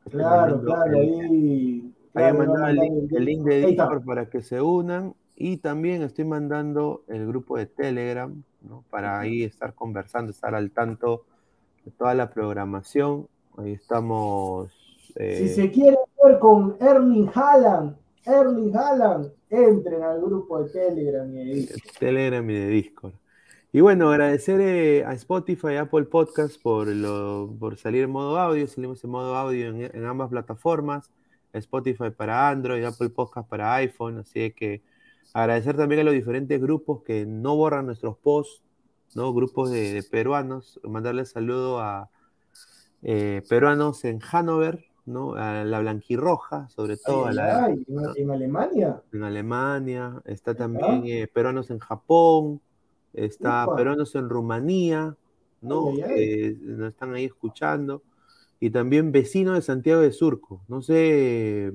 Claro, claro, ahí. Voy a mandar el link, de Discord para que se unan. Y también estoy mandando el grupo de Telegram, ¿no? Para ahí estar conversando, estar al tanto de toda la programación. Ahí estamos. Eh, si se quiere ver con Erling Haaland, Erling Haaland, entren al grupo de Telegram y de Discord. Telegram y de Discord. Y bueno, agradecer eh, a Spotify y Apple Podcast por, por salir en modo audio. Salimos en modo audio en, ambas plataformas. Spotify para Android, Apple Podcast para iPhone. Así que agradecer también a los diferentes grupos que no borran nuestros posts, ¿no? Grupos de, peruanos. Mandarles saludo a eh, peruanos en Hanover, ¿no? A la blanquirroja, sobre todo. en Alemania. En Alemania. Está también eh, peruanos en Japón está peruanos en Rumanía, ¿no? nos están ahí escuchando. Y también vecino de Santiago de Surco. No sé,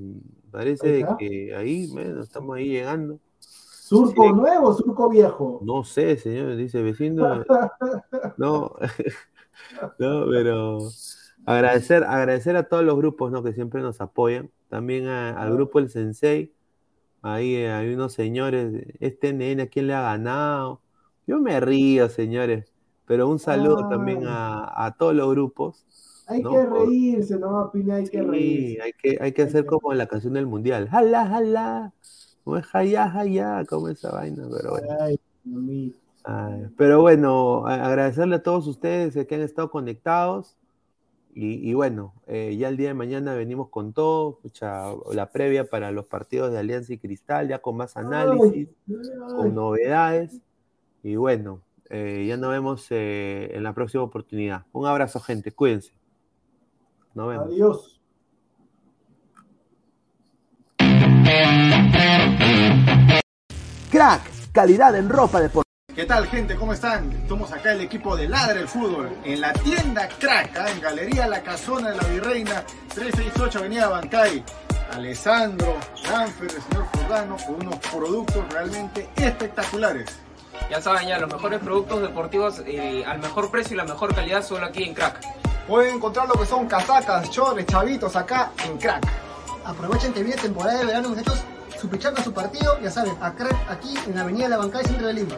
parece que ahí, bueno, estamos ahí llegando. ¿Surco nuevo surco viejo? No sé, señor, dice vecino. no, no, pero agradecer, agradecer a todos los grupos ¿no? que siempre nos apoyan. También al grupo El Sensei. Ahí hay unos señores, este nene, ¿a quién le ha ganado? Yo me río, señores, pero un saludo también a, todos los grupos. Hay que reírse, ¿no, Pina? Hay que reírse. Hay que, hay que hacer como la canción del mundial. ¡Jala, jala! No es jaya, jaya, como esa vaina, pero bueno. pero bueno, agradecerle a todos ustedes que han estado conectados. Y, bueno, eh, ya el día de mañana venimos con todo, la previa para los partidos de Alianza y Cristal, ya con más análisis, con novedades. Y bueno, eh, ya nos vemos eh, en la próxima oportunidad. Un abrazo, gente. Cuídense. Nos vemos. Adiós. Crack, calidad en ropa deportiva. ¿Qué tal gente? ¿Cómo están? Estamos acá el equipo de Ladre el Fútbol en la tienda Crack, ¿ah? en Galería La Casona de la Virreina, 368 Avenida Bancay. Alessandro, Danfer, el señor Furdano, con unos productos realmente espectaculares. Ya saben, ya los mejores productos deportivos eh, al mejor precio y la mejor calidad solo aquí en Crack. Pueden encontrar lo que son casacas, chores, chavitos acá en Crack. Aprovechen que viene temporada de verano, muchachos, su su partido, ya saben, a Crack aquí en la Avenida La Bancada, Centro de Lima.